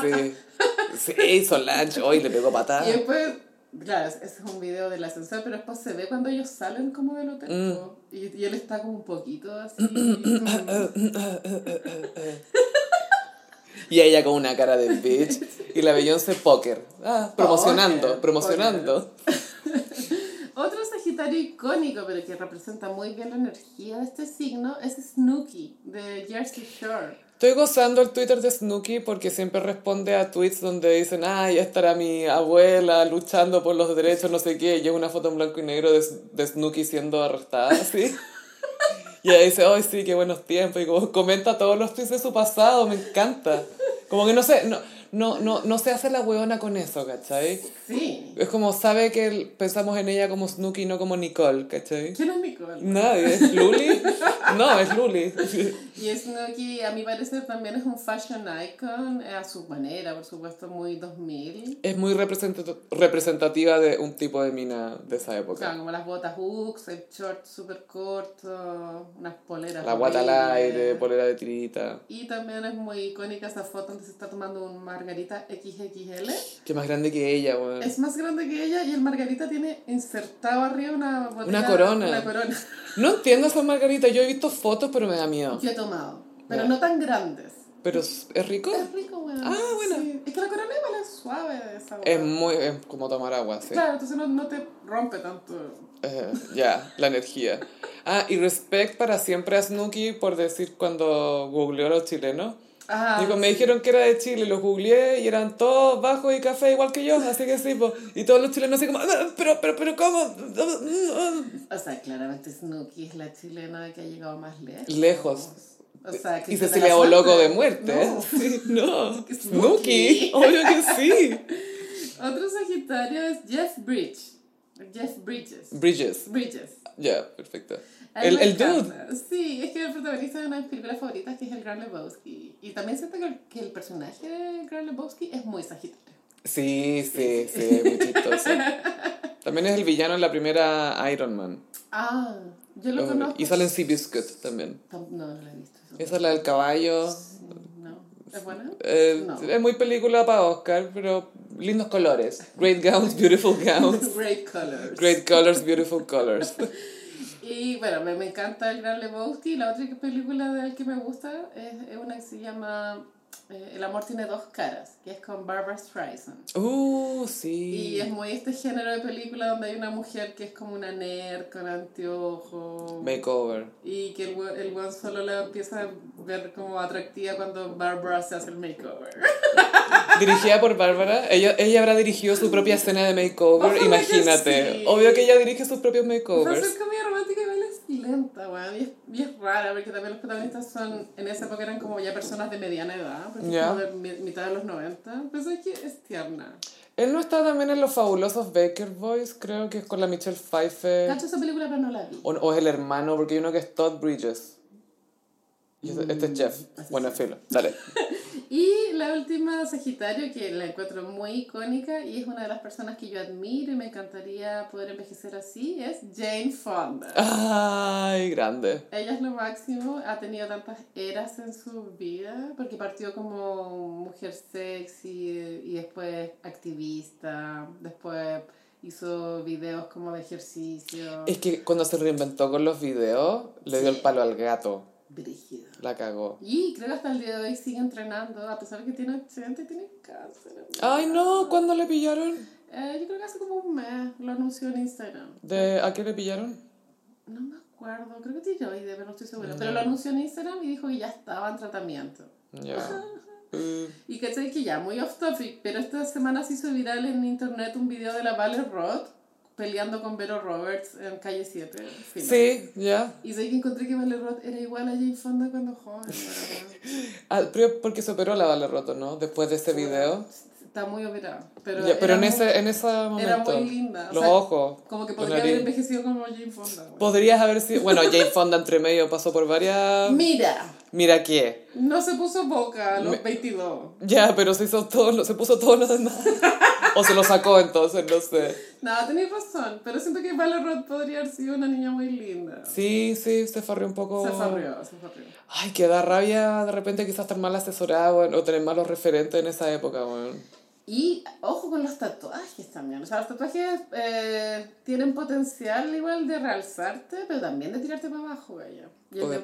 sí. <laughs> Sí, Solange, hoy le pegó patada. Y después, claro, ese es un video del ascensor, pero después se ve cuando ellos salen como del hotel. Mm. Y, y él está como un poquito así. Y ella con una cara de bitch. Y la Beyoncé Poker. Ah, promocionando, Poker, promocionando. <laughs> Otro Sagitario icónico, pero que representa muy bien la energía de este signo, es Snooki, de Jersey Shore. Estoy gozando el Twitter de Snooki porque siempre responde a tweets donde dicen, ay, ya estará mi abuela luchando por los derechos, no sé qué, y es una foto en blanco y negro de, de Snooki siendo arrestada, ¿sí? Y ella dice, ay, sí, qué buenos tiempos, y como comenta todos los tweets de su pasado, me encanta. Como que no sé, no, no, no, no se hace la hueona con eso, ¿cachai? Sí. Es como sabe que el- pensamos en ella como Snooki, no como Nicole, ¿cachai? ¿Quién es Nicole? Nadie, ¿es Luli? No, es Luli. Y Snooki, a mi parecer, también es un fashion icon, eh, a su manera, por supuesto, muy 2000. Es muy representa- representativa de un tipo de mina de esa época. Claro, como las botas hooks, el short súper corto, unas poleras. La guata al aire, polera de tirita. Y también es muy icónica esa foto donde se está tomando un margarita XXL. Qué más grande que ella, weón. Es más grande que ella y el margarita tiene insertado arriba una botella- Una corona. Una corona. No entiendo esa margarita. Yo he visto fotos, pero me da miedo. Yo tomado, pero no tan grandes. Pero es rico. Es rico, weón. Ah, bueno. Sí. Es que la corona igual es suave de esa Es muy. Es como tomar agua, sí. Claro, entonces no, no te rompe tanto. Eh, ya, la energía. Ah, y respect para siempre a Snooki por decir cuando googleó a los chilenos. Ah, Digo, me dijeron que era de Chile, los googleé y eran todos bajos y café igual que yo, así que sí, po. y todos los chilenos así como, "Ah, pero, pero, pero, ¿cómo? O sea, claramente Snooki es la chilena que ha llegado más lejos. Lejos. O sea, que Y se Cecilia Boloco de muerte. No. <laughs> Sí, no. <laughs> Snooki, obvio que sí. <laughs> Otro Sagitario es Jeff Bridge. Jeff Bridges. Bridges. Bridges. Ya, perfecto. El, el dude. Sí, es que el protagonista de una de mis películas favoritas que es el Gran Lebowski. Y también siento que el, que el personaje de Gran Lebowski es muy sagitario. Sí, sí, sí, muy chistoso. También es el villano en la primera Iron Man. Ah, yo lo conozco. Y sale en Seabiscuit también. Tam- No, no la he visto. Esa es la del caballo. No. ¿Es buena? Eh, No. Es muy película para Oscar, pero lindos colores. Great <laughs> gowns, beautiful gowns. <laughs> Great Colors. Great colors, beautiful colors. <laughs> Y bueno, me, me encanta el Gran Lebowski. La otra película de él que me gusta es, es una que se llama eh, El amor tiene dos caras, que es con Barbara Streisand. Uh, sí. Y es muy este género de película donde hay una mujer que es como una nerd con anteojos. Makeover. Y que el, el weón solo la empieza a ver como atractiva cuando Barbara se hace el makeover. <laughs> Dirigida por Bárbara. Ella, ella habrá dirigido su propia escena de makeover, Ojalá imagínate. sí. Obvio que ella dirige sus propios makeovers. Lenta, weón. Y es, y es rara porque también los protagonistas son, en esa época eran como ya personas de mediana edad, porque como de mi- mitad de los 90. Pero es que es tierna. Él no está también en los fabulosos Baker Boys, creo que es con la Michelle Pfeiffer. Cacho esa película pero no la vi. O, o es el hermano, porque hay uno que es Todd Bridges. Y este, este es Jeff. Bueno, filo. Dale. <laughs> Y la última Sagitario, que la encuentro muy icónica y es una de las personas que yo admiro y me encantaría poder envejecer así, es Jane Fonda. Ay, grande. Ella es lo máximo, ha tenido tantas eras en su vida, porque partió como mujer sexy y después activista, después hizo videos como de ejercicio. Es que cuando se reinventó con los videos, le dio el palo al gato. Brígido. La cagó. Y creo que hasta el día de hoy sigue entrenando, a pesar de que tiene 80 y tiene cáncer. Ay, no, ¿cuándo le pillaron? Eh, yo creo que hace como un mes lo anunció en Instagram. ¿De ¿A qué le pillaron? No me acuerdo, creo que tiroides, pero no estoy segura. Pero lo anunció en Instagram y dijo que ya estaba en tratamiento. Ya. Uh, <laughs> Y que que ya, muy off topic, pero esta semana se hizo viral en internet un video de la Vale Roth peleando con Vero Roberts en calle 7. filo. sí, ya. Y sé que encontré que Vale Roth era igual a Jane Fonda cuando joven. pero <laughs> porque se operó la Vale Roto, ¿no? Después de ese video. Está muy operada. Pero, Ya, pero en muy- ese, en ese momento. Era muy linda. o Los sea, ojos. Como que podría haber envejecido como Jane Fonda. güey. Podrías haber sido. Bueno, Jane Fonda entre medio pasó por varias. <laughs> Mira, Mira qué. no se puso boca a los 22. Ya, pero se hizo todo, se puso todo lo demás. <laughs> o se lo sacó entonces, no sé. No, tenéis razón, pero siento que Vale Roth podría haber sido una niña muy linda. Sí, sí, se farrió un poco. Se farrió, se farrió. Ay, que da rabia de repente quizás estar mal asesorada o tener malos referentes en esa época, weón. Y ojo con los tatuajes también. O sea, los tatuajes eh, tienen potencial igual de realzarte, pero también de tirarte para abajo, gaya.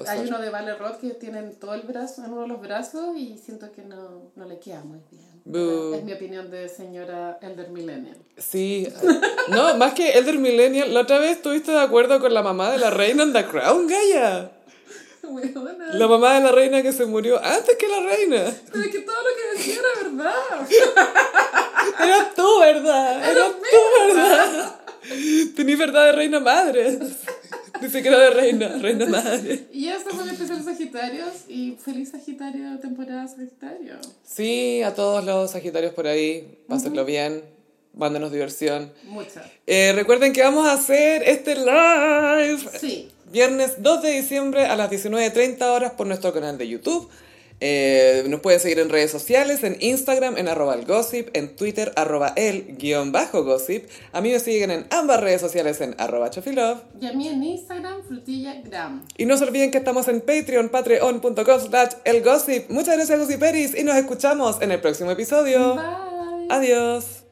Hay uno de Vale Roth que tiene en todo el brazo, en uno de los brazos, y siento que no, no le queda muy bien. Es mi opinión de señora Elder Millennial. Sí. No, más que Elder Millennial, la otra vez estuviste de acuerdo con la mamá de la reina en The Crown, Gaia. <laughs> La mamá de la reina que se murió antes que la reina. Pero es que todo lo que decía era verdad. <laughs> Era tú, ¿verdad? Era tú, ¿verdad? Tenís verdad de reina madre. Ni siquiera de reina, reina madre. Y eso fue el especial Sagitarios y feliz Sagitario, temporada Sagitario. Sí, a todos los sagitarios por ahí, pásenlo bien, mándenos diversión. Muchas. Eh, recuerden que vamos a hacer este live Sí. viernes 2 de diciembre a las 19.30 horas por nuestro canal de YouTube. Eh, nos pueden seguir en redes sociales, en Instagram, en arroba el gossip, en Twitter, arroba el guion bajo gossip. A mí me siguen en ambas redes sociales en arroba chofilove. Y a mí en Instagram, frutillagram. Y no se olviden que estamos en Patreon, patreon.com slash el gossip. Muchas gracias, gossiperis, y nos escuchamos en el próximo episodio. Bye. Adiós.